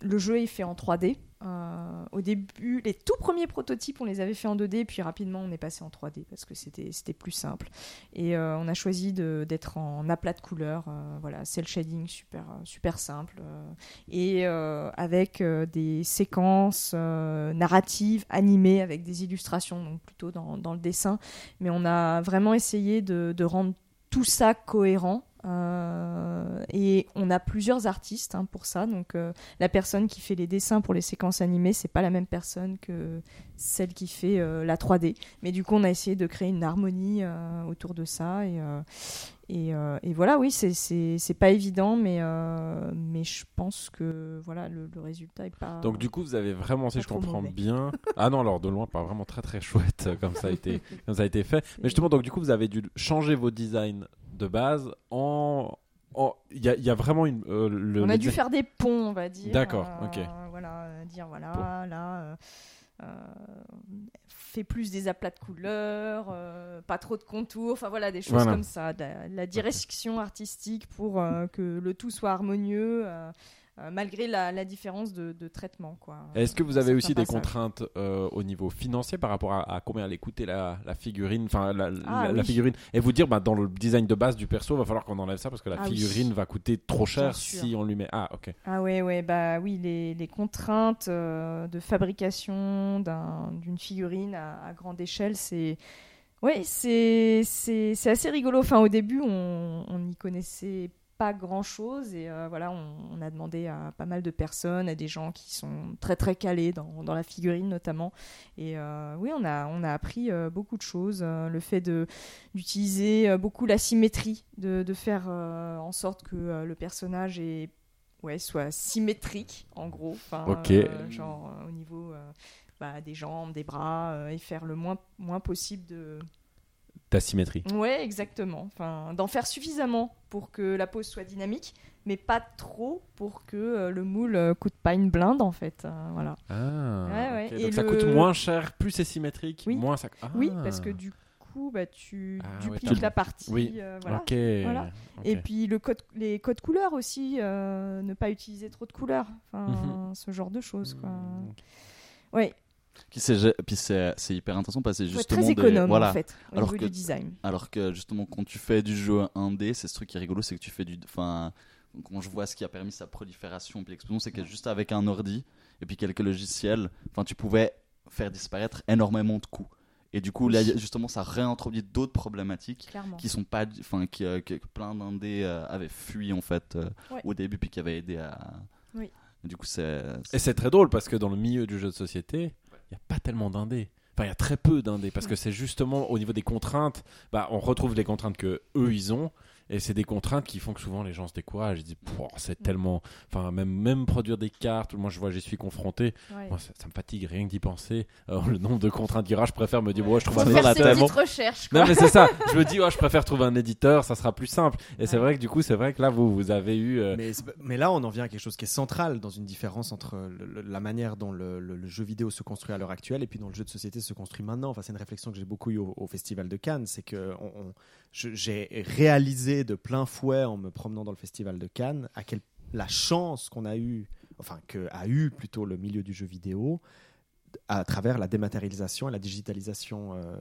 le jeu est fait en 3D. Euh, au début, les tout premiers prototypes, on les avait fait en 2D, puis rapidement, on est passé en 3D parce que c'était plus simple. Et euh, on a choisi d'être en aplat de couleurs, euh, voilà, cel shading super, super simple. euh, et avec des séquences narratives animées avec des illustrations, donc plutôt dans, dans le dessin. Mais on a vraiment essayé de, de rendre tout ça cohérent. Euh, et on a plusieurs artistes hein, pour ça. Donc euh, la personne qui fait les dessins pour les séquences animées, c'est pas la même personne que celle qui fait euh, la 3D. Mais du coup, on a essayé de créer une harmonie autour de ça. Et, et, et voilà, oui, c'est- pas évident, mais, mais je pense que voilà, le, le résultat est pas. Donc du coup, vous avez vraiment, si je comprends mauvais. bien, ah non, alors de loin, pas vraiment très très chouette comme ça a été, comme ça a été fait. Mais justement, donc du coup, vous avez dû changer vos designs de base en, en- il y, a, il y a vraiment une, euh, le, on a dû faire des ponts, on va dire. D'accord, euh, ok. Voilà, euh, dire voilà, Bon. là. fait plus des aplats de couleurs, pas trop de contours, enfin voilà, des choses Voilà. comme ça, de la, direction artistique pour que le tout soit harmonieux, malgré la, la différence de, de traitement. Est-ce que vous avez aussi des contraintes euh, au niveau financier par rapport à, à combien allait coûter la, la figurine, enfin la, Ah, la oui. figurine, et vous dire bah, dans le design de base du perso, va falloir qu'on enlève ça parce que la Ah oui. figurine va coûter trop cher si on lui met. Ah ok. Ah ouais, ouais, bah oui, les, les contraintes euh, de fabrication d'un- d'une figurine à, à grande échelle, c'est... Ouais, c'est assez rigolo. Enfin, au début, on on n'y connaissait pas grand-chose et euh, voilà, on, on a demandé à pas mal de personnes, à des gens qui sont très très calés dans, dans la figurine notamment. Et euh, oui, on a, on a appris euh, beaucoup de choses. Le fait d'utiliser beaucoup la symétrie, de, de faire en sorte que le personnage est ouais, soit symétrique, en gros. Enfin, Ok. euh, genre euh, au niveau euh, bah, des jambes, des bras, et faire le moins, moins possible de. D'asymétrie. Ouais, exactement. Enfin, d'en faire suffisamment pour que la pose soit dynamique, mais pas trop pour que euh, le moule euh, coûte pas une blinde, en fait. Euh, voilà. Ah. Ouais, ouais. ok. Et Donc ça le- coûte moins cher, plus c'est symétrique, Oui. moins ça. Ah. Oui, parce que du coup, bah, tu Ah, dupliques la partie. Oui. euh, voilà. Et puis le code, les codes couleurs aussi, ne pas utiliser trop de couleurs, enfin, Mhm. ce genre de choses. Quoi. Mm. Ouais, Qui c'est- Puis c'est c'est hyper intéressant parce que c'est justement. très des- économe voilà. en fait, au Alors niveau que- du design. Alors que justement, quand tu fais du jeu 1D, c'est ce truc qui est rigolo, c'est que tu fais du. Enfin, quand je vois ce qui a permis sa prolifération puis l'explosion, c'est que juste avec un ordi et puis quelques logiciels, enfin, tu pouvais faire disparaître énormément de coûts. Et du coup, là, justement, ça réintroduit d'autres problématiques Clairement. qui sont pas, enfin, qui, euh, que que plein d'indés euh, avaient fui en fait euh, Ouais. au début puis qui avaient aidé à. Oui. Et du coup, c'est. Et c'est très drôle parce que dans le milieu du jeu de société, il n'y a pas tellement d'indés. Enfin, il y a très peu d'indés parce que c'est justement au niveau des contraintes, bah, on retrouve les contraintes que eux ils ont. Et c'est des contraintes qui font que souvent les gens se découragent. Ils disent, c'est tellement. Enfin, même, même produire des cartes, moi je vois, j'y suis confronté. Ouais. Moi, ça, ça me fatigue rien que d'y penser. Alors, le nombre de contraintes qu'il y aura, je préfère me dire, Ouais. je trouve un la ses tellement. quoi. Non mais c'est ça, je me dis ouais, je préfère trouver un éditeur, ça sera plus simple. Et c'est vrai que du coup, c'est vrai que là vous vous avez eu euh, Mais, mais là, on en vient à quelque chose qui est central dans une différence entre le- le- la manière dont le, le- le jeu vidéo se construit à l'heure actuelle et puis dont le jeu de société se construit maintenant. Enfin, c'est une réflexion que j'ai beaucoup eue au, au Festival de Cannes. C'est que on- on- je- j'ai réalisé de plein fouet en me promenant dans le Festival de Cannes la chance qu'on a eu, enfin que a eu plutôt le milieu du jeu vidéo à travers la dématérialisation et la digitalisation euh,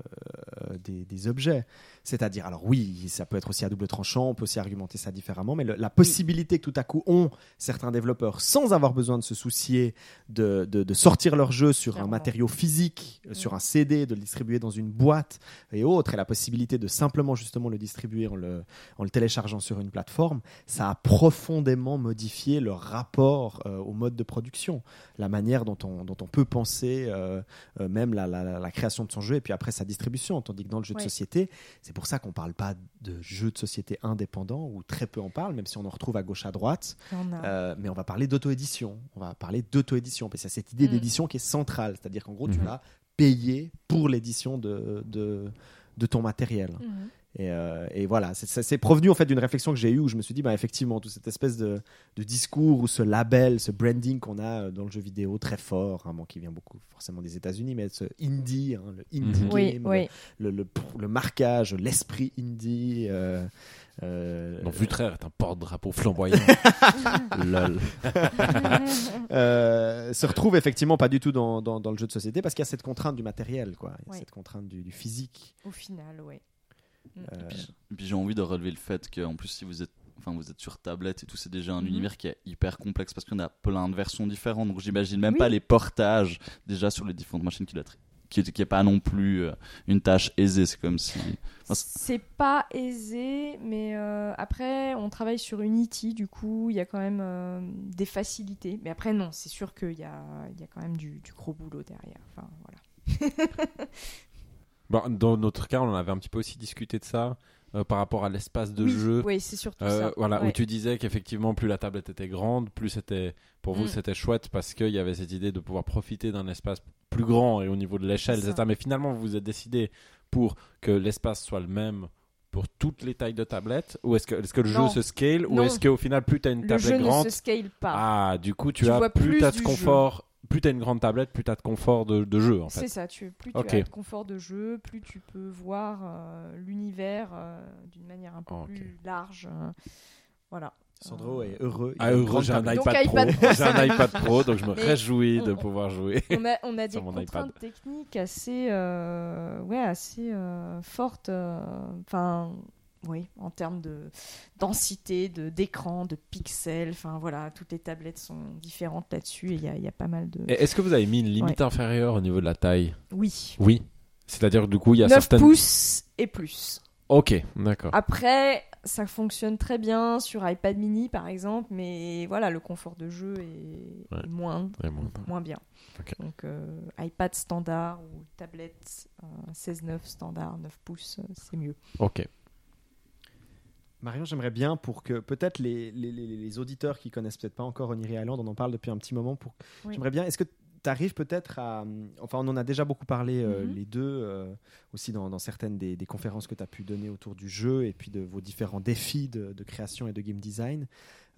des, des objets. C'est-à-dire, alors oui, ça peut être aussi à double tranchant, on peut aussi argumenter ça différemment, mais le- la possibilité que tout à coup ont certains développeurs, sans avoir besoin de se soucier de, de- de sortir leur jeu sur un matériau physique, euh, sur Mm. un CD, de le distribuer dans une boîte et autres, et la possibilité de simplement justement le distribuer en le, en le téléchargeant sur une plateforme, ça a profondément modifié le rapport euh, au mode de production, la manière dont on, dont on peut penser euh, euh, même la, la- la création de son jeu et puis après sa distribution. Dans le jeu de société, c'est pour ça qu'on parle pas de jeux de société indépendants, ou très peu en parlent, même si on en retrouve à gauche à droite. A. Euh, mais on va parler d'auto-édition. On va parler d'auto-édition. Parce qu'il y a cette idée Mm. d'édition qui est centrale. C'est-à-dire qu'en gros, tu Mhm. vas payer pour l'édition de, de, de ton matériel. Mhm. Et, euh, et voilà, c'est- c'est c'est provenu en fait d'une réflexion que j'ai eue où je me suis dit, bah, effectivement, toute cette espèce de, de discours ou ce label, ce branding qu'on a euh, dans le jeu vidéo très fort, hein, bon, qui vient beaucoup forcément des États-Unis, mais ce indie, hein, le indie Mhm. Oui, game, oui. le, le, le marquage, l'esprit indie. euh, euh, non, Vutraire est un porte-drapeau flamboyant. Lol. euh, se retrouve effectivement pas du tout dans, dans, dans le jeu de société parce qu'il y a cette contrainte du matériel, quoi. Il y a Oui. cette contrainte du, du physique. Au final, oui. Euh, Et puis, et puis j'ai envie de relever le fait qu'en plus si vous êtes enfin vous êtes sur tablette et tout c'est déjà un Mhm. univers qui est hyper complexe parce qu'on a plein de versions différentes donc j'imagine même Oui. pas les portages déjà sur les différentes machines qui qui, qui est pas non plus euh, une tâche aisée c'est comme si Enfin, c'est- pas aisé, mais euh, après, on travaille sur Unity, du coup, il y a quand même euh, des facilités. Mais après, non, c'est sûr qu'il y a, il y a quand même du, du gros boulot derrière. Enfin, voilà. Bon, dans notre cas, on en avait un petit peu aussi discuté de ça euh, par rapport à l'espace de oui, jeu. oui, c'est surtout Euh, ça. voilà, où tu disais qu'effectivement, plus la tablette était grande, plus c'était pour vous Mm. c'était chouette parce qu'il y avait cette idée de pouvoir profiter d'un espace plus grand et au niveau de l'échelle, ça. Mais finalement, vous vous êtes décidé pour que l'espace soit le même pour toutes les tailles de tablettes ou est-ce que, est que le Non. jeu se scale ou est-ce qu'au final, plus tu as une Le tablette jeu grande, ne se scale pas. ah, du coup, tu, Tu as plus du de confort plus t'as une grande tablette, plus t'as de confort de, de jeu en C'est ça, tu, plus tu as de confort de jeu, plus tu peux voir euh, l'univers euh, d'une manière un peu plus large. euh, voilà. Sandro est heureux. Ah heureux, j'ai un. Donc, iPad, iPad Pro. J'ai un iPad Pro, donc je me Mais réjouis de pouvoir jouer. On a, on a des contraintes iPad. techniques assez, euh, ouais, assez euh, fortes. euh, Enfin, oui, en termes de densité, de d'écran, de pixels. Enfin, voilà, toutes les tablettes sont différentes là-dessus. et Il y, a- il y a pas mal de. Est-ce que vous avez mis une limite inférieure au niveau de la taille? Oui. Oui. C'est-à-dire que du coup, il y a 9 certaines. pouces et plus. Ok, d'accord. Après, ça fonctionne très bien sur iPad mini par exemple, mais voilà, le confort de jeu est, Ouais. est moindre, moins bien. Donc euh, iPad standard ou tablette euh, 16-9 standard 9 pouces, euh, c'est mieux. Ok. Marion, j'aimerais bien pour que peut-être les, les, les- les auditeurs qui connaissent peut-être pas encore Oniri Island, on en parle depuis un petit moment. Pour... Oui. J'aimerais bien, est-ce que tu arrives peut-être à. Enfin, on en a déjà beaucoup parlé euh, Mhm. les deux, euh, aussi dans, dans certaines des, des conférences que tu as pu donner autour du jeu et puis de vos différents défis de, de création et de game design.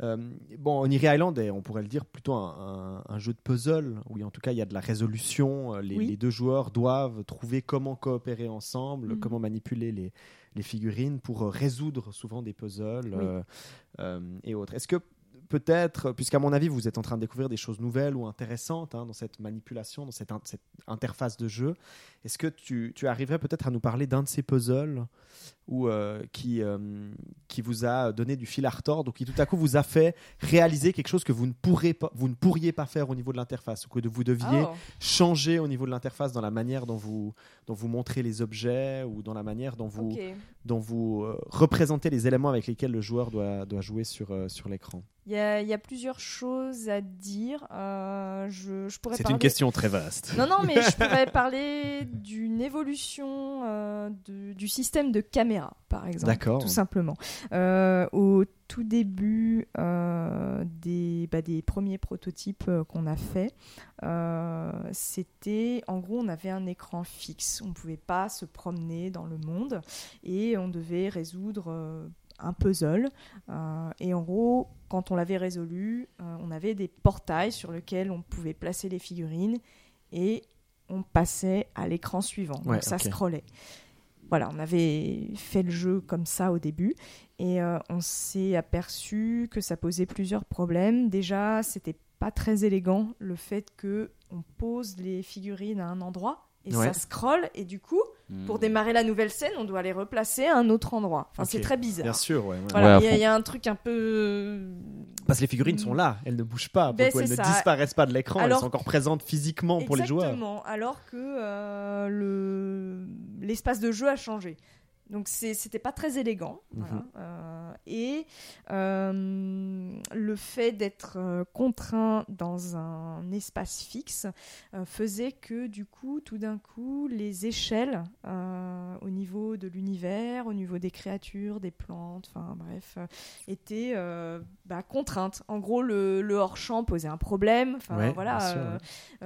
Euh, bon, Oniri Island est, on pourrait le dire, plutôt un, un- un jeu de puzzle, où en tout cas il y a de la résolution. Les, Oui. les deux joueurs doivent trouver comment coopérer ensemble, Mhm. comment manipuler les, les figurines pour résoudre souvent des puzzles Oui. et autres. Est-ce que peut-être, puisqu'à mon avis vous êtes en train de découvrir des choses nouvelles ou intéressantes hein, dans cette manipulation, dans cette, in- cette interface de jeu, est-ce que tu, tu arriverais peut-être à nous parler d'un de ces puzzles ou euh, qui, euh, qui vous a donné du fil à retordre ou qui tout à coup vous a fait réaliser quelque chose que vous ne, pourrez pas, vous ne pourriez pas faire au niveau de l'interface ou que vous deviez Oh. changer au niveau de l'interface dans la manière dont vous, dont vous montrez les objets ou dans la manière dont vous, Ok. dont vous euh, représentez les éléments avec lesquels le joueur doit, doit jouer sur, sur l'écran? Il y, a, il y a plusieurs choses à dire. Euh, je, je pourrais C'est parler... une question très vaste. Non, non, mais je pourrais parler d'une évolution euh, de- du système de caméra, par exemple. D'accord. Tout simplement. Euh, au tout début des, bah, des premiers prototypes qu'on a fait, c'était en gros, on avait un écran fixe. On ne pouvait pas se promener dans le monde et on devait résoudre. Un puzzle Euh, et en gros quand on l'avait résolu euh, on avait des portails sur lesquels on pouvait placer les figurines et on passait à l'écran suivant. Ouais, Donc ça scrollait. Voilà, on avait fait le jeu comme ça au début et euh, on s'est aperçu que ça posait plusieurs problèmes. Déjà, c'était pas très élégant le fait que on pose les figurines à un endroit et Ouais. ça scrolle et du coup, Hmm. pour démarrer la nouvelle scène, on doit les replacer à un autre endroit. Enfin, c'est très bizarre. Bien sûr, ouais, ouais. Voilà, Ouais, il y, a- y un truc un peu Parce que les figurines sont là, elles ne bougent pas, Ben, elles ne disparaissent pas de l'écran, elles sont encore présentes physiquement pour les joueurs. Exactement, alors que euh, le l'espace de jeu a changé. Donc c'était pas très élégant. Mhm. voilà. Euh, et euh, le fait d'être euh, contraint dans un espace fixe euh, faisait que du coup, tout d'un coup, les échelles au niveau de l'univers, au niveau des créatures, des plantes, enfin bref, étaient bah, contraintes. En gros, le, le hors-champ posait un problème. Enfin Ouais, voilà. bien sûr,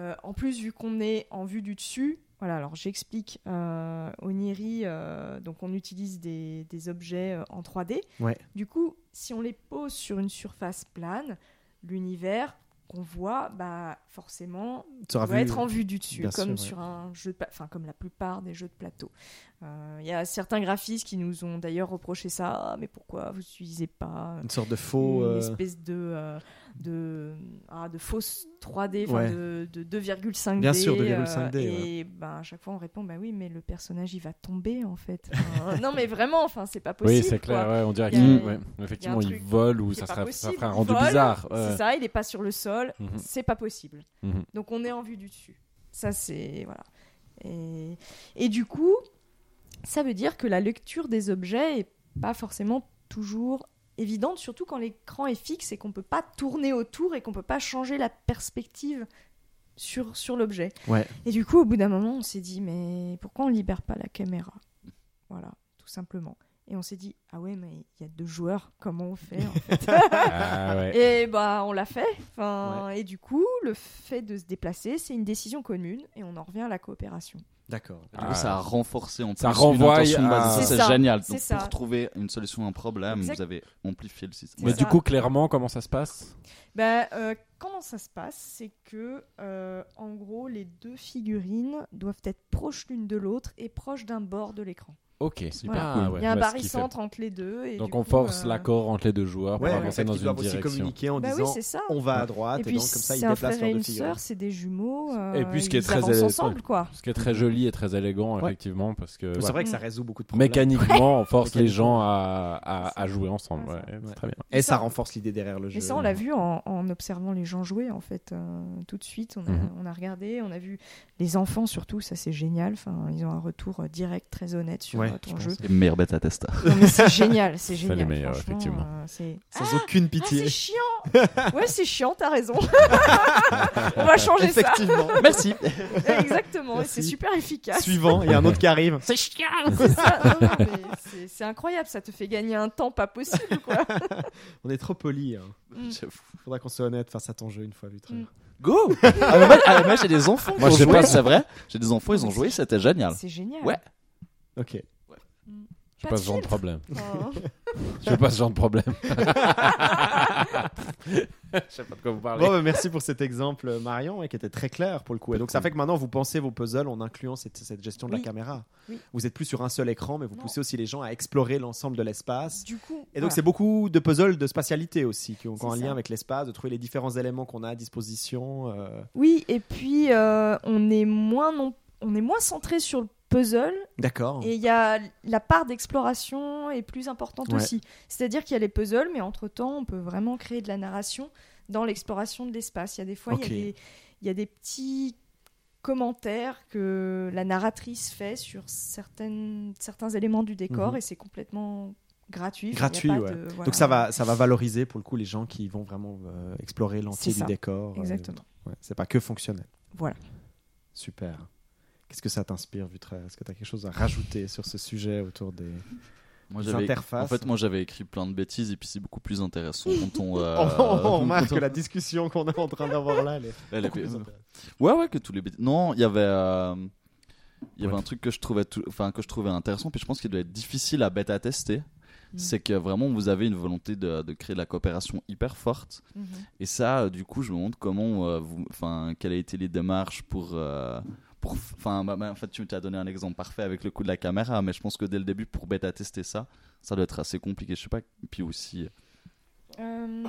ouais. en plus, vu qu'on est en vue du dessus, voilà, alors j'explique. Euh, Oniri, euh, donc on utilise des, des objets euh, en 3D. Ouais. Du coup, si on les pose sur une surface plane, l'univers qu'on voit, bah forcément, doit vu- être en vue du dessus, Bien comme sûr, sur un jeu, de enfin comme la plupart des jeux de plateau. Euh, Il y a certains graphistes qui nous ont d'ailleurs reproché ça. Ah, mais pourquoi vous n'utilisez pas Une sorte de faux. une euh, espèce de euh, de ah, de fausse 3D, enfin Ouais. de, de 2,5D. Bien sûr, 2,5D, euh, ouais. et ben à chaque fois on répond bah oui, mais le personnage il va tomber en fait. Enfin, non mais vraiment, enfin c'est pas possible. Oui, c'est clair, on dirait Il y a- qu'il ouais, effectivement, il il vole ou ça, serait, ça ferait un rendu bizarre. ouais. C'est ça, il est pas sur le sol, Mhm. c'est pas possible. Mhm. Donc on est en vue du dessus. Ça c'est voilà. Et, et du coup, ça veut dire que la lecture des objets est pas forcément toujours évidente, surtout quand l'écran est fixe et qu'on peut pas tourner autour et qu'on peut pas changer la perspective sur, sur l'objet. Ouais. Et du coup, au bout d'un moment, on s'est dit mais pourquoi on libère pas la caméra? Voilà, tout simplement. Et on s'est dit, ah ouais, mais il y a deux joueurs, comment on fait en fait Ah ouais. Et bah on l'a fait. Enfin, Et du coup, le fait de se déplacer, c'est une décision commune et on en revient à la coopération. D'accord. Du coup, Ah. ça a renforcé en Ça plus renvoie une intention de à- base. Ça, C'est ça, génial. Donc, ça. pour trouver une solution à un problème, Exact. vous avez amplifié le système. Mais du ça. coup, clairement, comment ça se passe? Bah, euh, comment ça se passe? C'est que, euh, en gros, les deux figurines doivent être proches l'une de l'autre et proches d'un bord de l'écran. Ok, Super Ah, cool. ouais, Il y a un barycentre entre les deux. Et Donc on coup, force euh, l'accord entre les deux joueurs pour Ouais, avancer dans une doivent aussi direction. communiquer en Bah disant ça. on va à droite Et et, puis, donc comme ça ils c'est un déplacent frère leurs et deux sœur, c'est des jumeaux. euh, Et puis, ce qui est ils très ensemble, quoi. Ce qui est très joli et très élégant, Ouais. effectivement, parce que C'est voilà, vrai que ça Mm. résout beaucoup de problèmes. mécaniquement, on force les gens à, à, à jouer ensemble. Très bien. Et ça renforce l'idée derrière le jeu. Mais ça, on l'a vu en, observant les gens jouer, en fait, euh, tout de suite. On a, Mhm. on a regardé, on a vu les enfants surtout, ça c'est génial. Enfin, ils ont un retour euh, direct, très honnête sur Ouais, je ton pense. jeu. Les meilleurs bêta testeurs. Non, mais c'est génial, c'est C'est génial. les meilleurs, franchement, effectivement. euh, c'est Sans aucune Ah, pitié. c'est chiant Ouais, c'est chiant, t'as raison. On va changer ça. Effectivement. Merci. Exactement, et c'est super efficace. Suivant, il y a un autre qui arrive. C'est chiant. C'est ça, non, non, mais c'est- c'est incroyable, ça te fait gagner un temps pas possible, quoi. On est trop poli. Hein. Mm. Faudra qu'on soit honnête face à ton jeu une fois, Lutre. Mm. Go ah, mais moi, ah, moi, j'ai des enfants. Moi, qui ont je sais joué, pas. c'est vrai. J'ai des enfants, ils ont joué, c'était génial. C'est génial. Ouais. Ok. J'ai Pas pas ce genre de problème. Enfin, J'ai pas ce genre de problème. Je sais pas de quoi vous parlez. Bon, bah, merci pour cet exemple, Marion, et qui était très clair pour le coup. Et donc, ça fait que maintenant, vous pensez vos puzzles en incluant cette, cette gestion de Oui. la caméra. Oui. Vous êtes plus sur un seul écran, mais vous Non. poussez aussi les gens à explorer l'ensemble de l'espace. Du coup, Et donc, voilà. c'est beaucoup de puzzles de spatialité aussi, qui ont, un lien avec l'espace, de trouver les différents éléments qu'on a à disposition. euh, Oui, et puis euh, on est moins non... on est moins centré sur le puzzle D'accord. et il y a la part d'exploration est plus importante Ouais. aussi. C'est-à-dire qu'il y a les puzzles, mais entre temps, on peut vraiment créer de la narration dans l'exploration de l'espace. Il y a des fois, il, y a des, il y a des petits commentaires que la narratrice fait sur certaines, certains éléments du décor Mhm. et c'est complètement gratuit. Gratuit, ouais. de- voilà. Donc, ça va, ça va valoriser pour le coup les gens qui vont vraiment euh, explorer l'entier du décor. euh, Exactement. ouais, c'est pas que fonctionnel. Voilà. Super. Qu'est-ce que ça t'inspire, Vutre Est-ce que tu as quelque chose à rajouter sur ce sujet autour des. Moi, interfaces? En fait, moi, j'avais écrit plein de bêtises et puis c'est beaucoup plus intéressant quand on. euh, on, on remarque que la discussion qu'on est en train d'avoir là, elle est Elle est plus-. Ouais, ouais, que tous les bêtises. Non, il y avait. euh, Il y avait Ouais. un truc que je trouvais, tout- enfin que je trouvais intéressant, puis je pense qu'il doit être difficile à bêta tester. Mm. C'est que vraiment vous avez une volonté de, de créer de la coopération hyper forte. Mhm. Et ça, euh, du coup, je me demande comment, euh, vous, enfin, quelles a été les démarches pour, euh, pour, enfin, bah, bah, en fait, tu t'as donné un exemple parfait avec le coup de la caméra, mais je pense que dès le début, pour bêta tester ça, ça doit être assez compliqué. Je sais pas. Puis aussi, Euh,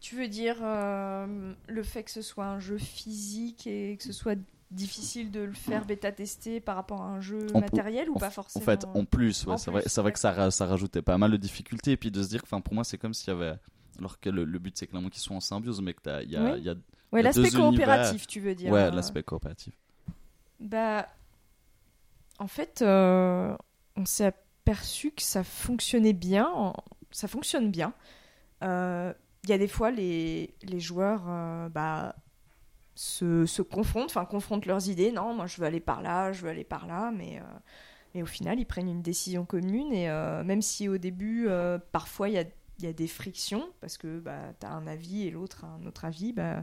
tu veux dire euh, le fait que ce soit un jeu physique et que ce soit difficile de le faire bêta-tester par rapport à un jeu matériel ou pas forcément En fait, en plus, ouais, c'est vrai, plus, c'est vrai que ça, ça rajoutait pas mal de difficultés. Et puis de se dire que, enfin, pour moi, c'est comme s'il y avait. Alors que le, le but, c'est clairement qu'ils soient en symbiose, mais que t'as- il y a, Oui. y a Ouais, y a l'aspect coopératif, tu veux dire. ouais, euh, l'aspect coopératif. Bah, en fait, euh, on s'est aperçu que ça fonctionnait bien. en- Ça fonctionne bien. Euh, Il y a des fois, les, les joueurs euh, bah, se, se confrontent, enfin confrontent leurs idées. Non, moi je veux aller par là, je veux aller par là, mais, euh, mais au final, ils prennent une décision commune. Et euh, même si au début, euh, parfois, il y a, y a des frictions, parce que bah, tu as un avis et l'autre un autre avis, bah,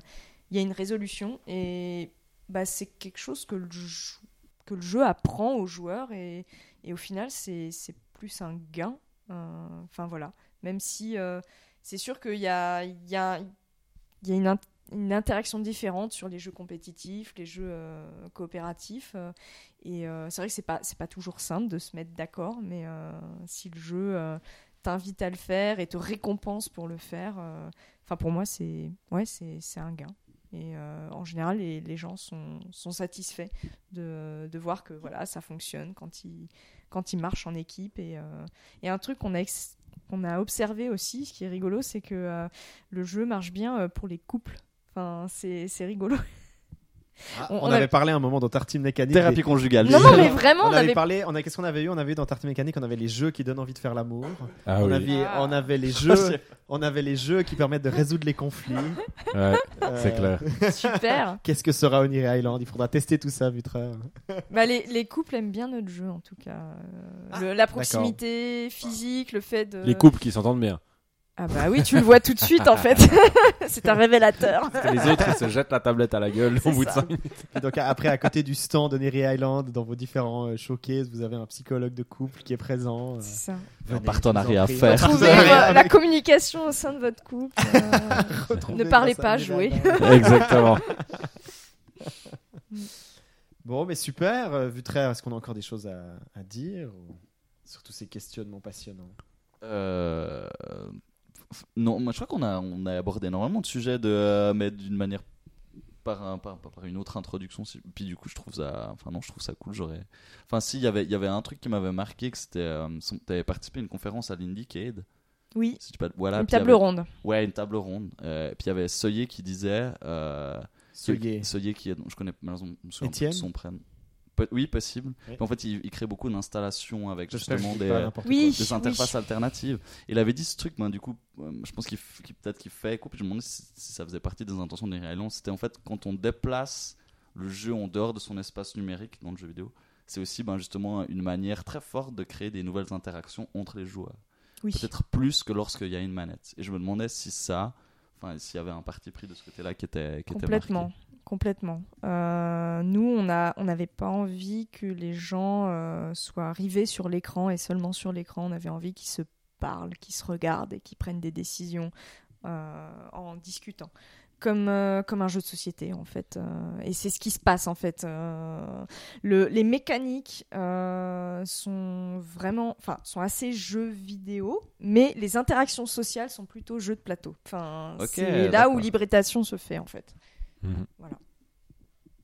il y a une résolution. Et bah, c'est quelque chose que le, jou- que le jeu apprend aux joueurs et, et au final c'est plus un gain. Euh, Enfin voilà, même si euh, c'est sûr qu'il y a, y a, y a une, int- une interaction différente sur les jeux compétitifs, les jeux euh, coopératifs. et c'est vrai que c'est pas, pas toujours simple de se mettre d'accord, mais si le jeu t'invite à le faire et te récompense pour le faire, enfin pour moi c'est ouais, un gain. Et euh, en général, les, gens sont, satisfaits de, voir que voilà, ça fonctionne quand ils, quand ils marchent en équipe. Et, euh, un truc qu'on a, qu'on a observé aussi, ce qui est rigolo, c'est que euh, le jeu marche bien pour les couples. Enfin, c'est rigolo. Ah, On- avait parlé un moment dans Tartine Mécanique. Thérapie des- conjugale. Non, non, mais vraiment, on, on avait avait. parlé. On a qu'est-ce qu'on avait eu? On avait eu dans Tartine Mécanique, on avait les jeux qui donnent envie de faire l'amour. Ah on, oui. avait, Ah. on avait les jeux. On avait les jeux qui permettent de résoudre les conflits. Ouais, c'est Euh, clair. Super. Qu'est-ce que sera Oniry Island? Il faudra tester tout ça, Vutra. Bah, les, les couples aiment bien notre jeu en tout cas. Euh, le- la proximité physique, le fait de. Les couples qui s'entendent bien. Ah bah oui, tu le vois tout de suite en fait. c'est un révélateur. Parce que les autres, ils se jettent la tablette à la gueule au bout de ça. 5 minutes. Et donc après, à côté du stand Oniry Island, dans vos différents euh, showcases, vous avez un psychologue de couple qui est présent. euh, C'est ça. venez, partenariat à faire. Un Trouvez partenariat euh, la communication au sein de votre couple. euh, retrouvez ne parlez pas, jouez. Exactement. Bon, mais super. Euh, Vutra, est-ce qu'on a encore des choses à, à dire ou... sur tous ces questionnements passionnants? Euh, non, moi je crois qu'on a, on a abordé énormément de sujets, de, euh, mais d'une manière par, un- par, par une autre introduction. si- Puis du coup, je trouve ça, enfin non, je trouve ça cool. J'aurais, enfin si, il y avait, il y avait un truc qui m'avait marqué, que c'était, euh, son- t'avais participé à une conférence à l'Indiecade. Oui, Si tu peux, voilà. une table avait- ronde. Ouais, une table ronde. Euh, puis il y avait Soyer qui disait. Euh, Soyez. Soyer qui est, je connais malheureusement son prénom. Pe- Oui, possible. Oui. En fait, il, il crée beaucoup d'installations avec justement des, Oui. interfaces alternatives. Il avait dit ce truc, ben, du coup, euh, je pense qu'il peut-être qu'il fait écho, puis je me demandais si, si ça faisait partie des intentions des. C'était en fait quand on déplace le jeu en dehors de son espace numérique dans le jeu vidéo, c'est aussi ben, justement une manière très forte de créer des nouvelles interactions entre les joueurs. Oui. Peut-être plus que lorsqu'il y a une manette. Et je me demandais si ça, enfin, s'il y avait un parti pris de ce côté-là qui était, Complètement. Complètement. Euh, nous, on a, n'avait pas envie que les gens euh, soient arrivés sur l'écran et seulement sur l'écran. On avait envie qu'ils se parlent, qu'ils se regardent et qu'ils prennent des décisions euh, en discutant. Comme, euh, comme un jeu de société en fait. Euh, et c'est ce qui se passe en fait. Euh, le, les mécaniques euh, sont vraiment, enfin, sont assez jeux vidéo, mais les interactions sociales sont plutôt jeux de plateau. Enfin, c'est là où l'hybridation se fait en fait. Mhm.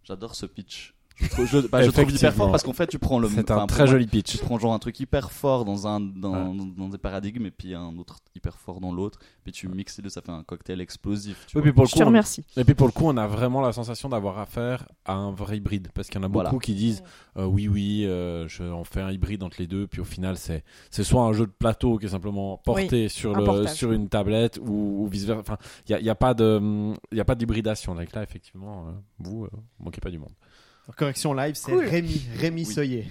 J'adore ce pitch. Je, trouve- je- bah, je trouve hyper fort parce qu'en fait, tu prends le. C'est un très joli Tu pitch. prends genre un truc hyper fort dans un dans, dans des paradigmes et puis un autre hyper fort dans l'autre, puis tu mixes les deux, ça fait un cocktail explosif. Tu Oui, puis pour le Je coup, te on- remercie. Et puis pour le coup, on a vraiment la sensation d'avoir affaire à un vrai hybride. Parce qu'il y en a beaucoup Voilà. qui disent euh, oui, oui, euh, je, on fait un hybride entre les deux. Puis au final, c'est c'est soit un jeu de plateau qui est simplement porté sur, un le, portage. sur une tablette ou, ou vice versa. Enfin, il n'y a, il y a pas de- il y a pas d'hybridation. Donc là, effectivement, euh, vous, euh, vous manquez pas du monde. Correction live, c'est Cool. Rémi, Rémi Oui. Soyer.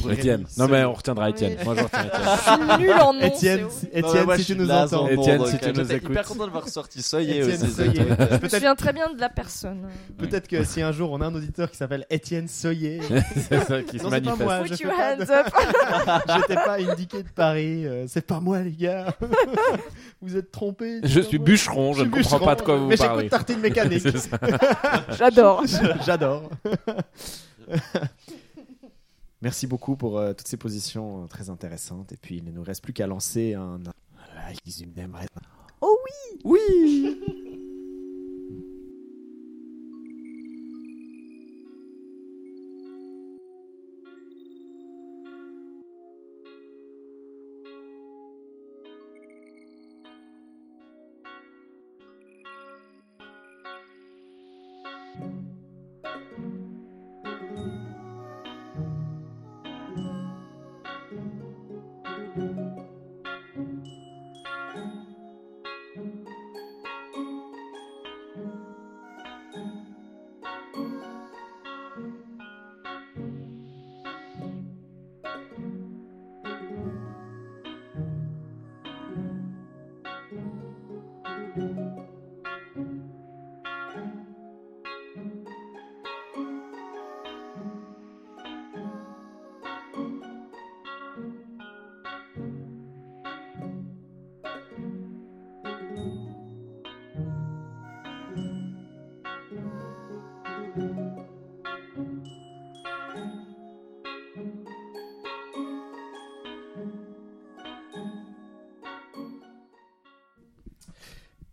Pour Étienne. Rémi Non, mais on retiendra Étienne. Oui. Moi, je retiens Étienne. Je suis nul en nom. Étienne, c'est si- horrible. Non, mais Étienne, moi, si je tu suis nous entends. Étienne, si tu nous j'étais écoutes. hyper content de voir sorti Soyer Étienne aussi. Soyer. Je me Peut-être souviens très bien de la personne. peut-être que si un jour on a un auditeur qui s'appelle Étienne Soyer, c'est ça qui se Non, c'est pas manifeste. moi. Put je your fais pas de- hands up. j'étais pas indiqué de Paris, euh, c'est pas moi les gars. vous êtes trompés. c'est Je pas suis moi. bûcheron, je ne comprends pas de quoi vous mais parlez. j'écoute Tartine Mécanique. C'est ça. J'adore. J'adore. Merci beaucoup pour euh, toutes ces positions euh, très intéressantes. Et puis, il ne nous reste plus qu'à lancer un. Ils m'aimeraient. Oui.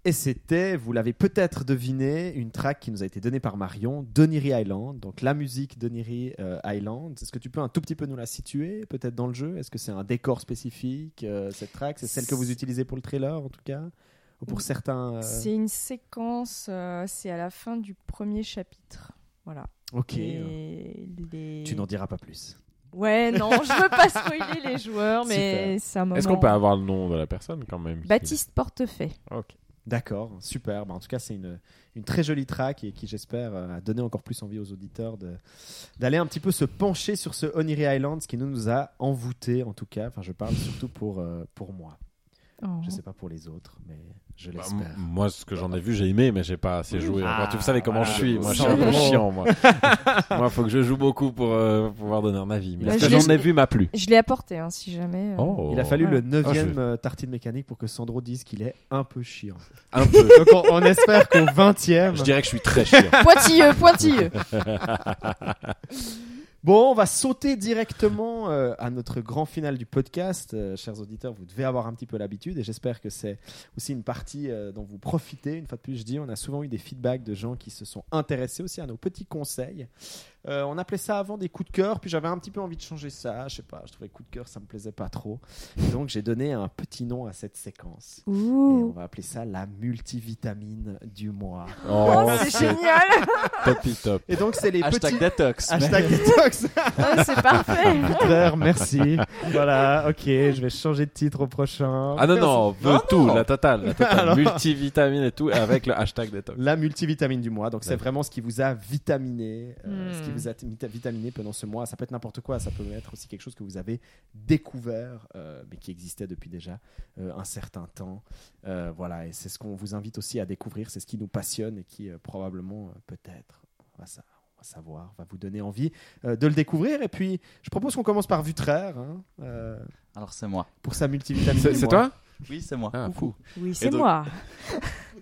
Et c'était, vous l'avez peut-être deviné, une track qui nous a été donnée par Marion, Doniri Island. Donc la musique Doniri euh, Island. Est-ce que tu peux un tout petit peu nous la situer, peut-être dans le jeu? Est-ce que c'est un décor spécifique, euh, cette track? C'est celle que vous utilisez pour le trailer, en tout cas? Ou Ou pour certains. euh, C'est une séquence, euh, c'est à la fin du premier chapitre. Voilà. Ok. Et les- Tu n'en diras pas plus. Ouais, non, je veux pas spoiler les joueurs, mais c'est un moment. Est-ce qu'on peut avoir le nom de la personne quand même Baptiste Portefait. Ok. D'accord, super. Bah, en tout cas, c'est une, très jolie track et qui, j'espère, euh, a donné encore plus envie aux auditeurs d'aller un petit peu se pencher sur ce Oniri Island, ce qui nous, a envoûté en tout cas. Enfin, je parle surtout pour, euh, pour moi. Oh. Je sais pas pour les autres, mais je Bah, l'espère. moi, ce que j'en ai vu, j'ai aimé, mais j'ai pas assez joué. Ah, encore. Tu savais comment je suis. Moi, je suis un peu Sandro. chiant. Moi, moi, faut que je joue beaucoup pour euh, pouvoir donner un avis. Mais Bah, ce que j'en ai vu m'a plu. Je l'ai apporté, hein, si jamais. euh. Oh. Il a fallu le neuvième Ah, je- euh, tartine mécanique pour que Sandro dise qu'il est un peu chiant. Un peu. Donc on, on espère qu'au 20e, Je dirais que je suis très chiant. Pointilleux, pointilleux. Bon, on va sauter directement euh, à notre grand final du podcast. Euh, chers auditeurs, vous devez avoir un petit peu l'habitude et j'espère que c'est aussi une partie euh, dont vous profitez. Une fois de plus, je dis, on a souvent eu des feedbacks de gens qui se sont intéressés aussi à nos petits conseils. Euh, on appelait ça avant des coups de cœur, puis j'avais un petit peu envie de changer ça. Je sais pas, je trouvais coups de cœur, ça me plaisait pas trop. Et donc j'ai donné un petit nom à cette séquence. Et on va appeler ça la multivitamine du mois. Oh, c'est génial. top top. Et donc c'est les Hashtag petits détox. hashtag détox. Oh, c'est parfait. Merci. voilà, ok, je vais changer de titre au prochain. Ah non, non, on veut Non, tout, non. la totale, la totale. Alors. multivitamine et tout, avec le hashtag détox. La multivitamine du mois, donc c'est vraiment ce qui vous a vitaminé, euh, ce qui vous a vita- vitaminé pendant ce mois. Ça peut être n'importe quoi, ça peut être aussi quelque chose que vous avez découvert, euh, mais qui existait depuis déjà euh, un certain temps. Euh, voilà, et c'est ce qu'on vous invite aussi à découvrir, c'est ce qui nous passionne et qui euh, probablement, euh, peut-être, on va, savoir, va vous donner envie euh, de le découvrir. Et puis, je propose qu'on commence par Vutraire, hein, euh, Alors c'est moi. pour sa multivitamine. C'est toi? Oui, c'est moi. Ah, fou. Oui, c'est donc- moi.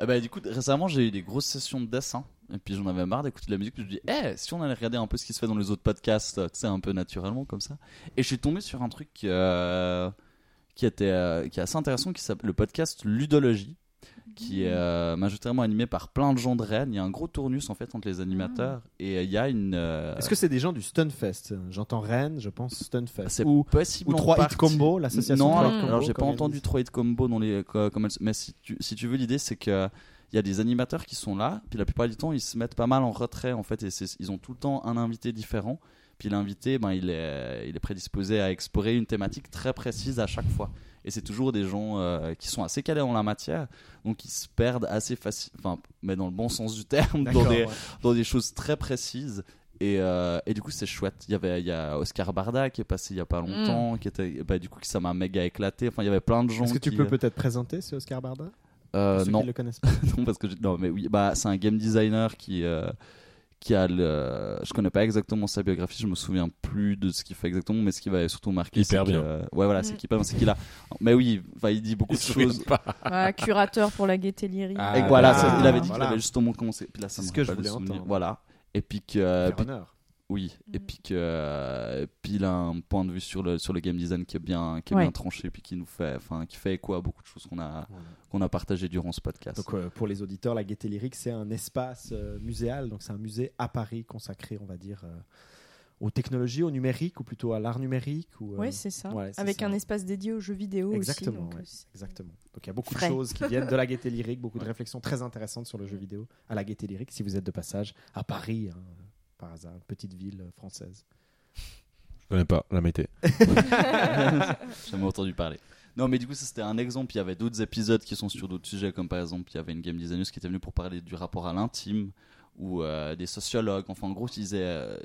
Eh ben, du coup, récemment, j'ai eu des grosses sessions de dessin. Et puis, j'en avais marre d'écouter de la musique. Je me dis, eh, si on allait regarder un peu ce qui se fait dans les autres podcasts, tu sais, un peu naturellement, comme ça. Et je suis tombé sur un truc euh, qui, était, euh, qui est assez intéressant, qui s'appelle le podcast Ludologie, qui est euh, majoritairement animé par plein de gens de Rennes. Il y a un gros tournus, en fait, entre les animateurs. Et euh, il y a une. euh, Est-ce que c'est des gens du Stunfest? J'entends Rennes, je pense Stunfest. c'est Ou, possible ou en 3 Hit. Combo, l'association Non, 3 alors, Hit Combo. alors j'ai pas comme ils entendu disent. 3 hit combo dans les co- comme elles- mais si tu si tu veux l'idée c'est que il y a des animateurs qui sont là, puis la plupart du temps ils se mettent pas mal en retrait en fait et c'est- ils ont tout le temps un invité différent. Puis l'invité ben il est il est prédisposé à explorer une thématique très précise à chaque fois. Et c'est toujours des gens euh, qui sont assez calés en la matière, donc ils se perdent assez facile, enfin, mais dans le bon sens du terme, dans des, ouais. dans des choses très précises. Et, euh, et du coup, c'est chouette. Il y avait il y a Oscar Barda qui est passé il y a pas longtemps, qui était, bah, du coup, ça m'a méga éclaté. Enfin, il y avait plein de gens. Est-ce que tu qui, peux euh, peut-être présenter ce Oscar Barda? Euh, Pour ceux non, qui le connaissent pas. non, parce que non, mais oui, bah, c'est un game designer qui euh, qui a le. Je connais pas exactement sa biographie, je me souviens plus de ce qu'il fait exactement, mais ce qui va surtout marquer, Hyper c'est que- bien. euh, ouais, voilà, c'est qu'il c'est qu'il a. Mais oui, il dit beaucoup Il de choses. curateur pour la gaieté lyrique. Ah, Et voilà, Ah, ça, il avait dit voilà. qu'il avait justement commencé. Puis là, ça C'est me ce que je voulais souvenir. entendre. Voilà. Et puis que. Oui, et puis que euh, puis il a un point de vue sur le sur le game design qui est bien qui est Ouais. bien tranché puis qui nous fait enfin qui fait écho à beaucoup de choses qu'on a qu'on a partagé durant ce podcast. Donc euh, pour les auditeurs, la Gaieté Lyrique, c'est un espace euh, muséal, donc c'est un musée à Paris consacré, on va dire, euh, aux technologies, au numérique, ou plutôt à l'art numérique. Ou, euh, Oui, c'est ça. ouais, c'est Avec ça. un espace dédié aux jeux vidéo Exactement, aussi. donc, ouais, c'est- exactement. Donc il y a beaucoup Frais. de choses qui viennent de la Gaieté Lyrique, beaucoup de réflexions très intéressantes sur le jeu vidéo à la Gaieté Lyrique, si vous êtes de passage à Paris, hein, par hasard, une petite ville euh, française. Je connais pas la mété. J'ai jamais entendu parler. Non, mais du coup, ça c'était un exemple. Il y avait d'autres épisodes qui sont sur d'autres sujets, comme par exemple, il y avait une game designer qui était venue pour parler du rapport à l'intime, ou euh, des sociologues. Enfin, en gros, ils, euh,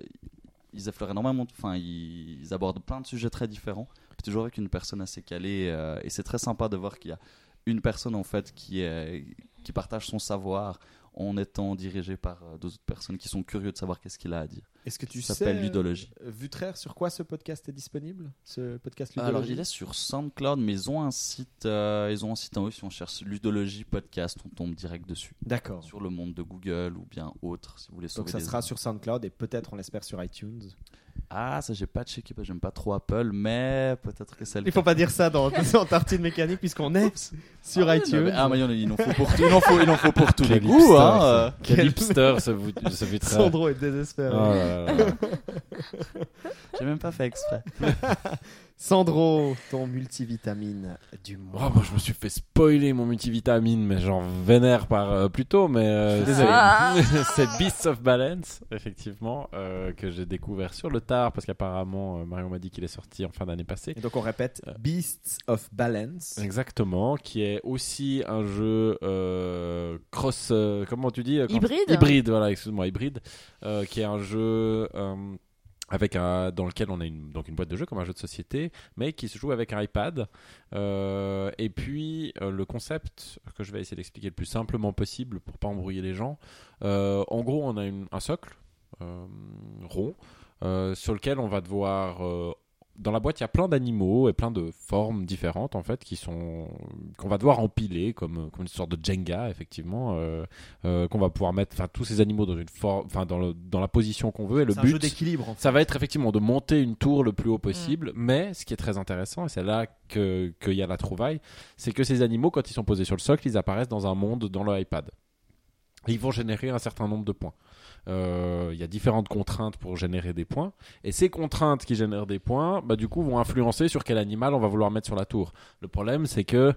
ils énormément, enfin, ils, ils abordent plein de sujets très différents, puis toujours avec une personne assez calée. euh, et c'est très sympa de voir qu'il y a une personne en fait qui, est, qui partage son savoir en étant dirigé par euh, d'autres personnes qui sont curieux de savoir qu'est-ce qu'il a à dire. Est-ce que tu Ça sais, s'appelle Ludologie. euh, Vutraire, sur quoi ce podcast est disponible? Ce podcast Ludologie? Alors, il est sur SoundCloud, mais ils ont un site, euh, ils ont un site en haut. Si on cherche Ludologie Podcast, on tombe direct dessus. D'accord. Sur le monde de Google ou bien autre, si vous voulez sauver Donc ça des sera sur SoundCloud et peut-être, on l'espère, sur iTunes. Ah, ça j'ai pas checké, j'aime pas trop Apple, mais peut-être que c'est le Il faut cas. pas dire ça dans, dans Tartine Mécanique puisqu'on est sur Ah, iTunes. mais- Ah, mais il en faut pour, il en faut, il en faut pour tous les Quel goûts, hein. ça. Quel hipster ce, vous- ce vitraire. Sandro est désespéré. Oh là là là. J'ai même pas fait exprès. Sandro, ton multivitamine du mois. Oh, moi, je me suis fait spoiler mon multivitamine, mais j'en vénère par euh, plus tôt, mais euh, c'est- Beasts of Balance, effectivement, euh, que j'ai découvert sur le tard, parce qu'apparemment, euh, Marion m'a dit qu'il est sorti en fin d'année passée. Et donc on répète Beasts of Balance. Exactement, qui est aussi un jeu euh, cross, euh, comment tu dis euh, quand- Hybride Hybride, voilà, excuse-moi, hybride, euh, qui est un jeu euh, avec un, dans lequel on a une, donc une boîte de jeu comme un jeu de société, mais qui se joue avec un iPad. Euh, et puis euh, le concept que je vais essayer d'expliquer le plus simplement possible pour pas embrouiller les gens. euh, en gros, on a un socle rond sur lequel on va devoir dans la boîte, il y a plein d'animaux et plein de formes différentes en fait qui sont qu'on va devoir empiler comme comme une sorte de Jenga effectivement euh, euh, qu'on va pouvoir mettre enfin tous ces animaux dans une forme enfin dans le, dans la position qu'on veut et le C'est un jeu but d'équilibre. en fait. ça va être effectivement de monter une tour le plus haut possible, mais ce qui est très intéressant, et c'est là que- qu'il y a la trouvaille, c'est que ces animaux, quand ils sont posés sur le socle, ils apparaissent dans un monde dans le iPad. Et ils vont générer un certain nombre de points. Euh, Il y a différentes contraintes pour générer des points, et ces contraintes qui génèrent des points, bah, du coup, vont influencer sur quel animal on va vouloir mettre sur la tour. Le problème, c'est que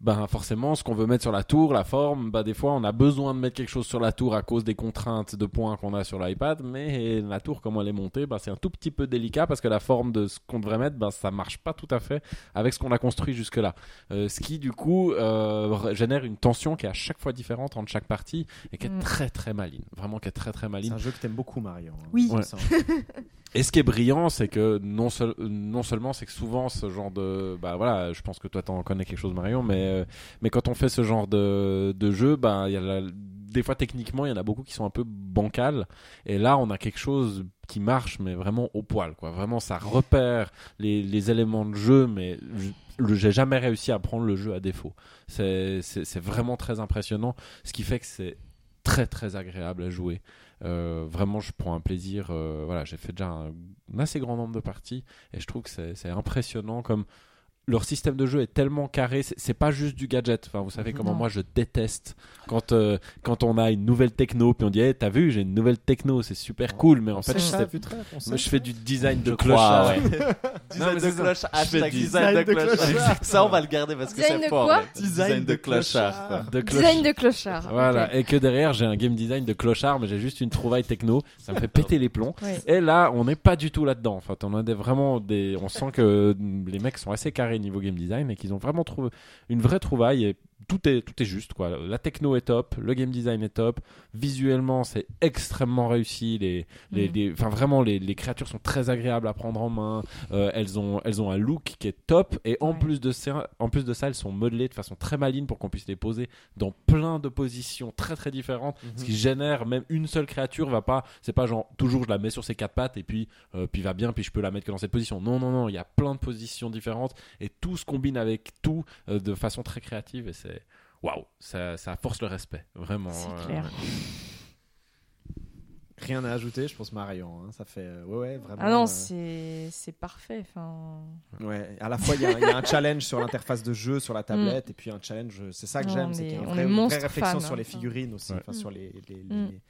ben forcément, ce qu'on veut mettre sur la tour, la forme, bah, des fois, on a besoin de mettre quelque chose sur la tour à cause des contraintes de points qu'on a sur l'iPad, mais la tour, comme elle est montée, bah, c'est un tout petit peu délicat parce que la forme de ce qu'on devrait mettre, bah, ça marche pas tout à fait avec ce qu'on a construit jusque-là. Euh, ce qui, du coup, euh, génère une tension qui est à chaque fois différente entre chaque partie et qui est Mm. très très maligne. Vraiment, qui est très très C'est maligne. un jeu que t'aimes beaucoup, Marion. hein. Oui. Ouais. Et ce qui est brillant, c'est que non, seul- non seulement c'est que souvent ce genre de, bah voilà, je pense que toi t'en connais quelque chose Marion, mais euh, mais quand on fait ce genre de, de jeu, bah y a des fois techniquement il y en a beaucoup qui sont un peu bancales, et là on a quelque chose qui marche mais vraiment au poil quoi. Vraiment ça repère les, les éléments de jeu, mais j'ai jamais réussi à prendre le jeu à défaut. C'est vraiment très impressionnant, ce qui fait que c'est très très agréable à jouer. Euh, vraiment, je prends un plaisir. euh, voilà, j'ai fait déjà un, un assez grand nombre de parties et je trouve que c'est c'est impressionnant comme leur système de jeu est tellement carré. C'est pas juste du gadget. Enfin, vous savez comment Non. moi je déteste quand euh, quand on a une nouvelle techno puis on dit, hey, t'as vu, j'ai une nouvelle techno, c'est super cool. Mais en fait, je, ça. sais- moi, fais du design de crois, ouais. Design de cloche, hashtag design de design de clochard. clochard. Ça, on va le garder parce que Design c'est de fort. Design de clochard. De cloche- Design de clochard. Voilà, et que derrière j'ai un game design de clochard, mais j'ai juste une trouvaille techno, ça me fait péter les plombs. Ouais. Et là, on n'est pas du tout là-dedans. En fait, on a des, vraiment des, on sent que les mecs sont assez carrés niveau game design et qu'ils ont vraiment trouvé une vraie trouvaille et tout est tout est juste quoi. La techno est top, le game design est top, visuellement c'est extrêmement réussi. Les, les, les- enfin vraiment les, les créatures sont très agréables à prendre en main. Euh, elles ont elles ont un look qui est top et en Ouais. plus de ça, en plus de ça, elles sont modelées de façon très maligne pour qu'on puisse les poser dans plein de positions très très différentes Mhm. ce qui génère même une seule créature va pas c'est pas genre toujours je la mets sur ses quatre pattes et puis euh, puis va bien puis je peux la mettre que dans cette position non non non il y a plein de positions différentes et tout se combine avec tout euh, de façon très créative et c'est waouh ça, ça force le respect vraiment C'est euh. Rien à ajouter, je pense Marion. hein. Ça fait. euh, Ouais, ouais, vraiment. Ah non, euh, c'est c'est parfait. Enfin, Ouais, à la fois il y, a- il y a un challenge sur l'interface de jeu sur la tablette et puis un challenge, c'est ça que Mm. J'aime, c'est est- qu'il y a une vraie, une vraie réflexion fan, sur les enfin. figurines aussi, Ouais. enfin, sur les. les- Mm. les-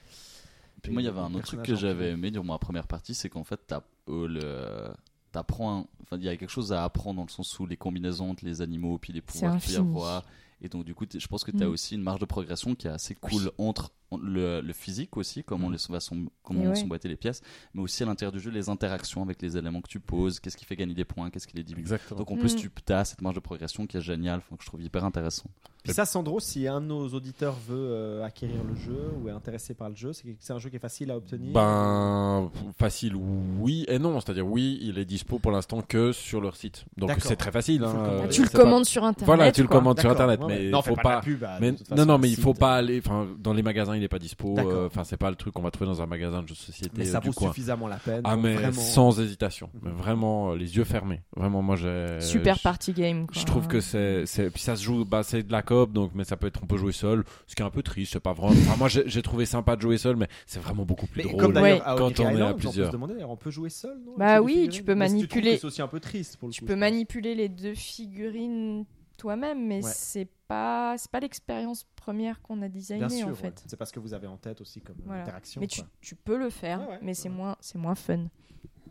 Puis moi, il y avait un autre truc que j'avais aimé durant ma première partie, c'est qu'en fait, t'as- euh, le- t'apprends, un- enfin, il y a quelque chose à apprendre dans le sens où les combinaisons entre les animaux, puis les pouvoirs qu'il y avoir. Et donc, du coup, je pense que tu as Mm. aussi une marge de progression qui est assez cool entre en- le, le physique aussi, comment, les, va comment les pièces, mais aussi à l'intérieur du jeu, les interactions avec les éléments que tu poses, qu'est-ce qui fait gagner des points, qu'est-ce qui les diminue. exactement Donc, en plus, Mm. tu as cette marge de progression qui est géniale, que je trouve hyper intéressant. Puis ça, Sandro, si un de nos auditeurs veut euh, acquérir le jeu ou est intéressé par le jeu, c'est un jeu qui est facile à obtenir. ben facile oui et non c'est à dire oui il est dispo pour l'instant que sur leur site donc c'est très facile hein, tu le c'est pas- commandes sur internet. voilà tu le commandes sur internet ouais, mais non, faut pas de la pub, bah, Mais non, non, mais il faut pas aller. Dans les magasins, il est pas dispo. Euh, Enfin, c'est pas le truc qu'on va trouver dans un magasin de jeux de société Mais euh, ça du vaut coin. suffisamment la peine. Ah, mais vraiment... sans hésitation. Mhm. Mais vraiment, euh, les yeux fermés. Vraiment, moi, j'ai. Super party game. Quoi. Je trouve que c'est, c'est, puis ça se joue, bah, c'est de la coop, donc, mais ça peut être, on peut jouer seul, ce qui est un peu triste, c'est pas vraiment, enfin, moi, j'ai, j'ai trouvé sympa de jouer seul, mais c'est vraiment beaucoup plus Mais drôle. comme Ouais. Quand on est à Island, on peut plusieurs. se demander, d'ailleurs, on peut jouer seul, non Bah oui, tu peux manipuler- C'est aussi un peu triste pour le Tu peux manipuler les deux figurines toi-même, mais Ouais. c'est pas c'est pas l'expérience première qu'on a Bien designée sûr, en ouais. fait. c'est parce que vous avez en tête aussi comme euh, Voilà. interaction. Mais tu, peux le faire, ouais, mais c'est moins c'est moins fun.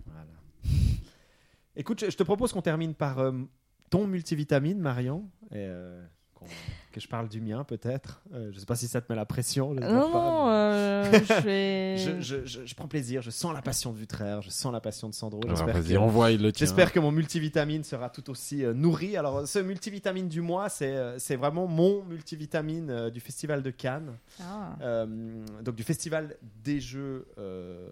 Voilà. Écoute, je, je te propose qu'on termine par euh, ton multivitamine, Marion. Et, euh, que je parle du mien, peut-être. Euh, je sais pas si ça te met la pression. j'espère Non, pas, non, euh, je vais. Je, je- je- je prends plaisir, je sens la passion de Vutraire, je sens la passion de Sandro. Alors, J'espère Vas-y, que, envoie le tien. j'espère que mon multivitamine sera tout aussi euh, nourri. Alors, ce multivitamine du mois, c'est c'est vraiment mon multivitamine euh, du Festival de Cannes. Ah. Euh, donc du festival des jeux euh,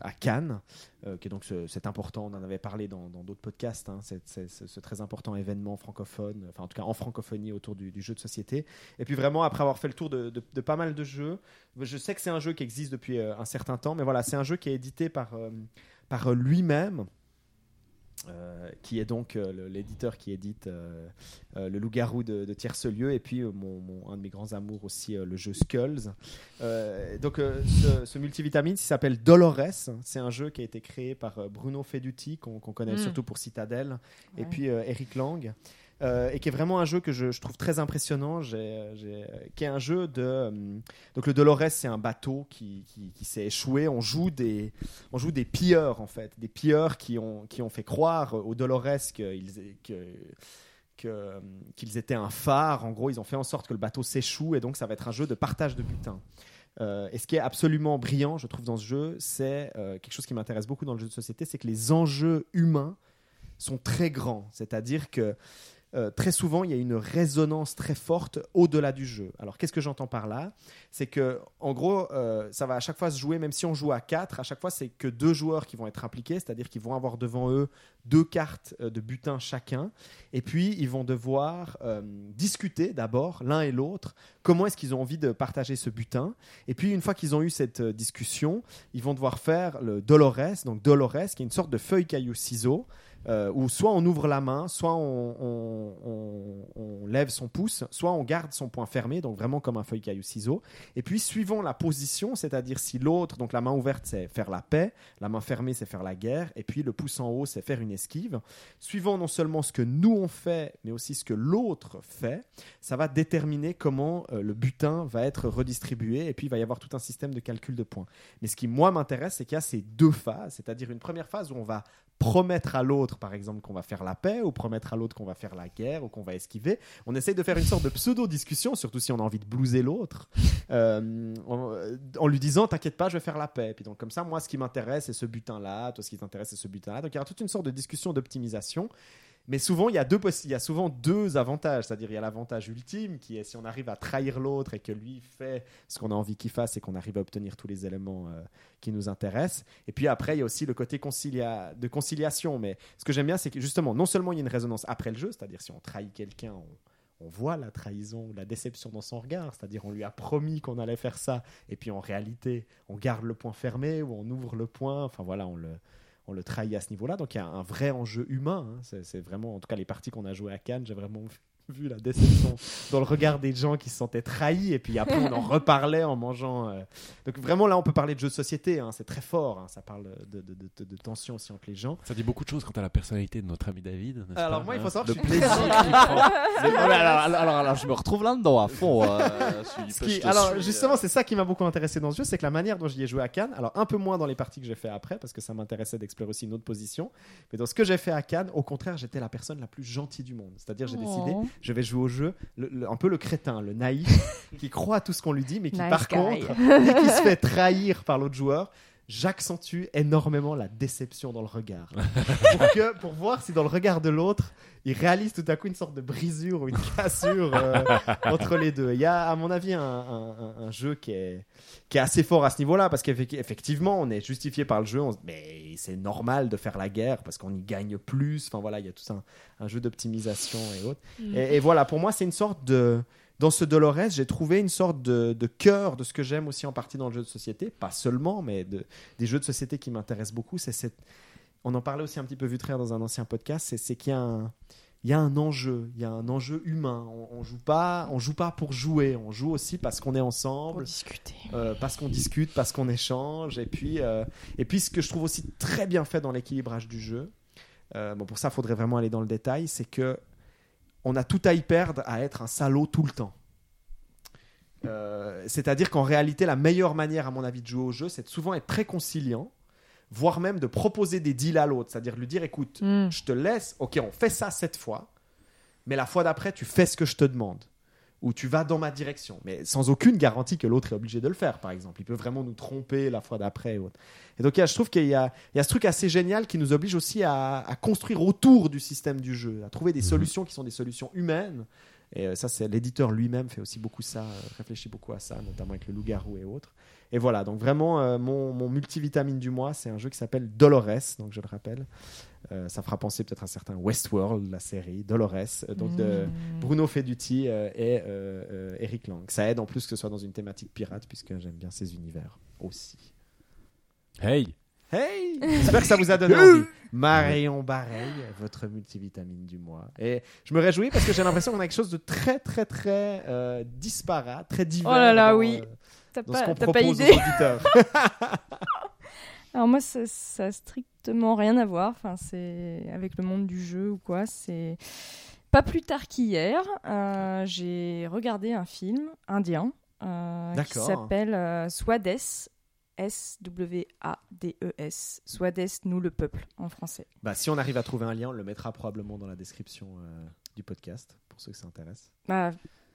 à Cannes, euh, qui est donc ce- cet important, on en avait parlé dans d'autres podcasts, hein, c'est- c'est- c'est ce très important événement francophone, enfin en tout cas en francophonie autour du, du jeu de société. Et puis vraiment, après avoir fait le tour de, pas mal de jeux, je sais que c'est un jeu qui existe depuis euh, un certain temps, mais voilà, c'est un jeu qui est édité par, euh, par euh, lui-même. qui est donc l'éditeur qui édite le loup-garou de, de Tierce-Lieu et puis euh, mon, mon- un de mes grands amours aussi euh, le jeu Skulls. Euh, donc euh, ce, ce multivitamine s'appelle Dolores. C'est un jeu qui a été créé par euh, Bruno Feduti qu'on connaît Mm. surtout pour Citadel et puis euh, Eric Lang euh, et qui est vraiment un jeu que je, je trouve très impressionnant. Euh, euh, qui est un jeu de euh, donc le Dolores c'est un bateau qui, qui, qui s'est échoué. On joue des on joue des pilleurs en fait. Des pilleurs qui ont qui ont fait croire aux Dolores qu'ils que, euh, qu'ils étaient un phare. En gros, ils ont fait en sorte que le bateau s'échoue et donc ça va être un jeu de partage de butin. Euh, et ce qui est absolument brillant, je trouve, dans ce jeu, c'est euh, quelque chose qui m'intéresse beaucoup dans le jeu de société, c'est que les enjeux humains sont très grands. C'est-à-dire que euh, très souvent, il y a une résonance très forte au-delà du jeu. Alors, qu'est-ce que j'entends par là? C'est que, en gros, euh, ça va à chaque fois se jouer, même si on joue à 4, à chaque fois, c'est que deux joueurs qui vont être impliqués, c'est-à-dire qu'ils vont avoir devant eux deux cartes euh, de butin chacun, et puis ils vont devoir discuter d'abord, l'un et l'autre, comment est-ce qu'ils ont envie de partager ce butin. Et puis, une fois qu'ils ont eu cette discussion, ils vont devoir faire le Dolores, donc Dolores, qui est une sorte de feuille, caillou, ciseau, euh, où soit on ouvre la main, soit on, lève son pouce, soit on garde son poing fermé, donc vraiment comme un feuille caillou ciseau. Et puis suivant la position, c'est-à-dire si l'autre, donc la main ouverte c'est faire la paix, la main fermée c'est faire la guerre, et puis le pouce en haut c'est faire une esquive. Suivant non seulement ce que nous on fait, mais aussi ce que l'autre fait, ça va déterminer comment euh, le butin va être redistribué, et puis il va y avoir tout un système de calcul de points. Mais ce qui moi m'intéresse, c'est qu'il y a ces deux phases, c'est-à-dire une première phase où on va promettre à l'autre, par exemple, qu'on va faire la paix, ou promettre à l'autre qu'on va faire la guerre, ou qu'on va esquiver. On essaye de faire une sorte de pseudo-discussion, surtout si on a envie de blouser l'autre, euh, en, en lui disant T'inquiète pas, je vais faire la paix. Puis donc, comme ça, moi, ce qui m'intéresse, c'est ce butin-là, toi, ce qui t'intéresse, c'est ce butin-là. Donc, il y aura toute une sorte de discussion d'optimisation. Mais souvent, il y, a deux il y a souvent deux avantages. C'est-à-dire, il y a l'avantage ultime qui est si on arrive à trahir l'autre et que lui fait ce qu'on a envie qu'il fasse et qu'on arrive à obtenir tous les éléments euh, qui nous intéressent. Et puis après, il y a aussi le côté concilia- de conciliation. Mais ce que j'aime bien, c'est que justement, non seulement il y a une résonance après le jeu, c'est-à-dire si on trahit quelqu'un, on, voit la trahison la déception dans son regard. C'est-à-dire, on lui a promis qu'on allait faire ça. Et puis en réalité, on garde le point fermé ou on ouvre le point. Enfin voilà, on le on le trahit à ce niveau-là. Donc il y a un vrai enjeu humain. hein. C'est, vraiment, en tout cas, les parties qu'on a jouées à Cannes, j'ai vraiment vu la déception dans le regard des gens qui se sentaient trahis. Et puis après, on en reparlait en mangeant. euh. Donc vraiment, là, on peut parler de jeux de société. hein. C'est très fort. hein. Ça parle de, de, de- de tension aussi entre les gens. Ça dit beaucoup de choses quant à la personnalité de notre ami David. n'est-ce Alors pas, moi, il hein faut savoir que je suis plaisir prend. Alors, alors, alors, alors, je me retrouve là-dedans à fond. euh, je Ce suis- qui- je alors suis, justement, euh, c'est ça qui m'a beaucoup intéressé dans ce jeu, c'est que la manière dont j'y ai joué à Cannes, alors un peu moins dans les parties que j'ai fait après, parce que ça m'intéressait d'explorer aussi une autre position, mais dans ce que j'ai fait à Cannes, au contraire, j'étais la personne la plus gentille du monde. C'est-à-dire, j'ai décidé, Oh. Je vais jouer au jeu, le- le- un peu le crétin, le naïf, qui croit à tout ce qu'on lui dit, mais qui Nice par guy. contre, dès qu'il se fait trahir par l'autre joueur, j'accentue énormément la déception dans le regard. pour, que, pour voir si dans le regard de l'autre, il réalise tout à coup une sorte de brisure ou une cassure euh, entre les deux. Il y a, à mon avis, un, un- un- un jeu qui est, qui est assez fort à ce niveau-là, parce qu'effectivement, on est justifié par le jeu, on se- mais c'est normal de faire la guerre, parce qu'on y gagne plus. Enfin voilà, il y a tout un, un jeu d'optimisation et autres. Mm. Et, et voilà, pour moi, c'est une sorte de. Dans ce Dolores, j'ai trouvé une sorte de, de cœur de ce que j'aime aussi en partie dans le jeu de société. Pas seulement, mais de, des jeux de société qui m'intéressent beaucoup. C'est cette... On en parlait aussi un petit peu vu dans un ancien podcast. C'est, qu'il y a un. Il y a un enjeu, il y a un enjeu humain. On, on joue pas, on joue pas pour jouer. On joue aussi parce qu'on est ensemble, discuter. euh, parce qu'on discute, parce qu'on échange. Et puis, euh, et puis, ce que je trouve aussi très bien fait dans l'équilibrage du jeu, euh, bon, pour ça, il faudrait vraiment aller dans le détail, c'est que on a tout à y perdre à être un salaud tout le temps. Euh, C'est-à-dire qu'en réalité, la meilleure manière, à mon avis, de jouer au jeu, c'est de souvent être très conciliant, voire même de proposer des deals à l'autre. C'est-à-dire lui dire écoute, Mm. je te laisse, ok, on fait ça cette fois, mais la fois d'après, tu fais ce que je te demande. Ou tu vas dans ma direction, mais sans aucune garantie que l'autre est obligé de le faire, par exemple. Il peut vraiment nous tromper la fois d'après. Et, et donc, je trouve qu'il y a, il y a ce truc assez génial qui nous oblige aussi à, à construire autour du système du jeu, à trouver des solutions qui sont des solutions humaines. Et euh, ça, c'est l'éditeur lui-même fait aussi beaucoup ça, euh, réfléchit beaucoup à ça, notamment avec le loup-garou et autres. Et voilà, donc vraiment, euh, mon, mon multivitamine du mois, c'est un jeu qui s'appelle Dolores, donc je le rappelle. Euh, ça fera penser peut-être à un certain Westworld, la série, Dolores, euh, donc de Mm. Bruno Feduti euh, et euh, euh, Eric Lang. Ça aide en plus que ce soit dans une thématique pirate, puisque j'aime bien ces univers aussi. Hey Hey J'espère que ça vous a donné envie. Marion Bareil, votre multivitamine du mois. Et je me réjouis parce que j'ai l'impression qu'on a quelque chose de très, très, très euh, disparate, très divers. Oh là là, dans, oui. euh, T'as ce pas, pas idée. Alors moi, ça, ça a strictement rien à voir. Enfin, c'est avec le monde du jeu ou quoi. C'est pas plus tard qu'hier, euh, j'ai regardé un film indien euh, qui s'appelle euh, Swades. S-W-A-D-E-S. Swades, nous le peuple, en français. bah, si on arrive à trouver un lien, on le mettra probablement dans la description euh, du podcast, pour ceux que ça intéresse. Bah,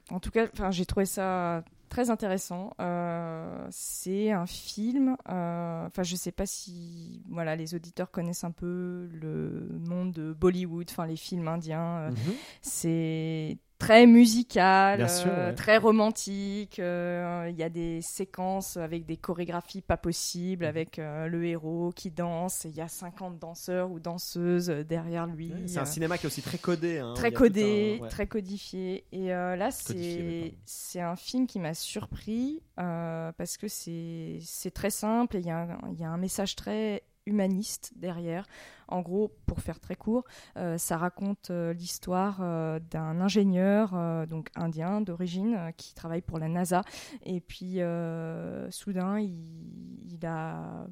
en tout cas, enfin, j'ai trouvé ça très intéressant. Euh, c'est un film. euh, Enfin, je sais pas si voilà les auditeurs connaissent un peu le monde de Bollywood, enfin les films indiens. euh, Mhm. C'est très musical, sûr, euh, ouais. très romantique. euh, Il y a des séquences avec des chorégraphies pas possibles, Mhm. avec euh, le héros qui danse. et Il y a 50 danseurs ou danseuses derrière lui. Ouais, C'est un cinéma qui est aussi très codé. hein. Très codé, un- ouais. très codifié. Et là, c'est un film qui m'a surpris parce que c'est très simple et y, il y a un message très humaniste derrière. En gros, pour faire très court, euh, ça raconte euh, l'histoire euh, d'un ingénieur donc indien d'origine qui travaille pour la NASA et puis soudain il, a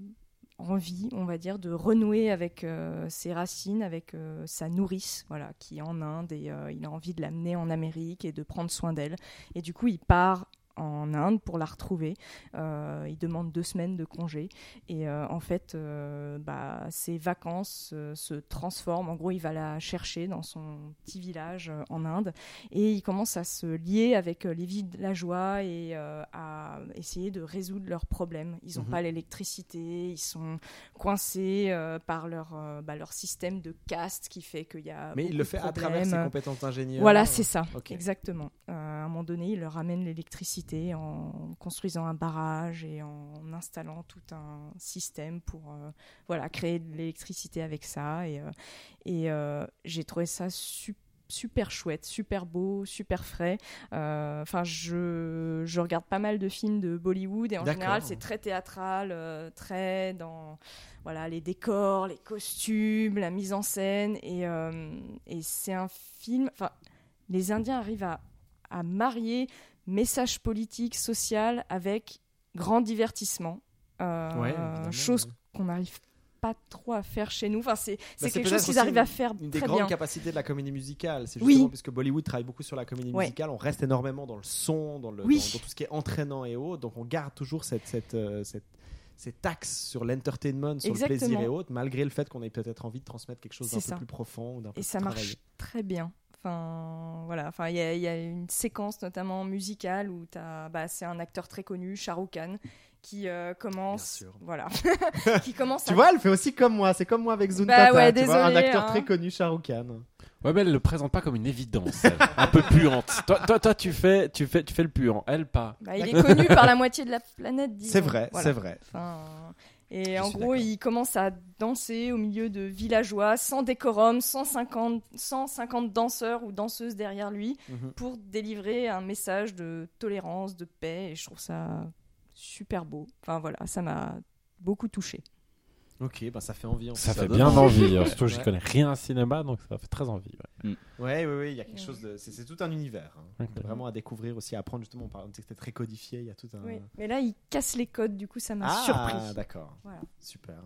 envie, on va dire, de renouer avec ses racines, avec sa nourrice, voilà, qui est en Inde et il a envie de l'amener en Amérique et de prendre soin d'elle. Et du coup, il part en Inde pour la retrouver. Euh, il demande deux semaines de congé et euh, en fait, euh, bah, ses vacances se transforment. En gros, il va la chercher dans son petit village en Inde et il commence à se lier avec les villageois et à essayer de résoudre leurs problèmes. Ils n'ont Mhm. pas l'électricité, ils sont coincés par leur, bah, leur système de caste qui fait qu'il y a. Mais il le fait à travers ses compétences d'ingénieur. Voilà, c'est ça, exactement. À un moment donné, il leur amène l'électricité en construisant un barrage et en installant tout un système pour euh, voilà, créer de l'électricité avec ça. Et, euh, et euh, j'ai trouvé ça super super chouette, super beau, super frais. Euh, Enfin, je, je regarde pas mal de films de Bollywood et en général c'est très théâtral, euh, très dans voilà les décors, les costumes, la mise en scène et, euh, et c'est un film. Enfin, les Indiens arrivent à, à marier message politique, social avec grand divertissement. Euh, Ouais, chose ouais. qu'on n'arrive pas trop à faire chez nous. Enfin, c'est Bah, quelque chose qu'ils arrivent à faire Une des très grandes bien. capacités de la comédie musicale, c'est Oui. justement puisque Bollywood travaille beaucoup sur la comédie Ouais. musicale, on reste énormément dans le son, dans, le, Oui. dans, dans tout ce qui est entraînant et autres, donc on garde toujours cette, cette, euh, cette, sur l'entertainment, sur le plaisir et autres, malgré le fait qu'on ait peut-être envie de transmettre quelque chose d'un peu plus profond ou d'un peu Et ça marche très bien. Enfin, voilà. Enfin, il y, a- il y a une séquence notamment musicale où t'as, bah, c'est un acteur très connu, Shah Rukh Khan, qui euh, commence, Bien sûr. voilà, qui commence. Tu à- vois, elle fait aussi comme moi, c'est comme moi avec Zuntata, Bah ouais, tu vois, un acteur hein. très connu, Shah Rukh Khan. Ouais, mais elle le présente pas comme une évidence, elle. un peu puante. Toi, toi, toi, tu fais, tu fais, tu fais le puant. Elle pas. Bah, il est connu par la moitié de la planète. disons. C'est vrai, Voilà. c'est vrai. Enfin, et Je en gros, il commence à danser au milieu de villageois, sans décorum, 150, 150 danseurs ou danseuses derrière lui, Mhm. pour délivrer un message de tolérance, de paix. Et je trouve ça super beau. Enfin voilà, ça m'a beaucoup touché. Ok, bah ça fait envie. en Ça fait bien envie. envie. hein. Ouais, Surtout, je ouais. connais rien à cinéma, donc ça fait très envie. ouais. Ouais, ouais, ouais, il y a quelque chose de. C'est tout un univers. hein. Ok. Vraiment à découvrir aussi, à apprendre justement. On parlait que c'était très codifié, il y a tout un. Oui. Mais là, il casse les codes, du coup, ça m'a Ah, surpris. d'accord.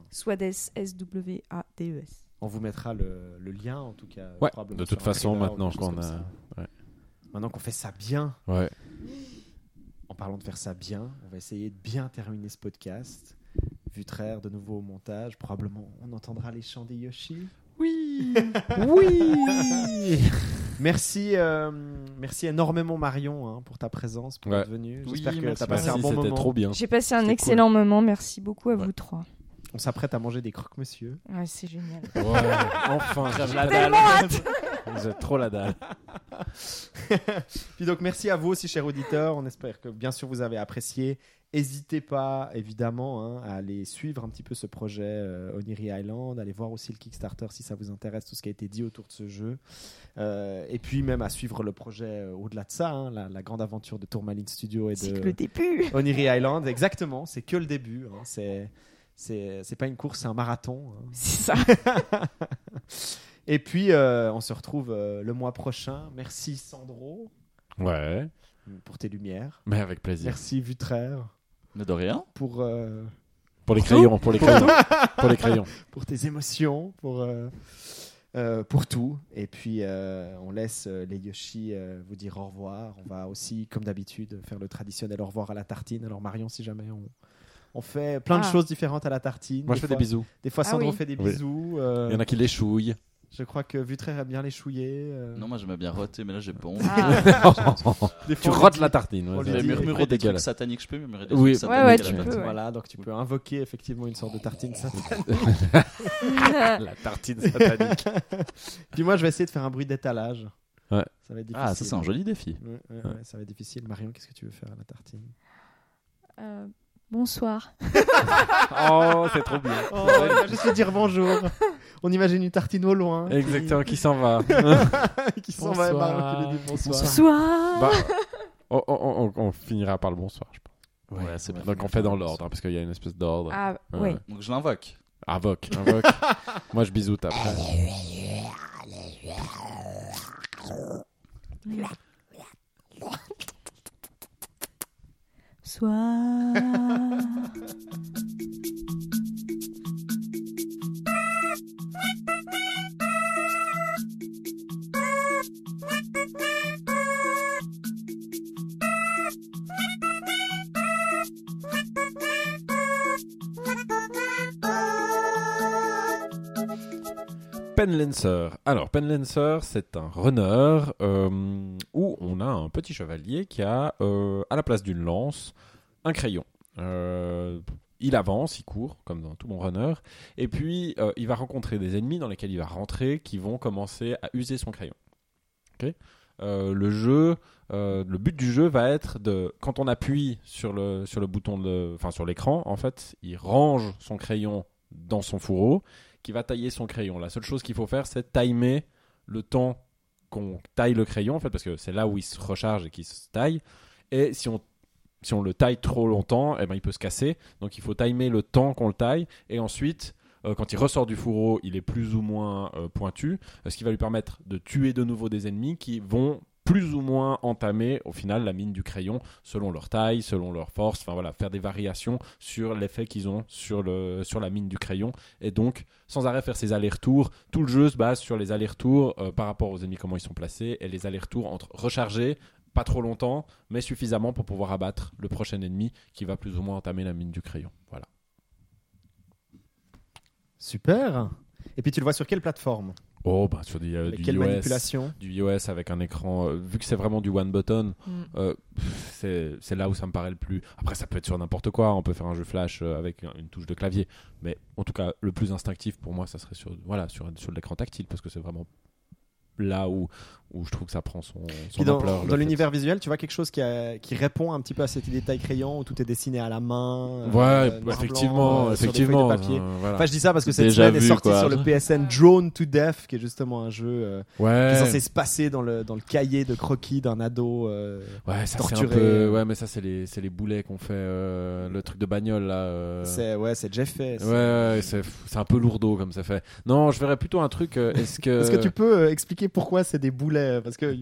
Swades, S-W-A-D-E-S. On vous mettra le, le lien, en tout cas. Ouais, probablement de toute façon, maintenant qu'on a. Maintenant qu'on fait ça bien, Ouais. en parlant de faire ça bien, on va essayer de bien terminer ce podcast. Vutraire de nouveau au montage. Probablement, on entendra les chants des Yoshi. Oui Oui Merci, euh, merci énormément Marion hein, pour ta présence, pour Ouais. être venue. Oui, J'espère que tu as passé un bon c'était moment. trop bien. J'ai passé un excellent moment. Merci beaucoup à Ouais. vous trois. On s'apprête à manger des croque-monsieur. Ouais, c'est génial. Ouais, enfin, j'ai la dalle. Hâte. J'ai trop la dalle. Puis donc merci à vous aussi, chers auditeurs. On espère que bien sûr vous avez apprécié. N'hésitez pas évidemment hein, à aller suivre un petit peu ce projet euh, Oniri Island, aller voir aussi le Kickstarter si ça vous intéresse, tout ce qui a été dit autour de ce jeu. Euh, et puis même à suivre le projet euh, au-delà de ça, hein, la, la grande aventure de Tourmaline Studio et C'est de que le début. Oniri Island. Exactement, c'est que le début. hein. C'est c'est c'est pas une course, c'est un marathon. hein. C'est ça. Et puis euh, on se retrouve euh, le mois prochain. Merci Sandro Ouais, pour tes lumières. mais avec plaisir. Merci Vutraire de rien. pour, euh, Pour les crayons, pour les crayons. pour les crayons. pour tes émotions, pour, euh, euh, pour tout. Et puis euh, on laisse euh, les Yoshi euh, vous dire au revoir. On va aussi, comme d'habitude, faire le traditionnel au revoir à la tartine. Alors Marion, si jamais on, on fait plein de Ah. choses différentes à la tartine. Moi, je fais des bisous. Des fois Ah Sandro oui. fait des Oui. bisous. euh, Il y en a qui les chouillent. Je crois que Vutraire aime bien les chouiller. euh, Non, moi j'aimais bien roter, mais là j'ai pas honte. Ah. des tu fois, on rotes la tartine. on ouais, lui Je c'est vais dit- trop murmurer des trucs dégueulasse. sataniques, je peux murmurer des Oui. trucs Ouais, ouais, sataniques à tu peux, ouais. Voilà, donc tu peux invoquer effectivement une sorte de tartine satanique. La tartine satanique. Puis moi, je vais essayer de faire un bruit d'étalage. Ouais. Ça va être difficile. Ah, ça c'est un joli défi. Ouais, ouais, ouais, ça va être difficile. Marion, qu'est-ce que tu veux faire à la tartine? Euh, bonsoir. Oh, c'est trop bien. Oh, je suis dire bonjour. On imagine une tartine au loin. Exactement, qui s'en va. qui s'en va dit bonsoir. Bonsoir. Bah, on, on- on- on finira par le bonsoir, je pense. Ouais, c'est bien. Donc on fait dans l'ordre, hein, parce qu'il y a une espèce d'ordre. Ah, Ouais. ouais. Donc je l'invoque. Invoque, invoque. Moi, je bisoute après. Soir. Penlancer. Alors, Penlancer, c'est un runner euh, où on a un petit chevalier qui a, euh, à la place d'une lance, un crayon. Euh, il avance, il court, comme dans tout bon runner, et puis il va rencontrer des ennemis dans lesquels il va rentrer qui vont commencer à user son crayon. Le jeu, le but du jeu va être de, quand on appuie sur le, sur le bouton, enfin sur l'écran, en fait, il range son crayon dans son fourreau qui va tailler son crayon. La seule chose qu'il faut faire, c'est timer le temps qu'on taille le crayon, en fait, parce que c'est là où il se recharge et qu'il se taille. Et si on, si on le taille trop longtemps, eh ben, il peut se casser. Donc il faut timer le temps qu'on le taille. Et ensuite, euh, quand il ressort du fourreau, il est plus ou moins euh, pointu, euh, ce qui va lui permettre de tuer de nouveau des ennemis qui vont plus ou moins entamer au final la mine du crayon selon leur taille, selon leur force, enfin voilà, faire des variations sur l'effet qu'ils ont sur, la mine du crayon et donc sans arrêt faire ces allers-retours. Tout le jeu se base sur les allers-retours euh, par rapport aux ennemis, comment ils sont placés, et les allers-retours entre recharger, pas trop longtemps, mais suffisamment pour pouvoir abattre le prochain ennemi qui va plus ou moins entamer la mine du crayon. Voilà. Super. Et puis tu le vois sur quelle plateforme? Oh, bah sur du, euh, du quelle iOS, manipulation du iOS avec un écran, euh, vu que c'est vraiment du one button, Mm. euh, c'est c'est là où ça me paraît le plus. Après, ça peut être sur n'importe quoi. On peut faire un jeu flash euh, avec un- une touche de clavier, mais en tout cas, le plus instinctif pour moi, ça serait sur voilà sur sur l'écran tactile parce que c'est vraiment là où où je trouve que ça prend son, son dans, ampleur. le dans l'univers visuel, tu vois quelque chose qui, a- qui répond un petit peu à cette idée taille crayon où tout est dessiné à la main. Ouais, euh, noir effectivement, blanc, euh, sur des effectivement. de voilà. Enfin, je dis ça parce que cette Déjà semaine est vu, sorti quoi. sur le PSN Drone to Death, qui est justement un jeu euh, qui est ouais, censé se passer dans le, dans le cahier de croquis d'un ado. ouais, ça c'est un torturé. peu. Ouais, mais ça c'est les les boulets qu'on fait le truc de bagnole là. C'est ouais, c'est Jeff fait. Ouais, ouais, c'est un peu lourdeau comme ça fait. Non, je verrais plutôt un truc. Est-ce que Est-ce que tu peux expliquer expliquer pourquoi c'est des boulets Parce que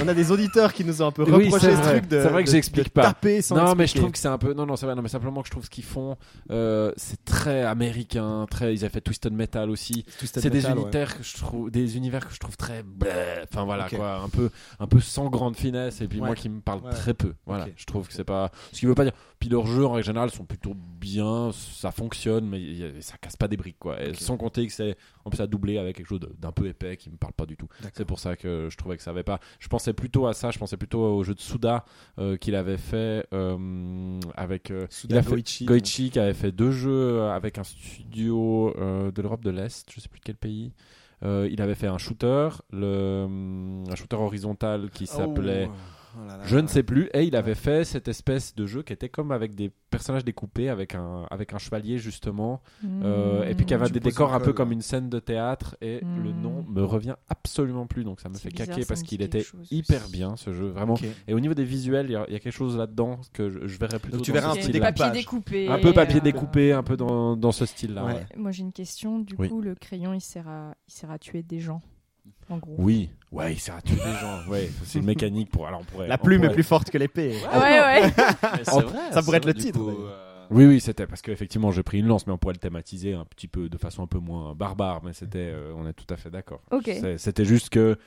en a des auditeurs qui nous ont un peu Oui, reproché c'est ce vrai. truc de, C'est vrai que j'explique pas. taper sans non, mais je trouve que c'est un peu. Non, non, c'est vrai. Non, mais simplement que je trouve ce qu'ils font, euh, c'est très américain. Très. Ils avaient fait Twisted Metal aussi. C'est des ouais. univers que je trouve, des univers que je trouve très. bleh. Enfin voilà quoi, un peu, un peu sans grande finesse. Et puis Ouais. moi qui me parle Ouais. très peu. Voilà. Je trouve que c'est pas. Ce qui veut pas dire. Puis leurs jeux en règle générale sont plutôt bien, ça fonctionne, mais y a- ça casse pas des briques quoi. Sans compter que c'est en plus à doubler avec quelque chose d'un peu épais qui me parle pas du tout. C'est pour ça que je trouvais que ça avait pas. Je pensais plutôt à ça. Je pensais plutôt au jeu de Suda euh, qu'il avait fait euh, avec. euh, Suda il a fait- Goichi. Goichi qui avait fait deux jeux euh, avec un studio euh, de l'Europe de l'Est, je sais plus de quel pays. Il avait fait un shooter, le, hum, un shooter horizontal qui s'appelait. Oh, oh là là. Je ne sais plus. Et il avait Ouais. fait cette espèce de jeu qui était comme avec des personnages découpés, avec un, avec un chevalier justement, euh, et puis qui avait Tu des décors un peu comme une scène de théâtre. Et le nom me revient absolument plus, donc ça me fait bizarre, caquer parce qu'il était hyper aussi. bien ce jeu, vraiment. Et au niveau des visuels, il y, a- il y a quelque chose là-dedans que je, je verrais plutôt. Donc tu ce un peu des style-là. papier découpages. découpé. Un peu papier euh, découpé, un peu dans, dans ce style-là. Ouais. ouais. Moi j'ai une question. Du Oui. coup, le crayon il sert à, il sert à tuer des gens. En gros. Oui, ouais, il sert à tuer des gens. Ouais, c'est une mécanique pour. Alors on pourrait. La on plume est plus forte que l'épée. Ouais, ouais. Mais c'est vrai, ça pourrait être le titre, coup, euh, Oui, oui, c'était parce qu'effectivement j'ai pris une lance, mais on pourrait le thématiser un petit peu de façon un peu moins barbare. Mais c'était, euh, on est tout à fait d'accord. C'était juste que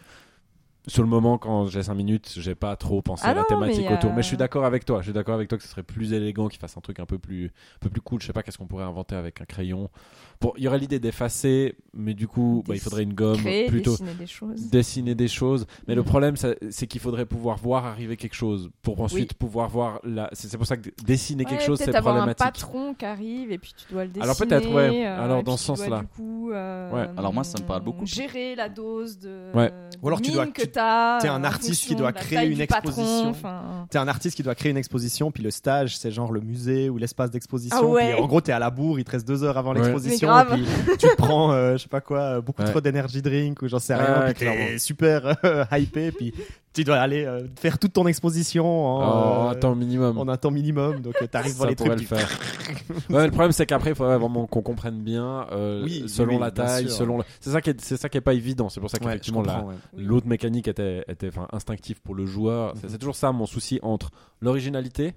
sur le moment, quand j'ai 5 minutes, j'ai pas trop pensé Ah à la non, thématique mais, autour. euh, Mais je suis d'accord avec toi. Je suis d'accord avec toi que ce serait plus élégant qu'il fasse un truc un peu plus, un peu plus cool. Je sais pas qu'est-ce qu'on pourrait inventer avec un crayon. Bon, il y aurait l'idée d'effacer, mais du coup, bah, il faudrait une gomme Créer, plutôt. dessiner des choses. dessiner des choses. Mais le Mhm. problème, c'est qu'il faudrait pouvoir voir arriver quelque chose pour ensuite pouvoir voir la. C'est pour ça que dessiner quelque chose, c'est peut-être avoir problématique. un patron qui arrive et puis tu dois le dessiner. Alors peut-être, ouais. euh, Alors dans ce sens-là. euh, Ouais. Alors moi, ça me parle beaucoup. Gérer la dose de. Ouais. Ou alors tu dois- tu- t'es un artiste qui doit créer une exposition. T'es un artiste qui doit créer une exposition, puis le stage, c'est genre le musée ou l'espace d'exposition. Ah ouais. En gros, t'es à la bourre, il te reste deux heures avant Ouais. l'exposition, puis tu prends, euh, je sais pas quoi, beaucoup Ouais. trop d'énergie drink ou j'en sais rien, ouais, puis t'es super euh, hypé, puis tu dois aller euh, faire toute ton exposition en, Oh, euh, un temps minimum. en un temps minimum, donc euh, t'arrives ça les trucs. le faire. ouais, le problème, c'est qu'après, il faudrait vraiment qu'on comprenne bien, euh, Oui, selon oui, la taille, selon. le- C'est ça qui est, c'est ça qui est pas évident. C'est pour ça qu'effectivement ouais. l'autre mécanique était, était, enfin, pour le joueur. C'est- Mhm. C'est toujours ça mon souci entre l'originalité,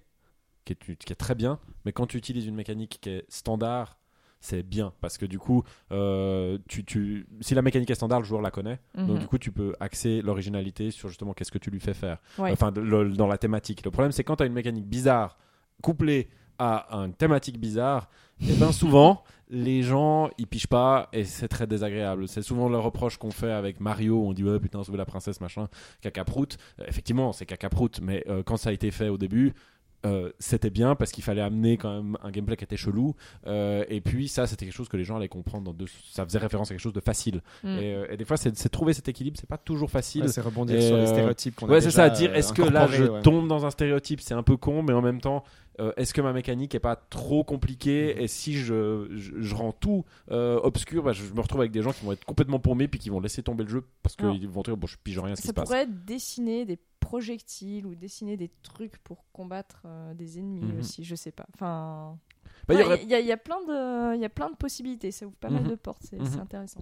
qui est, qui est très bien, mais quand tu utilises une mécanique qui est standard. C'est bien parce que du coup, euh, tu, tu, si la mécanique est standard, le joueur la connaît. Donc mhm. du coup, tu peux axer l'originalité sur justement qu'est-ce que tu lui fais faire. Ouais. Enfin, le- dans la thématique. Le problème, c'est quand tu as une mécanique bizarre couplée à une thématique bizarre, et bien souvent, les gens, ils pichent pas et c'est très désagréable. C'est souvent le reproche qu'on fait avec Mario. On dit, ouais, putain, sauver la princesse, machin, cacaproute. Euh, effectivement, c'est cacaproute, mais euh, quand ça a été fait au début, euh, c'était bien parce qu'il fallait amener quand même un gameplay qui était chelou Euh, et puis ça c'était quelque chose que les gens allaient comprendre dans deux... ça faisait référence à quelque chose de facile Mm. et, euh, et des fois c'est trouver cet équilibre c'est pas toujours facile Ouais, c'est rebondir Et, sur les stéréotypes qu'on Ouais, c'est ça, dire est-ce que là je ouais. tombe dans un stéréotype, c'est un peu con, mais en même temps, euh, est-ce que ma mécanique est pas trop compliquée Mhm. Et si je, je, je rends tout euh, obscur, bah, je, je me retrouve avec des gens qui vont être complètement paumés puis qui vont laisser tomber le jeu parce qu'ils vont dire bon, je pige rien à ce qui Ça se passe. pourrait être dessiner des projectiles ou dessiner des trucs pour combattre euh, des ennemis Mhm. aussi, je sais pas. Enfin, Bah, il y aurait- a- il y a plein de, il y a plein de possibilités. Ça ouvre pas mal Mhm. de portes. C'est Mhm. intéressant.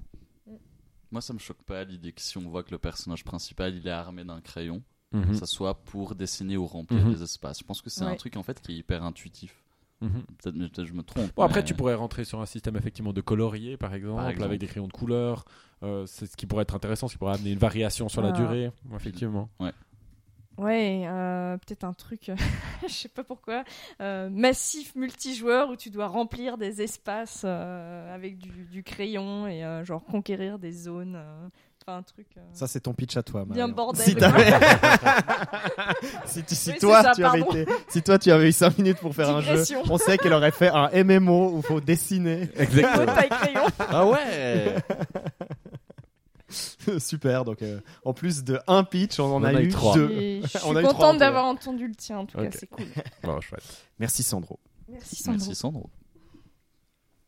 Moi, ça me choque pas l'idée que si on voit que le personnage principal il est armé d'un crayon, Mhm. ça soit pour dessiner ou remplir des espaces. Je pense que c'est un truc en fait qui est hyper intuitif. Peut-être peut-être je me trompe. Bon, après, mais- tu pourrais rentrer sur un système effectivement de colorier, par exemple, Par exemple. avec des crayons de couleur. Euh, c'est ce qui pourrait être intéressant, ce qui pourrait amener une variation sur la Ah. durée, effectivement. Ouais, euh, peut-être un truc, je sais pas pourquoi, euh, massif multijoueur où tu dois remplir des espaces euh, avec du, du crayon et euh, genre conquérir des zones. euh, Enfin, un truc. euh, Ça, c'est ton pitch à toi, Bien bordel, Si, si, tu- si Oui, toi, ça, tu avais pardon. été, si toi, tu avais eu 5 minutes pour faire un jeu, on sait qu'elle aurait fait un MMO où il faut dessiner. Exactement. taille crayon. Ah ouais Super. Donc, euh, en plus de un pitch, on en, On a, a eu trois. deux. Et je suis On a contente d'avoir entendu le tien, en tout Ok. cas, c'est cool. Bon, chouette. Merci Sandro. Merci Sandro. Merci Sandro.